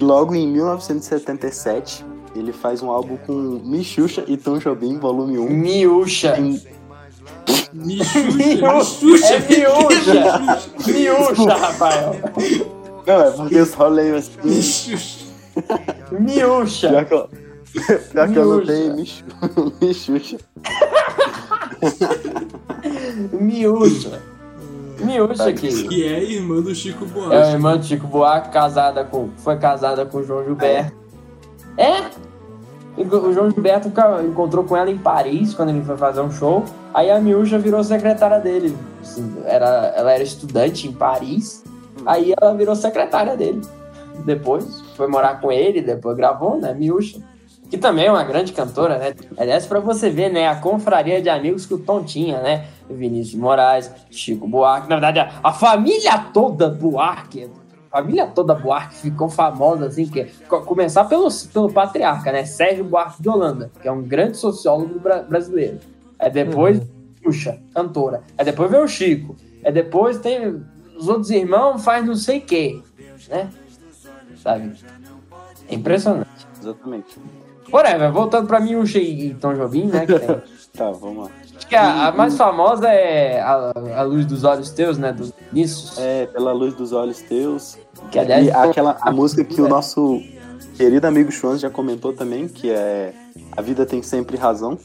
Speaker 5: logo em 1977 ele faz um álbum com Michucha e Tom Jobim volume 1
Speaker 2: Miúcha.
Speaker 7: Miúcha.
Speaker 2: É miúcha. Miúcha, Rafael
Speaker 5: não é porque eu só leio assim.
Speaker 2: Miúcha.
Speaker 5: Pior que eu, pior que eu não
Speaker 2: Miúcha.
Speaker 5: tenho Michu- Michucha
Speaker 2: Miúcha Miúcha que
Speaker 7: Que é irmã do Chico
Speaker 2: é a
Speaker 7: Buarque.
Speaker 2: irmã do Chico Buarque, casada com, foi casada com o João Gilberto. É? O João Gilberto encontrou com ela em Paris quando ele foi fazer um show. Aí a Miúcha virou secretária dele. Assim, Era, ela era estudante em Paris. Aí ela virou secretária dele. Depois foi morar com ele, depois gravou, né? Miúcha. Que também é uma grande cantora, né? Aliás, pra você ver, né? A confraria de amigos que o Tom tinha, né? Vinícius de Moraes, Chico Buarque. Na verdade, a, a família toda Buarque. A família toda Buarque ficou famosa, assim, que co- começar pelo, pelo patriarca, né? Sérgio Buarque de Holanda, que é um grande sociólogo bra- brasileiro. Aí depois, Xuxa, cantora. Aí depois veio o Chico. Aí depois tem os outros irmãos, faz não sei o quê, né? Sabe? É impressionante.
Speaker 5: exatamente
Speaker 2: Whatever, voltando pra e e Tom Jobim, né?
Speaker 5: Tá vamos lá
Speaker 2: Acho que a, a mais famosa é a, a Luz dos Olhos Teus, né? Do Vinícius.
Speaker 5: É, pela luz dos olhos teus.
Speaker 2: Que, aliás,
Speaker 5: e aquela a música que o nosso querido amigo Schwanz já comentou também, que é A Vida Tem Sempre Razão.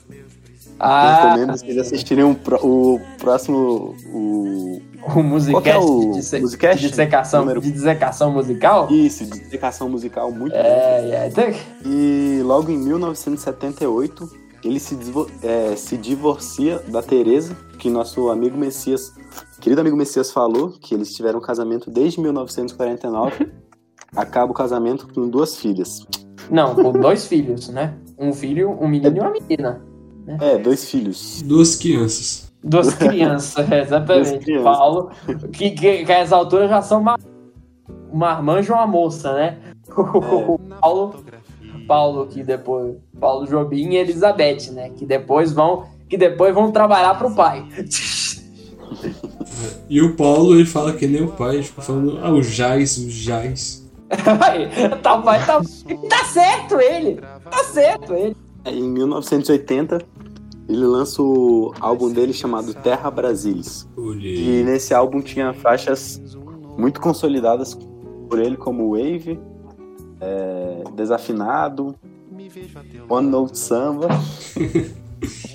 Speaker 2: Ah,
Speaker 5: Recomendo vocês assistirem o, pró- o próximo. O,
Speaker 2: o
Speaker 5: que é
Speaker 2: musicast
Speaker 5: o
Speaker 2: de,
Speaker 5: musicast?
Speaker 2: de dissecação,
Speaker 5: Número-
Speaker 2: de dissecação musical.
Speaker 5: Isso, de dedicação musical muito bom.
Speaker 2: É, é, tem-
Speaker 5: E logo em 1978, ele se, é, se divorcia da Teresa, que nosso amigo Messias, querido amigo Messias falou, que eles tiveram um casamento desde 1949. Acaba o casamento com duas filhas.
Speaker 2: Não, com dois filhos, né? Um filho, um menino e uma menina.
Speaker 5: É, dois filhos.
Speaker 7: Duas crianças.
Speaker 2: Duas crianças, é, exatamente.
Speaker 5: Duas crianças.
Speaker 2: Paulo, que, que, que a essa altura já são uma, um marmanjo e uma moça, né? O Paulo, Paulo, que depois. Paulo Jobim e Elizabeth, né? Que depois vão. Que depois vão trabalhar pro pai.
Speaker 7: E o Paulo, ele fala que nem o pai, tipo, falando, ah, o Jais, o Jais.
Speaker 2: Aí, tá, vai, tá, tá certo ele! Tá certo ele!
Speaker 5: Em 1980, ele lança o álbum dele chamado Terra Brasilis. E nesse álbum tinha faixas muito consolidadas por ele, como Wave, é, Desafinado, One Note Samba.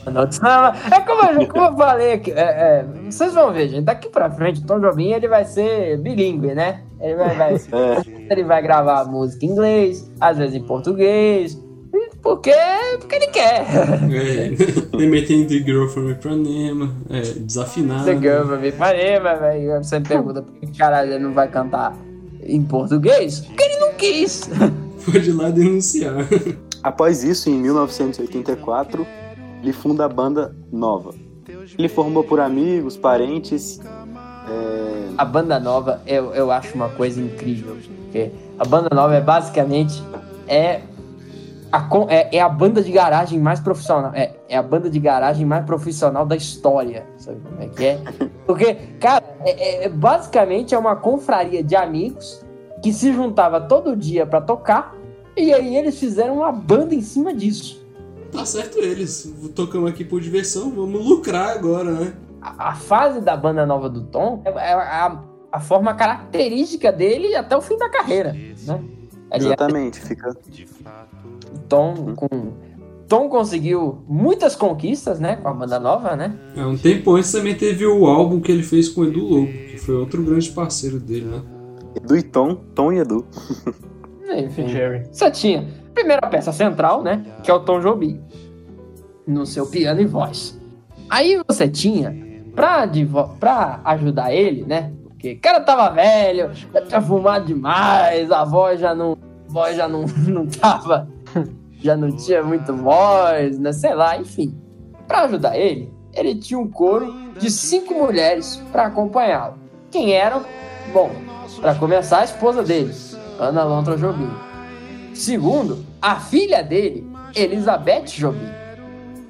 Speaker 2: Não, não, é como eu, como eu falei aqui, é, é, vocês vão ver, gente, daqui pra frente o Tom Jobim ele vai ser bilíngue, né? Ele vai, vai- ele vai gravar música em inglês, às vezes em português, porque, porque ele quer.
Speaker 7: É, Limiting the Girl from Ipanema, é, desafinado.
Speaker 2: The girl ele, vai- vai- você pergunta por que caralho ele não vai cantar em português? Porque ele quis.
Speaker 7: Pode ir lá denunciar.
Speaker 5: Após isso, em 1984, ele funda a banda Nova. Ele formou por amigos, parentes. é,
Speaker 2: A banda nova eu, eu acho uma coisa incrível. Porque a banda nova é basicamente é a, é, é a banda de garagem mais profissional. É, é a banda de garagem mais profissional da história. Sabe como é que é? Porque, cara, é, é- basicamente é uma confraria de amigos que se juntava todo dia pra tocar. E aí eles fizeram uma banda em cima disso.
Speaker 7: Tá certo eles. Tocamos aqui por diversão, vamos lucrar agora, né?
Speaker 2: a, a fase da banda nova do Tom é, é a, a forma característica dele até o fim da carreira, né? Ele-
Speaker 5: exatamente, fica.
Speaker 2: Tom com Tom conseguiu muitas conquistas, né, com a banda nova, né?
Speaker 7: É, um tempo antes também teve o álbum que ele fez com o Edu Lobo, que foi outro grande parceiro dele, né?
Speaker 5: Edu e Tom, Tom e Edu.
Speaker 2: Enfim,
Speaker 6: Jerry.
Speaker 2: você tinha a primeira peça central, né? Que é o Tom Jobim. No seu piano e voz. Aí você tinha, pra, pra ajudar ele, né? Porque o cara tava velho, já tinha fumado demais, a voz já não. A voz já não, não tava. Já não tinha muito voz, né? Sei lá, enfim. Pra ajudar ele, ele tinha um coro de cinco mulheres pra acompanhá-lo. Quem eram? Bom, pra começar, a esposa dele, Ana Lontra Jobim. Segundo, a filha dele, Elizabeth Jobim.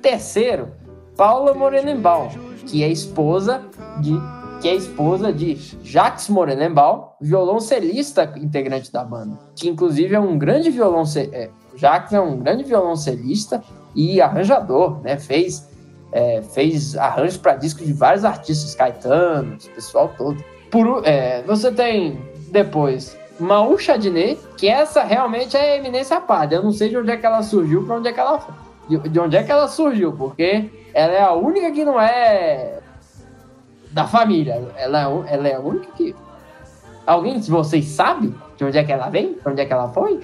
Speaker 2: Terceiro, Paula Morenenbaum, que é esposa de que é esposa de Jacques Morenenbaum, violoncelista integrante da banda, que inclusive é um grande violoncelista, é, Jacques é um grande violoncelista e arranjador, né? Fez é, fez arranjos para discos de vários artistas, Caetano, esse pessoal todo. Por, é, você tem depois Maú Chadinet, que essa realmente é a eminência parda. Eu não sei de onde é que ela surgiu, para onde é que ela de, de onde é que ela surgiu, porque ela é a única que não é da família. Ela é, ela é a única que alguém de vocês sabe de onde é que ela vem, de onde é que ela foi?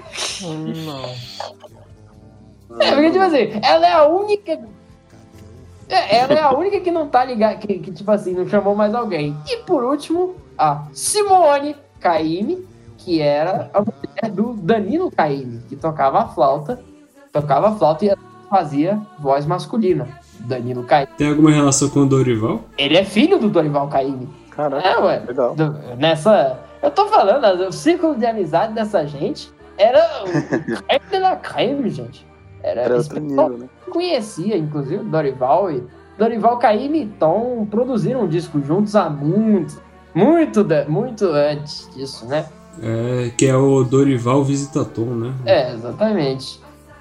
Speaker 2: É, porque, tipo assim, ela é a única. É, ela é a única que não tá ligada, que, que, tipo assim, não chamou mais alguém. E por último, a Simone Caymmi, que era a mulher do Danilo Caymmi, que tocava a flauta, tocava a flauta e fazia voz masculina. Danilo Caymmi.
Speaker 7: Tem alguma relação com o Dorival?
Speaker 2: Ele é filho do Dorival Caymmi.
Speaker 5: Caraca,
Speaker 2: É, ué.
Speaker 5: legal.
Speaker 2: Do- nessa. Eu tô falando, o círculo de amizade dessa gente era o Caymmi de la Caymmi, gente. Era,
Speaker 5: outro nível, né?
Speaker 2: conhecia, inclusive, Dorival e Dorival Caymmi e Tom produziram um disco juntos há muito, muito, de- muito antes disso, né?
Speaker 7: É, que é o Dorival Visita Tom, né?
Speaker 2: É, exatamente.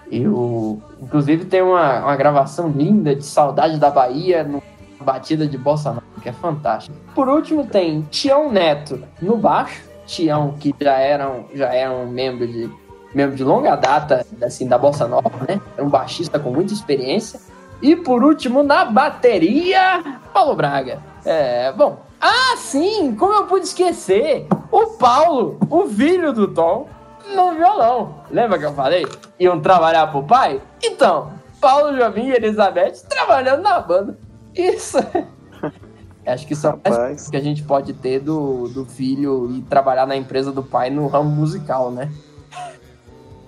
Speaker 2: E o, inclusive tem uma, uma gravação linda de Saudade da Bahia no batida de bossa nova, que é fantástico. Por último tem Tião Neto no baixo, Tião que já era um, já era um membro de membro de longa data assim da bossa nova, né? É um baixista com muita experiência. E por último na bateria, Paulo Braga. É, bom, ah, sim, como eu pude esquecer? O Paulo, o filho do Tom, no violão. Lembra que eu falei? Iam trabalhar pro pai? Então, Paulo Jobim e Elizabeth trabalhando na banda. Isso. Acho que são mais coisas que a gente pode ter do, do filho e trabalhar na empresa do pai no ramo musical, né?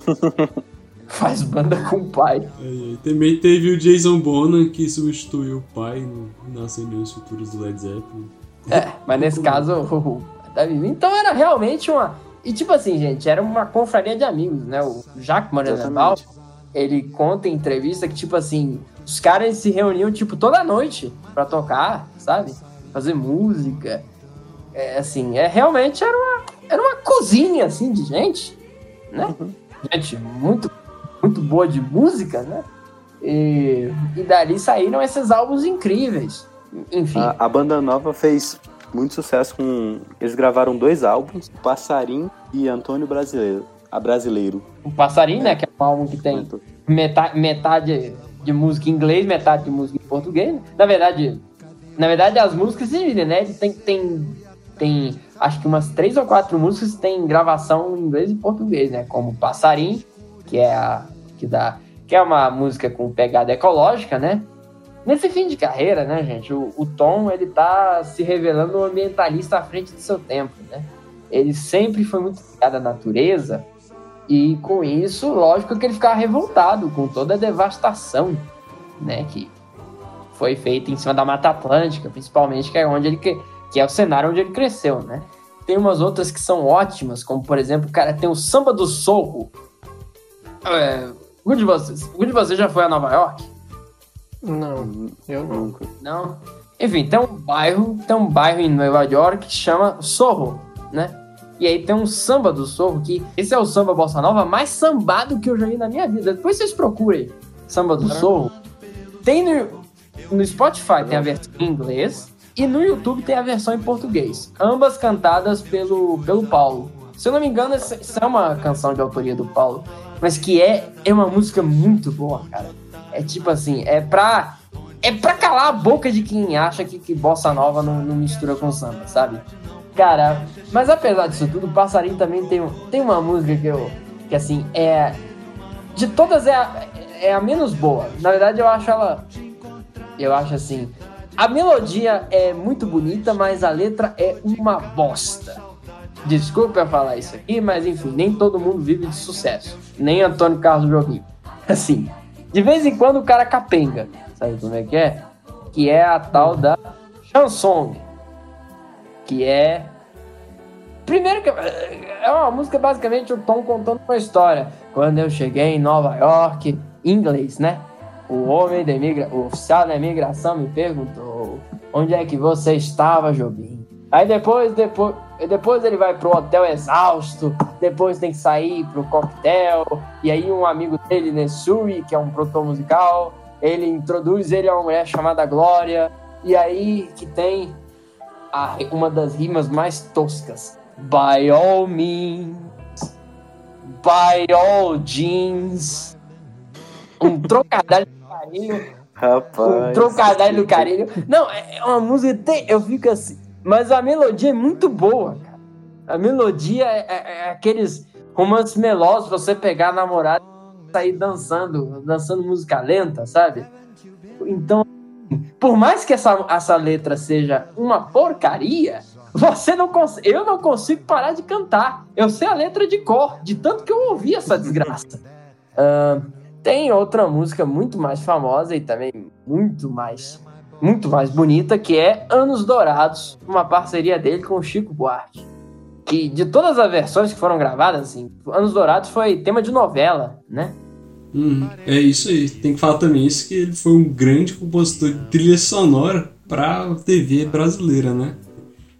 Speaker 2: Faz banda com o pai.
Speaker 7: E também teve o Jason Bonham que substituiu o pai no Nascendo Futuros do Led Zeppelin.
Speaker 2: É, mas nesse caso. Então era realmente uma. E tipo assim, gente, era uma confraria de amigos, né? O Jacques Morenenbaum, ele conta em entrevista que, tipo assim, os caras se reuniam, tipo, toda noite pra tocar, sabe? Fazer música. É assim, é realmente era uma, era uma cozinha, assim, de gente, né? Gente muito, muito boa de música, né? E, e dali saíram esses álbuns incríveis. Enfim.
Speaker 5: A, a banda nova fez muito sucesso com. Eles gravaram dois álbuns, Passarim e Antônio Brasileiro. A Brasileiro.
Speaker 2: O Passarinho, né? Que é um álbum que tem metade, metade de música em inglês, metade de música em português. né? Na verdade, na verdade as músicas se dividem, né? Tem, tem, tem acho que umas três ou quatro músicas tem gravação em inglês e português, né? Como Passarim, que é a que dá, que é uma música com pegada ecológica, né? Nesse fim de carreira, né, gente, o, o Tom, ele tá se revelando um ambientalista à frente do seu tempo, né? Ele sempre foi muito ligado à natureza e com isso, lógico que ele ficava revoltado com toda a devastação, né, que foi feita em cima da Mata Atlântica, principalmente, que é onde ele que, é o cenário onde ele cresceu, né? Tem umas outras que são ótimas, como por exemplo, cara, tem o Samba do Sorro. É, algum de vocês, algum de vocês já foi a Nova York?
Speaker 6: Não, eu não.
Speaker 2: Não. Enfim, tem um bairro, tem um bairro em Nova York que chama Sorro, né? E aí tem um samba do Sorro que esse é o samba bossa nova mais sambado que eu já vi na minha vida. Depois vocês procurem samba do Sorro. Tem no, no Spotify tem a versão em inglês e no YouTube tem a versão em português. Ambas cantadas pelo, pelo Paulo. Se eu não me engano, essa é uma canção de autoria do Paulo, mas que é, é uma música muito boa, cara. É tipo assim, é pra. É pra calar a boca de quem acha que, que bossa nova não, não mistura com samba, sabe? Cara, mas apesar disso tudo, o Passarinho também tem, tem uma música que eu, que assim, é. De todas é a, é a menos boa. Na verdade, eu acho ela. Eu acho assim. A melodia é muito bonita, mas a letra é uma bosta. Desculpa falar isso aqui, mas enfim, nem todo mundo vive de sucesso. Nem Antônio Carlos Jobim. Assim, de vez em quando o cara capenga. Sabe como é que é? Que é a tal da chanson. Que é. Primeiro que. É uma música basicamente o Tom contando uma história. Quando eu cheguei em Nova York, inglês, né? O homem da imigra... o oficial da imigração me perguntou onde é que você estava, Jobim. Aí depois, depois, depois ele vai pro hotel exausto, depois tem que sair pro coquetel, e aí um amigo dele, Nessui, que é um produtor musical, ele introduz ele a uma mulher chamada Glória, e aí que tem a, uma das rimas mais toscas. By all means, by all jeans. Um trocadilho do carinho.
Speaker 5: Rapaz.
Speaker 2: Um trocadilho do carinho. Não, é é uma música. Tem, eu fico assim. Mas a melodia é muito boa, cara. A melodia é, é- é aqueles romances melosos, você pegar a namorada e sair dançando, dançando música lenta, sabe? Então, por mais que essa, essa letra seja uma porcaria, você não consegue. Eu não consigo parar de cantar. Eu sei a letra de cor, de tanto que eu ouvi essa desgraça. Ahn, tem outra música muito mais famosa e também muito mais muito mais bonita, que é Anos Dourados, uma parceria dele com o Chico Buarque. Que de todas as versões que foram gravadas, assim, Anos Dourados foi tema de novela, né?
Speaker 7: Hum, é isso aí. Tem que falar também isso que ele foi um grande compositor de trilha sonora pra TV brasileira, né?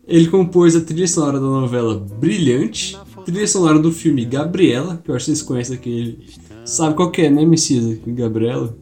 Speaker 7: Ele compôs a trilha sonora da novela Brilhante, trilha sonora do filme Gabriela, que eu acho que vocês conhecem aquele. Sabe qual que é, né, Messias? Gabriela?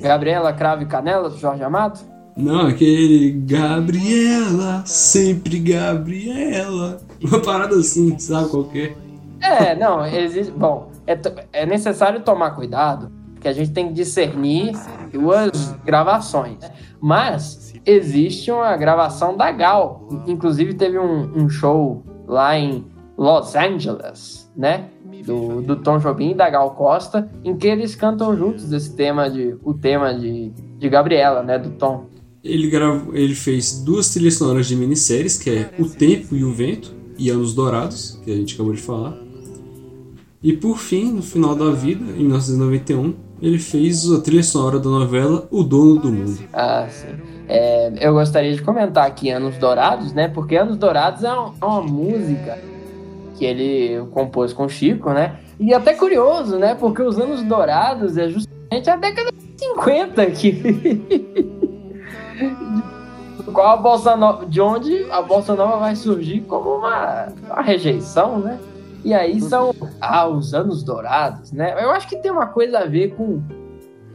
Speaker 2: Gabriela Cravo e Canela, do Jorge Amado.
Speaker 7: Não, aquele Gabriela, sempre Gabriela. Uma parada assim, sabe qual que é?
Speaker 2: É, não, existe. Bom, é, é necessário tomar cuidado, porque a gente tem que discernir duas gravações. Mas existe uma gravação da Gal. Inclusive teve um, um show lá em Los Angeles, né? Do, do Tom Jobim e da Gal Costa, em que eles cantam juntos esse tema de. o tema de, de Gabriela, né? Do Tom.
Speaker 7: Ele, gravou, ele fez duas trilhas sonoras de minisséries, que é O Tempo e o Vento e Anos Dourados, que a gente acabou de falar. E por fim, no final da vida, em 1991, ele fez a trilha sonora da novela O Dono do Mundo.
Speaker 2: Ah, sim. É, eu gostaria de comentar aqui Anos Dourados, né? Porque Anos Dourados é, um- é uma música que ele compôs com Chico, né? E até curioso, né? Porque os Anos Dourados é justamente a década de 50 que... Qual a bossa nova, de onde a bossa nova vai surgir como uma, uma rejeição, né? E aí são ah, os anos dourados, né? Eu acho que tem uma coisa a ver com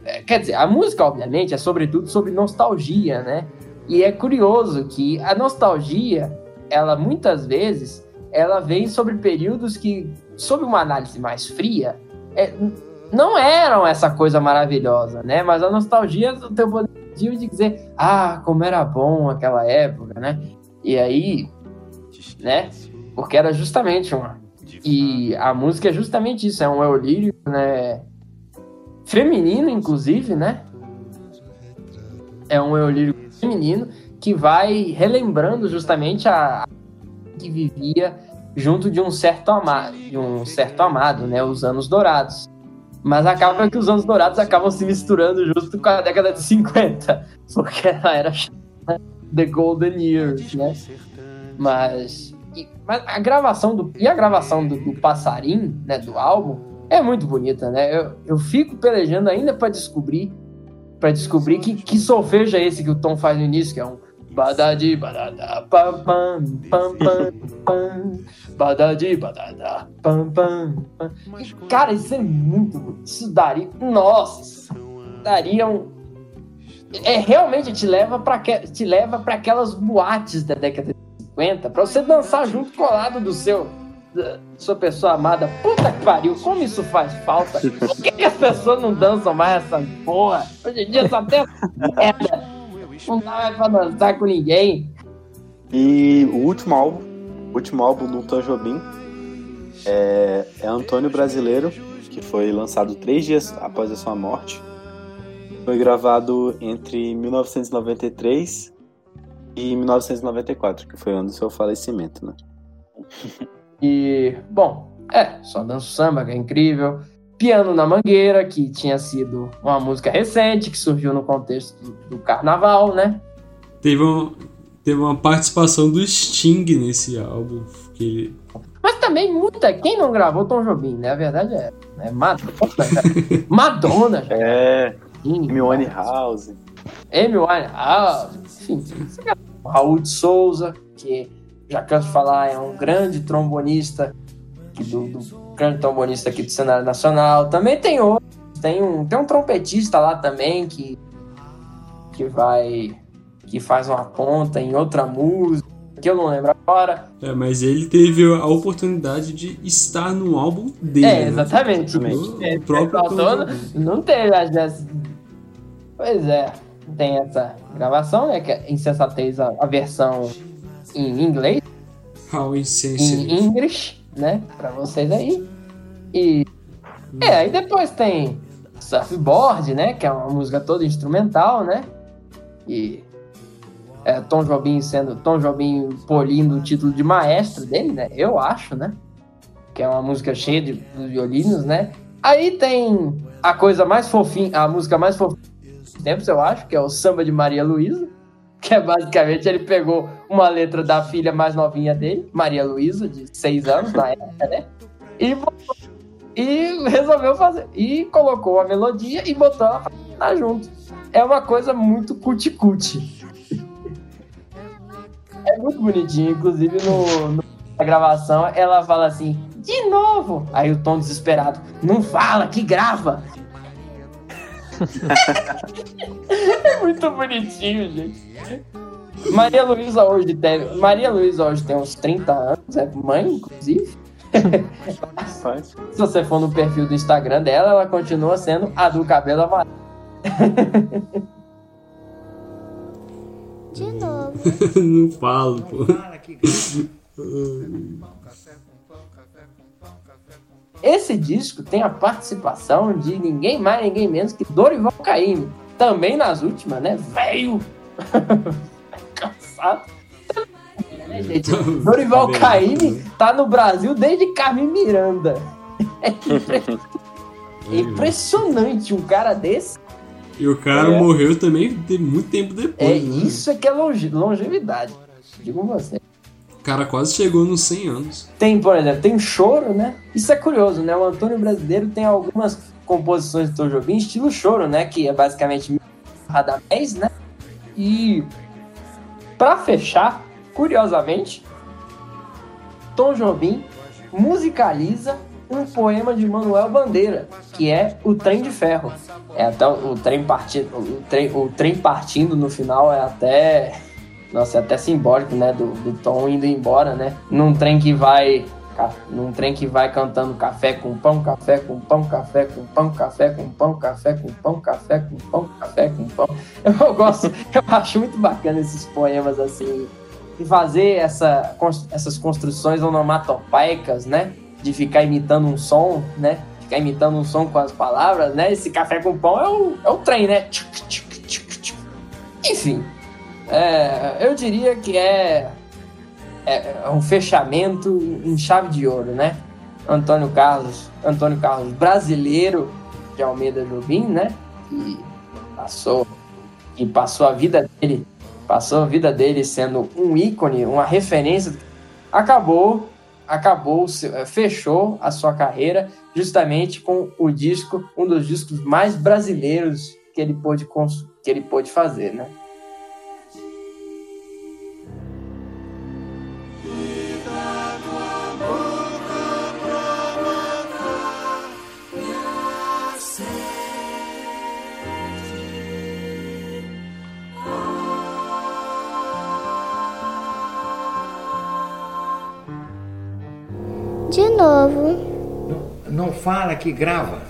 Speaker 2: é, Quer dizer, a música, obviamente, é sobretudo sobre nostalgia, né? E é curioso que a nostalgia, ela muitas vezes, ela vem sobre períodos que, sob uma análise mais fria, é, não eram essa coisa maravilhosa, né? Mas a nostalgia tem o poder de dizer, ah, como era bom aquela época, né? E aí, né? Porque era justamente uma. E a música é justamente isso, é um eu lírico, né? feminino, inclusive, né? É um eu lírico feminino que vai relembrando justamente a a que vivia junto de um certo amado, de um certo amado, né? Os anos dourados. Mas acaba que os anos dourados acabam se misturando justo com a década de 50, porque ela era chamada The Golden Years, né? Mas, e- mas a gravação do e a gravação do, do passarinho, né, do álbum, é muito bonita, né? Eu, eu fico pelejando ainda pra descobrir para descobrir que, que solfejo é esse que o Tom faz no início, que é um badadi badada pam pam pam pam pam badadi badada pam pam pam. Cara, isso é muito. Isso daria, nossa, daria um é realmente te leva para te leva para aquelas boates da década de 50 para você dançar junto colado do seu sua pessoa amada. Puta que pariu, como isso faz falta? Por que, que as pessoas não dançam mais essa porra? Hoje em dia só tem essa merda. Não dá pra dançar com ninguém.
Speaker 5: E o último álbum, o último álbum do Tom Jobim, é, é Antônio Brasileiro, que foi lançado três dias após a sua morte. Foi gravado entre 1993 e 1994, que foi o ano do seu falecimento, né?
Speaker 2: E, bom, é, só danço samba, que é incrível. Piano na Mangueira, que tinha sido uma música recente, que surgiu no contexto do, do carnaval, né?
Speaker 7: Teve uma, teve uma participação do Sting nesse álbum. Que ele...
Speaker 2: Mas também muita. Quem não gravou Tom Jobim, né? A verdade é. é Madonna. Madonna. já.
Speaker 5: É. Amy House.
Speaker 2: Amy Winehouse, enfim, Raul de Souza, que já canso de falar, é um grande trombonista, que do, do- grande trombonista aqui do cenário nacional. Também tem outro, tem um, tem um trompetista lá também que, que vai, que faz uma ponta em outra música, que eu não lembro agora.
Speaker 7: É, mas ele teve a oportunidade de estar no álbum dele.
Speaker 2: É,
Speaker 7: né?
Speaker 2: exatamente.
Speaker 7: O
Speaker 2: É,
Speaker 7: próprio Tom
Speaker 2: faltou-
Speaker 7: Jobim.
Speaker 2: não teve as dessas. Pois é, tem essa gravação, né? Que é insensatez a, a versão em inglês,
Speaker 7: How Insensitive.
Speaker 2: em English, né? Pra vocês aí. E. É, aí depois tem Surfboard, né? Que é uma música toda instrumental, né? E. É, Tom Jobim sendo. Tom Jobim polindo o título de maestro dele, né? Eu acho, né? Que é uma música cheia de, de violinos, né? Aí tem a coisa mais fofinha, a música mais fofinha dos tempos, eu acho, que é o Samba de Maria Luísa. Que é basicamente ele pegou uma letra da filha mais novinha dele, Maria Luísa, de seis anos na época, né? E, e resolveu fazer. E colocou a melodia e botou ela pra junto. É uma coisa muito cuti-cuti. É muito bonitinho, inclusive no, no- na gravação ela fala assim, de novo! Aí o tom desesperado, não fala, que grava! É muito bonitinho, gente. Maria Luísa hoje deve. Maria Luísa hoje tem uns 30 anos, é mãe, inclusive. Se você for no perfil do Instagram dela, ela continua sendo a do cabelo amarelo.
Speaker 8: De novo.
Speaker 7: não falo, pô.
Speaker 2: Esse disco tem a participação de ninguém mais, ninguém menos que Dorival Caymmi. Também nas últimas, né? Velho! Cansado. Né, gente? Dorival Caymmi tá no Brasil desde Carmen Miranda. É impre- é impressionante um cara desse.
Speaker 7: E o cara
Speaker 2: É.
Speaker 7: morreu também de muito tempo depois.
Speaker 2: É
Speaker 7: né?
Speaker 2: isso é que é longe- longevidade. Digo você.
Speaker 7: O cara quase chegou nos 100 anos.
Speaker 2: Tem, por exemplo, tem choro, né? Isso é curioso, né? O Antônio Brasileiro tem algumas composições de Tom Jobim estilo choro, né? Que é basicamente Radamés, né? E pra fechar, curiosamente, Tom Jobim musicaliza um poema de Manuel Bandeira, que é O Trem de Ferro. É até o, o trem partindo, o trem, o trem partindo no final é até nossa, é até simbólico, né? Do, do Tom indo embora, né? Num trem que vai. Num trem que vai cantando café com pão, café com pão, café com pão, café com pão, café com pão, café com pão, café com pão. Eu gosto, eu acho muito bacana esses poemas assim. E fazer essa, essas construções onomatopeicas, né? De ficar imitando um som, né? Ficar imitando um som com as palavras, né? Esse café com pão é o, é o trem, né? Enfim, é, eu diria que é, é um fechamento em chave de ouro, né? Antônio Carlos, Antônio Carlos brasileiro de Almeida Jobim, né? Que passou, que passou a vida dele, passou a vida dele sendo um ícone, uma referência, acabou, acabou, eh, fechou a sua carreira justamente com o disco, um dos discos mais brasileiros que ele pôde, que ele pôde fazer, né?
Speaker 9: Fala que grava.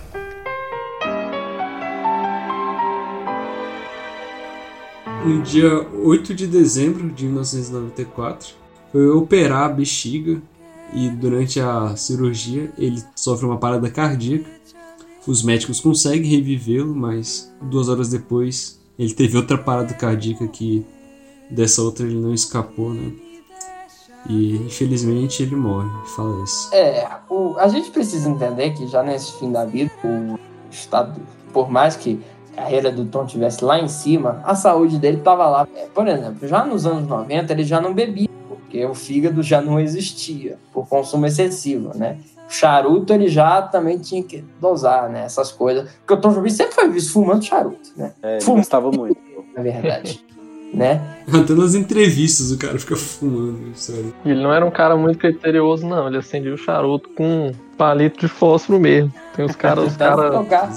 Speaker 7: No dia 8 de dezembro de 1994, foi operar a bexiga E durante a cirurgia ele sofre uma parada cardíaca. Os médicos conseguem revivê-lo, mas duas horas depois ele teve outra parada cardíaca que dessa outra ele não escapou, né? E infelizmente ele morre, falece.
Speaker 2: É, o, a gente precisa entender que já nesse fim da vida, o estado, por mais que a carreira do Tom tivesse lá em cima, a saúde dele estava lá. É, por exemplo, já nos anos 90 ele já não bebia, porque o fígado já não existia por consumo excessivo, né? O charuto ele já também tinha que dosar, né? Essas coisas. Porque o Tom Jobim sempre foi visto fumando charuto, né?
Speaker 5: É, ele
Speaker 2: Fuma-
Speaker 5: gostava muito.
Speaker 2: Na verdade. Né?
Speaker 7: Até nas entrevistas o cara fica fumando, sério.
Speaker 10: Ele não era um cara muito criterioso, não. Ele acendia o charuto com um palito de fósforo mesmo. Tem os caras, os caras.
Speaker 2: tocar.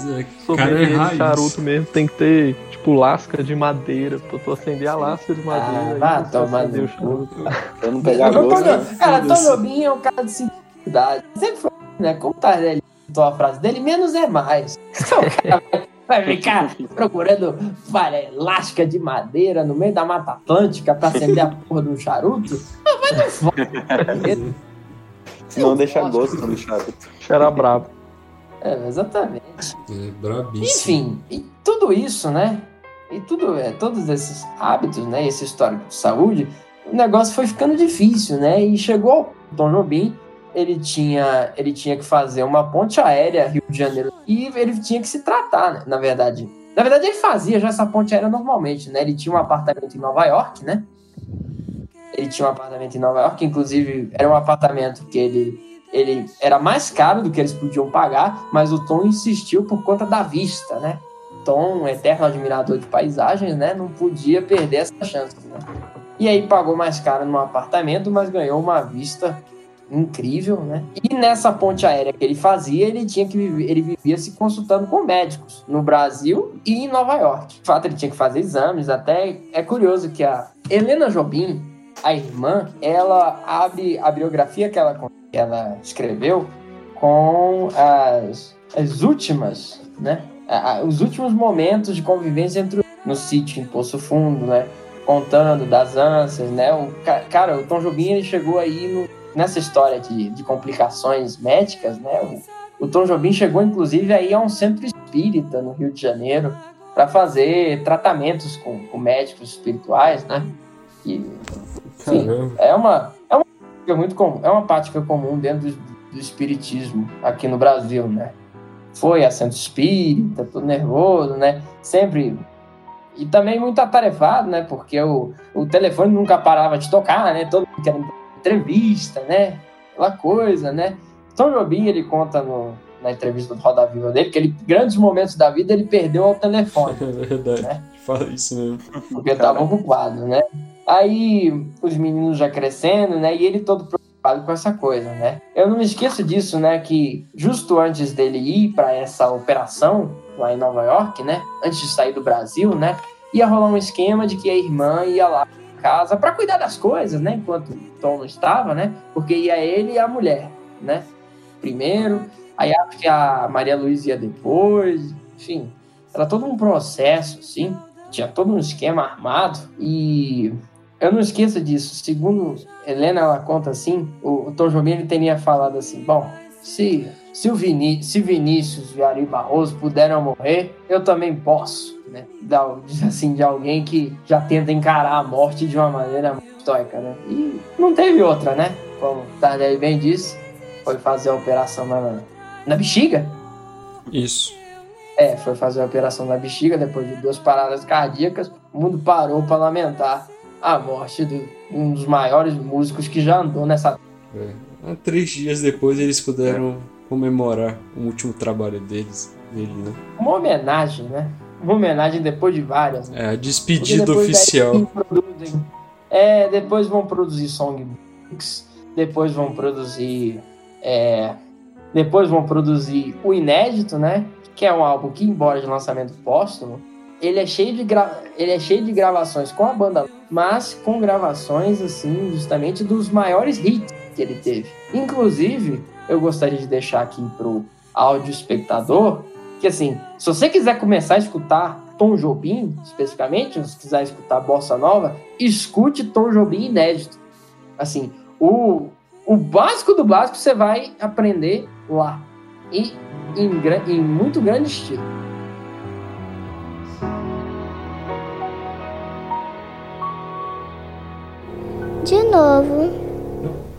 Speaker 7: cara é raiz.
Speaker 10: charuto mesmo tem que ter, tipo, lasca de madeira. Pra tu acender a lasca de madeira.
Speaker 2: vá
Speaker 10: aí
Speaker 2: no
Speaker 10: o charuto.
Speaker 5: Pra não pegar gosto. Né?
Speaker 2: Cara, Tom. Jobim é um cara de simplicidade. Sempre foi, né? Como tá ele a frase dele, menos é mais. Então, cara vai- ficar procurando vale, lasca de madeira no meio da Mata Atlântica pra acender a porra de um charuto? Ah, Vai no foda.
Speaker 5: Não deixa gosto no charuto.
Speaker 10: Era brabo.
Speaker 2: É, exatamente.
Speaker 7: É brabíssimo.
Speaker 2: Enfim, e tudo isso, né? E tudo, é, todos esses hábitos, né? Esse histórico de saúde, o negócio foi ficando difícil, né? E chegou ao Tom Jobim, ele tinha, ele tinha que fazer uma ponte aérea Rio de Janeiro e ele tinha que se tratar, né? Na verdade. Na verdade, ele fazia já essa ponte aérea normalmente, né? Ele tinha um apartamento em Nova York, né? Ele tinha um apartamento em Nova York, inclusive era um apartamento que ele ele era mais caro do que eles podiam pagar, mas o Tom insistiu por conta da vista, né? Tom, eterno admirador de paisagens, né? Não podia perder essa chance, né? E aí pagou mais caro num apartamento, mas ganhou uma vista incrível, né? E nessa ponte aérea que ele fazia, ele tinha que viver, ele vivia se consultando com médicos no Brasil e em Nova York. De fato, ele tinha que fazer exames, até é curioso que a Helena Jobim, a irmã, ela abre a biografia que ela, que ela escreveu com as, as últimas, né? Os últimos momentos de convivência entre no sítio em Poço Fundo, né? Contando das ânsias, né? O, ca- cara, o Tom Jobim ele chegou aí no- nessa história de, de complicações médicas, né? O, o Tom Jobim chegou inclusive aí a um centro espírita no Rio de Janeiro para fazer tratamentos com, com médicos espirituais, né? E, enfim, é uma é uma prática muito comum, é uma prática comum dentro do, do espiritismo aqui no Brasil, né? Foi a centro espírita, todo nervoso, né? Sempre e também muito atarefado, né? Porque o, o telefone nunca parava de tocar, né? Todo mundo querendo entrevista, né? Aquela coisa, né? Tom Jobim, ele conta no, na entrevista do Roda Viva dele que ele, grandes momentos da vida ele perdeu ao telefone
Speaker 7: É verdade. Fala isso mesmo.
Speaker 2: porque estava ocupado, né? Aí os meninos já crescendo, né? E ele todo preocupado com essa coisa, né? Eu não me esqueço disso, né? Que justo antes dele ir para essa operação lá em Nova York, né? Antes de sair do Brasil, né? Ia rolar um esquema de que a irmã ia lá casa para cuidar das coisas, né? Enquanto o Tom não estava, né? Porque ia ele e a mulher, né? Primeiro, aí acho que a Maria Luísa ia depois, enfim. Era todo um processo, assim tinha todo um esquema armado e eu não esqueço disso. Segundo Helena, ela conta assim, o, Tom Jobim ele teria falado assim, bom, se, se o Viní se Vinícius e Ari Barroso puderam morrer, eu também posso, né? Da, assim, de alguém que já tenta encarar a morte de uma maneira muito estoica, né? E não teve outra, né? Como o Tardelli bem disse, foi fazer a operação na, na bexiga,
Speaker 7: Isso.
Speaker 2: é, foi fazer a operação na bexiga depois de duas paradas cardíacas. O mundo parou para lamentar a morte de um dos maiores músicos que já andou nessa.
Speaker 7: É. Três dias depois eles puderam comemorar o último trabalho deles, dele, né?
Speaker 2: Uma homenagem, né? Uma homenagem depois de várias. né?
Speaker 7: É despedida oficial.
Speaker 2: produzem- É, depois vão produzir songbooks, depois vão produzir. é, depois vão produzir o inédito, né? Que é um álbum que, embora de lançamento póstumo, ele é cheio de, gra... ele é cheio de gravações com a banda, mas com gravações, assim, justamente dos maiores hits que ele teve. Inclusive, eu gostaria de deixar aqui pro áudio espectador que, assim, se você quiser começar a escutar Tom Jobim, especificamente, se quiser escutar Bossa Nova, escute Tom Jobim inédito. Assim, o, o básico do básico você vai aprender lá. E em, em muito grande estilo.
Speaker 8: De novo.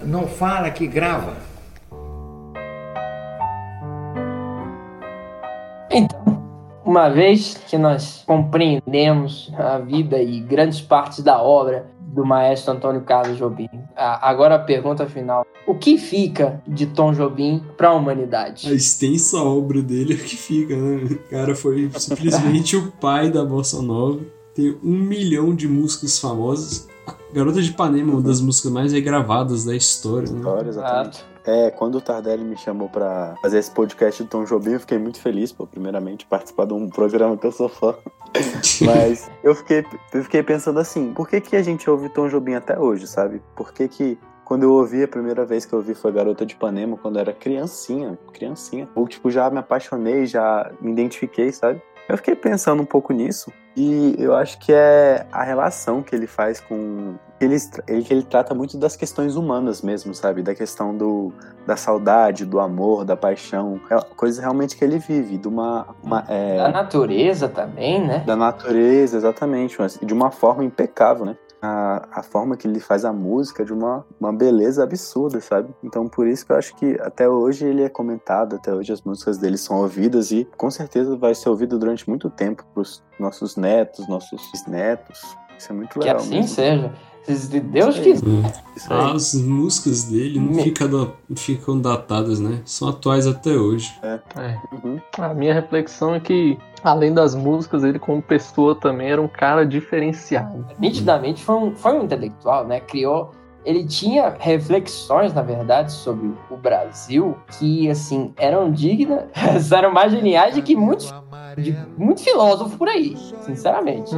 Speaker 9: Não fala que grava.
Speaker 2: Uma vez que nós compreendemos a vida e grandes partes da obra do maestro Antônio Carlos Jobim, agora a pergunta final: o que fica de Tom Jobim para a humanidade?
Speaker 7: A extensa obra dele é o que fica, né? O cara foi simplesmente o pai da bossa nova. Tem um milhão de músicas famosas. Garota de Ipanema é uma das músicas mais regravadas da história. Né?
Speaker 5: História, exatamente. É, quando o Tardelli me chamou pra fazer esse podcast do Tom Jobim, eu fiquei muito feliz, pô, primeiramente, participar de um programa que eu sou fã. Mas eu fiquei, eu fiquei pensando assim, por que, que a gente ouve Tom Jobim até hoje, sabe? Por que que quando eu ouvi, a primeira vez que eu ouvi foi Garota de Ipanema, quando eu era criancinha, criancinha. Ou, tipo, já me apaixonei, já me identifiquei, sabe? Eu fiquei pensando um pouco nisso e eu acho que é a relação que ele faz com. Ele, ele, ele trata muito das questões humanas mesmo, sabe? Da questão do, da saudade, do amor, da paixão. É coisas realmente que ele vive, de uma. uma é,
Speaker 2: Da natureza também, né?
Speaker 5: da natureza, exatamente, mas de uma forma impecável, né? A, a forma que ele faz a música é de uma, uma beleza absurda, sabe? Então, por isso que eu acho que até hoje ele é comentado, até hoje as músicas dele são ouvidas e com certeza vai ser ouvido durante muito tempo pros nossos netos, nossos netos. Isso é muito
Speaker 2: Que
Speaker 5: legal.
Speaker 2: assim
Speaker 5: mesmo.
Speaker 2: seja. Se Deus
Speaker 5: aí.
Speaker 7: As músicas dele não fica da- ficam datadas, né? São atuais até hoje.
Speaker 5: É.
Speaker 10: É.
Speaker 5: Uhum.
Speaker 10: A minha reflexão é que, além das músicas, ele como pessoa também era um cara diferenciado.
Speaker 2: nitidamente foi um, foi um intelectual, né? Criou. Ele tinha reflexões, na verdade, sobre o Brasil que, assim, eram dignas, eram mais geniais de que muitos, de muito filósofo por aí, sinceramente.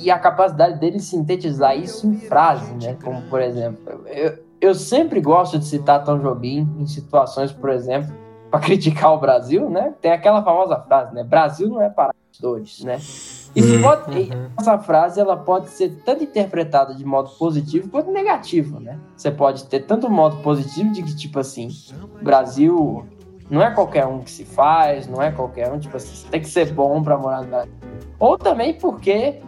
Speaker 2: E a capacidade dele sintetizar isso em frase, né? Como, por exemplo, eu, eu sempre gosto de citar Tom Jobim em situações, por exemplo, para criticar o Brasil, né? Tem aquela famosa frase, né? Brasil não é para os dores, né? Isso pode, e essa frase ela pode ser tanto interpretada de modo positivo quanto negativo, né? Você pode ter tanto modo positivo de que tipo assim, Brasil não é qualquer um que se faz, não é qualquer um, tipo assim, você tem que ser bom para morar no Brasil. Ou também porque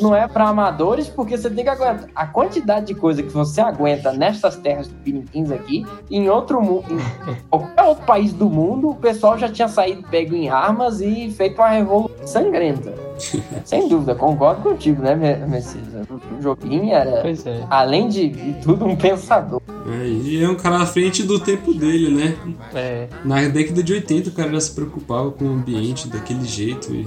Speaker 2: não é para amadores, porque você tem que aguentar a quantidade de coisa que você aguenta nestas terras do Piniquins aqui, em outro mundo, em qualquer outro país do mundo, o pessoal já tinha saído pego em armas e feito uma revolução sangrenta. Sem dúvida, concordo contigo, né, Me- Messias? O Jobim era,
Speaker 10: é.
Speaker 2: além de tudo, um pensador.
Speaker 7: É, e é um cara à frente do tempo dele, né?
Speaker 10: É.
Speaker 7: Na década de 80 o cara já se preocupava com o ambiente daquele jeito. E...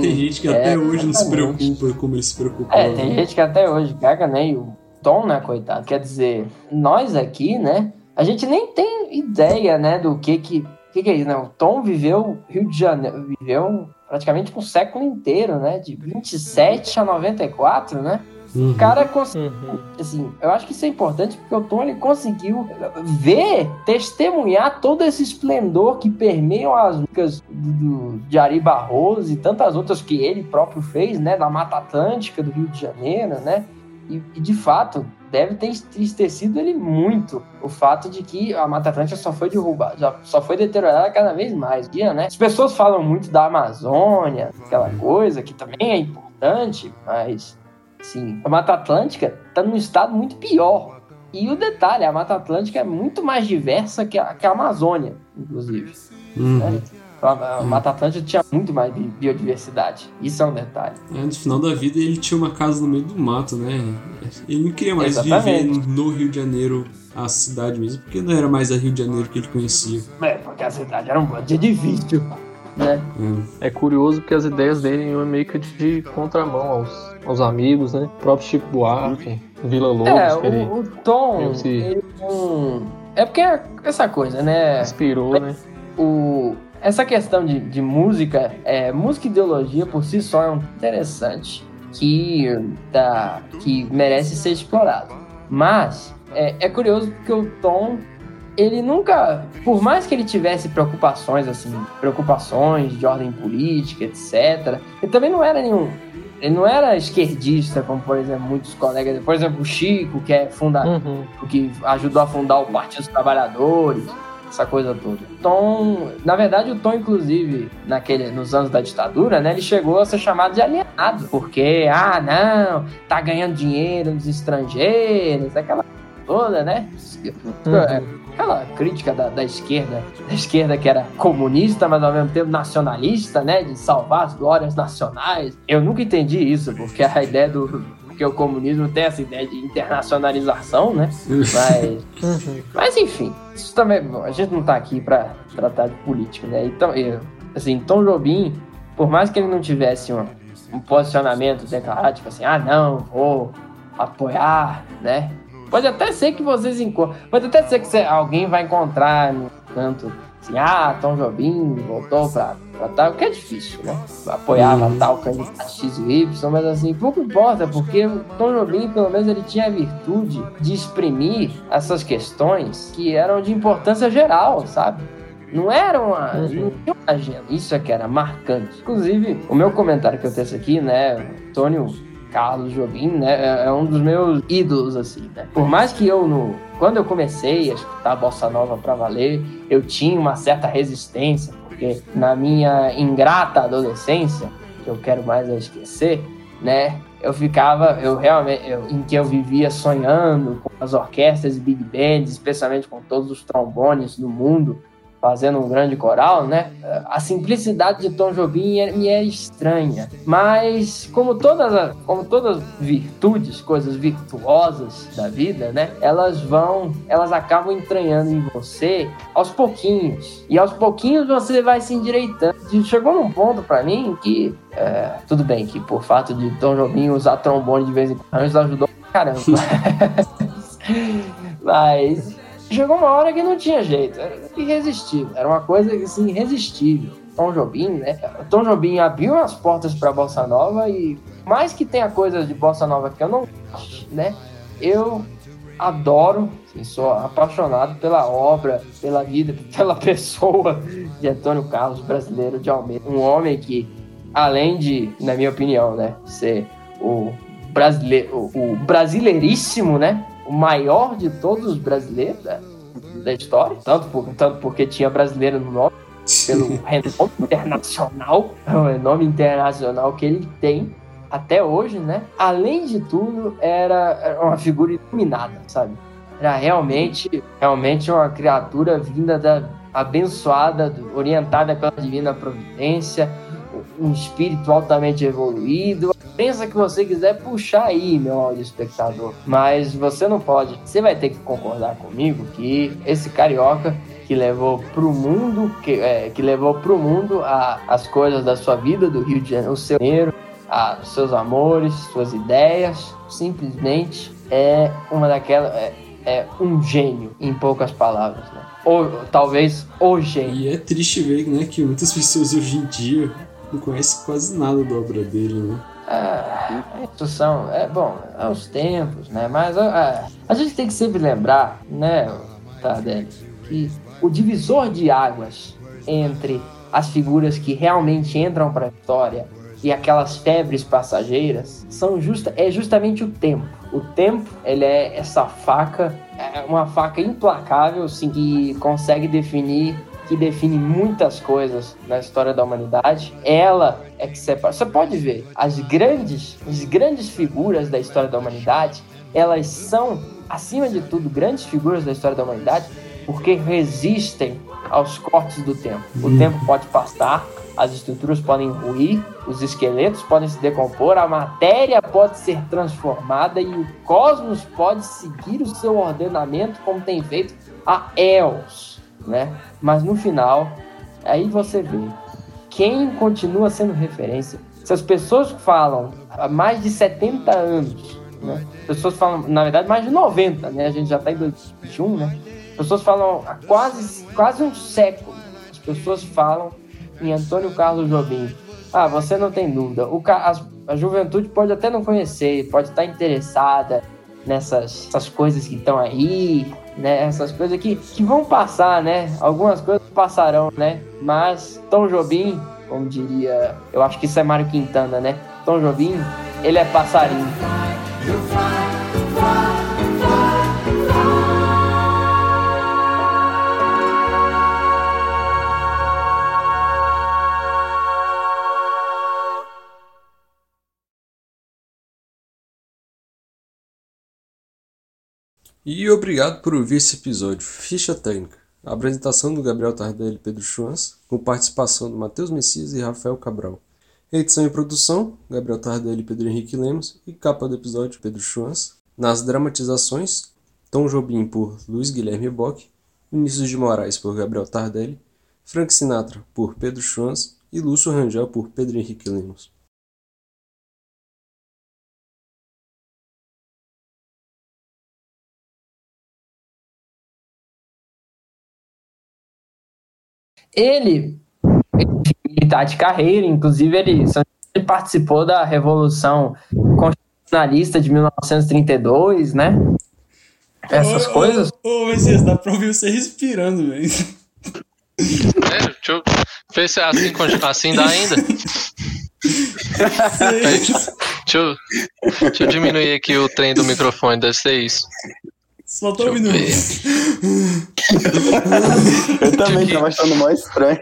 Speaker 7: Tem gente que
Speaker 2: é,
Speaker 7: até hoje não se
Speaker 2: exatamente.
Speaker 7: preocupa como ele se preocupava.
Speaker 2: É, tem gente que até hoje caga, né? E o Tom, né, coitado? Quer dizer, nós aqui, né? A gente nem tem ideia, né, do que que. O que, que é isso, né? O Tom viveu Rio de Janeiro, viveu praticamente um século inteiro, né? De 27 a 94, né?
Speaker 7: Uhum.
Speaker 2: O cara conseguiu, assim, eu acho que isso é importante porque o Tom ele conseguiu ver, testemunhar todo esse esplendor que permeiam as músicas do, do, de Ari Barroso e tantas outras que ele próprio fez, né, da Mata Atlântica do Rio de Janeiro, né? E, e, de fato, deve ter entristecido ele muito o fato de que a Mata Atlântica só foi derrubada, já, só foi deteriorada cada vez mais, né? As pessoas falam muito da Amazônia, aquela coisa que também é importante, mas Sim, a Mata Atlântica está num estado muito pior. E o detalhe, a Mata Atlântica é muito mais diversa que a, que a Amazônia, inclusive.
Speaker 7: Uhum.
Speaker 2: Né? A, a Mata Atlântica tinha muito mais bi- biodiversidade. Isso é um detalhe.
Speaker 7: É, no final da vida ele tinha uma casa no meio do mato, né? Ele não queria mais
Speaker 2: Exatamente.
Speaker 7: viver no Rio de Janeiro, a cidade mesmo, porque não era mais a Rio de Janeiro que ele conhecia.
Speaker 2: É, porque a cidade era um bando de edifício. Né?
Speaker 10: É curioso porque as ideias dele iam meio que de contramão aos, aos amigos, né? O próprio Chico Buarque, Vila Lobos,
Speaker 2: É,
Speaker 10: que ele
Speaker 2: o, o Tom,
Speaker 10: ele se-
Speaker 2: ele é porque é essa coisa, né?
Speaker 10: inspirou, né?
Speaker 2: o, essa questão de, de música, é, música e ideologia por si só é um interessante que, tá, que merece ser explorado. Mas é, é curioso porque o Tom, ele nunca, por mais que ele tivesse preocupações, assim, preocupações de ordem política, etc., ele também não era nenhum ele não era esquerdista, como por exemplo muitos colegas, por exemplo o Chico, que é funda,
Speaker 10: Uhum.
Speaker 2: que ajudou a fundar o Partido dos Trabalhadores, essa coisa toda. Tom, na verdade, o Tom, inclusive, naquele, nos anos da ditadura, né, ele chegou a ser chamado de alienado, porque, ah, não, tá ganhando dinheiro nos estrangeiros, aquela toda, né? Aquela crítica da, da esquerda, da esquerda que era comunista, mas ao mesmo tempo nacionalista, né? De salvar as glórias nacionais. Eu nunca entendi isso, porque a ideia do. Porque o comunismo tem essa ideia de internacionalização, né? Mas. Mas enfim, isso também. bom, a gente não tá aqui pra tratar de política, né? Então, eu, assim, Tom Jobim, por mais que ele não tivesse um, um posicionamento declarado, tipo assim, ah, não, vou apoiar, né? Pode até ser que vocês encontrem. Pode até ser que cê- alguém vai encontrar no canto assim, ah, Tom Jobim voltou pra, pra tal, que é difícil, né? Apoiava tal candidato X e Y, mas assim, pouco importa, porque o Tom Jobim, pelo menos, ele tinha a virtude de exprimir essas questões que eram de importância geral, sabe? Não era uma. Não tinha uma agenda. Isso é que era marcante. Inclusive, o meu comentário que eu tenho aqui, né? o Antônio Carlos Jobim, né? É é um dos meus ídolos, assim, né? Por mais que eu, no, quando eu comecei a escutar Bossa Nova pra valer, eu tinha uma certa resistência, porque na minha ingrata adolescência, que eu quero mais é esquecer, né? Eu ficava, eu realmente, eu- em que eu vivia sonhando com as orquestras e big bands, especialmente com todos os trombones do mundo, fazendo um grande coral, né? A simplicidade de Tom Jobim é- me é estranha, mas como todas, as- como todas virtudes, coisas virtuosas da vida, né? Elas vão, elas acabam entranhando em você aos pouquinhos e aos pouquinhos você vai se endireitando. Chegou num ponto pra mim que é, tudo bem que por fato de Tom Jobim usar trombone de vez em quando ajudou caramba. Mas chegou uma hora que não tinha jeito, era irresistível, era uma coisa assim, irresistível. Tom Jobim, né? Tom Jobim abriu as portas para bossa nova e mais que tenha coisas de bossa nova que eu não né? Eu adoro, assim, sou apaixonado pela obra, pela vida, pela pessoa de Antônio Carlos Brasileiro de Almeida, um homem que além de, na minha opinião, né, ser o brasileiro, o brasileiríssimo, né, o maior de todos os brasileiros da, da história, tanto, por, tanto porque tinha brasileiro no nome, pelo renome internacional, o renome internacional que ele tem até hoje, né? Além de tudo, era, era uma figura iluminada, sabe? Era realmente, realmente uma criatura vinda da abençoada, orientada pela divina providência, um espírito altamente evoluído. Pensa que você quiser puxar aí, meu áudio espectador. Mas você não pode. Você vai ter que concordar comigo que esse carioca que levou pro mundo, que, é, que levou pro mundo a, as coisas da sua vida, do Rio de Janeiro, o seu dinheiro, a- seus amores, suas ideias, simplesmente é uma daquelas. É, é um gênio, em poucas palavras, né? Ou talvez o gênio.
Speaker 7: E é triste ver né, que muitas pessoas hoje em dia não conhecem quase nada da obra dele, né?
Speaker 2: Ah, isso são. É bom, é os tempos, né? Mas ah, a gente tem que sempre lembrar, né, Tardelli, que o divisor de águas entre as figuras que realmente entram para a história e aquelas febres passageiras são justa, é justamente o tempo. O tempo, ele é essa faca, é uma faca implacável, assim, que consegue definir que define muitas coisas na história da humanidade. Ela é que separa. Você pode ver, as grandes, as grandes figuras da história da humanidade, elas são, acima de tudo, grandes figuras da história da humanidade, porque resistem aos cortes do tempo. O tempo pode passar, as estruturas podem ruir, os esqueletos podem se decompor, a matéria pode ser transformada e o cosmos pode seguir o seu ordenamento como tem feito há éons, né? Mas no final, aí você vê quem continua sendo referência. Se as pessoas falam há mais de 70 anos, né? Pessoas falam, na verdade, mais de 90, né? A gente já está em 2021, né? Pessoas falam há quase, quase um século. As pessoas falam em Antônio Carlos Jobim. Ah, você não tem dúvida. O, a juventude pode até não conhecer, pode estar interessada nessas essas coisas que estão aí, né? Essas coisas que, que vão passar, né? Algumas coisas passarão, né? Mas Tom Jobim como diria, eu acho que isso é Mário Quintana, né? Tom Jobim, ele é passarinho.
Speaker 7: E obrigado por ouvir esse episódio. Ficha técnica. A apresentação do Gabriel Tardelli e Pedro Schwanz, com participação do Matheus Messias e Rafael Cabral. Edição e produção, Gabriel Tardelli e Pedro Henrique Lemos, e capa do episódio, Pedro Schwanz. Nas dramatizações, Tom Jobim por Luiz Guilherme Bock, Vinícius de Moraes por Gabriel Tardelli, Frank Sinatra por Pedro Schwanz e Lúcio Rangel por Pedro Henrique Lemos.
Speaker 2: Ele, militar de carreira, inclusive ele, ele participou da Revolução Constitucionalista de 1932, né? Essas
Speaker 7: Ô, ô,
Speaker 2: coisas.
Speaker 7: Ô, Messias, dá pra ouvir você respirando, velho.
Speaker 10: É, deixa eu ver se é assim, assim dá ainda. Deixa eu, deixa eu diminuir aqui o trem do microfone, deve ser isso.
Speaker 7: Só tô ouvindo.
Speaker 5: Eu também tava achando mó estranho.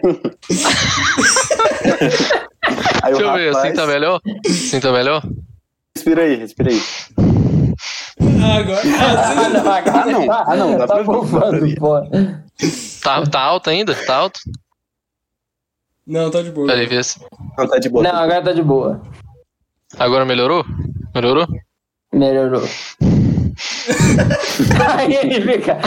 Speaker 5: Aí
Speaker 10: Deixa eu ver, assim
Speaker 5: rapaz-
Speaker 10: tá melhor? Assim tá melhor?
Speaker 5: Respira aí, respira aí.
Speaker 7: Agora.
Speaker 2: Ah, não, agora
Speaker 5: Ah, não. Ah, não, dá
Speaker 2: tá
Speaker 5: pra ver.
Speaker 2: bufando, pô.
Speaker 10: Tá, tá alto ainda? Tá alto?
Speaker 7: Não, tá de boa.
Speaker 10: Peraí, vê se.
Speaker 5: Não, tá de boa.
Speaker 2: Não, agora tá de boa.
Speaker 10: Agora melhorou? Melhorou?
Speaker 2: Melhorou. Aí ele fica.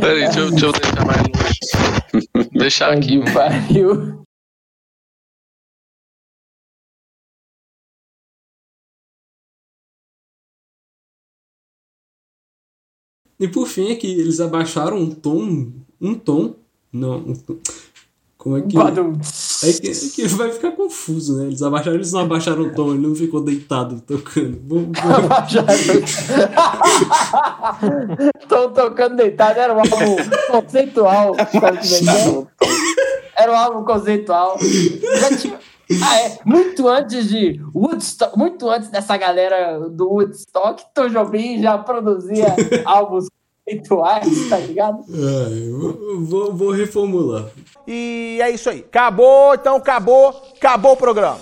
Speaker 10: Peraí, deixa eu, deixa eu deixar mais longe. Deixar aqui.
Speaker 2: Pariu.
Speaker 7: E por fim é que eles abaixaram um tom. Um tom. Não, um tom. Como é que.
Speaker 2: Badum.
Speaker 7: É que, é que vai ficar confuso, né? Eles abaixaram, eles não abaixaram o tom, ele não ficou deitado tocando. Vamos- vamos-
Speaker 2: Tô tocando deitado, era um álbum conceitual. é é? Era um álbum conceitual. Ah, é. Muito antes de Woodstock, muito antes dessa galera do Woodstock, Tom Jobim já produzia álbuns conceituais, tá ligado?
Speaker 7: Eu vou, vou reformular.
Speaker 16: E é isso aí. Acabou, então acabou, acabou o programa.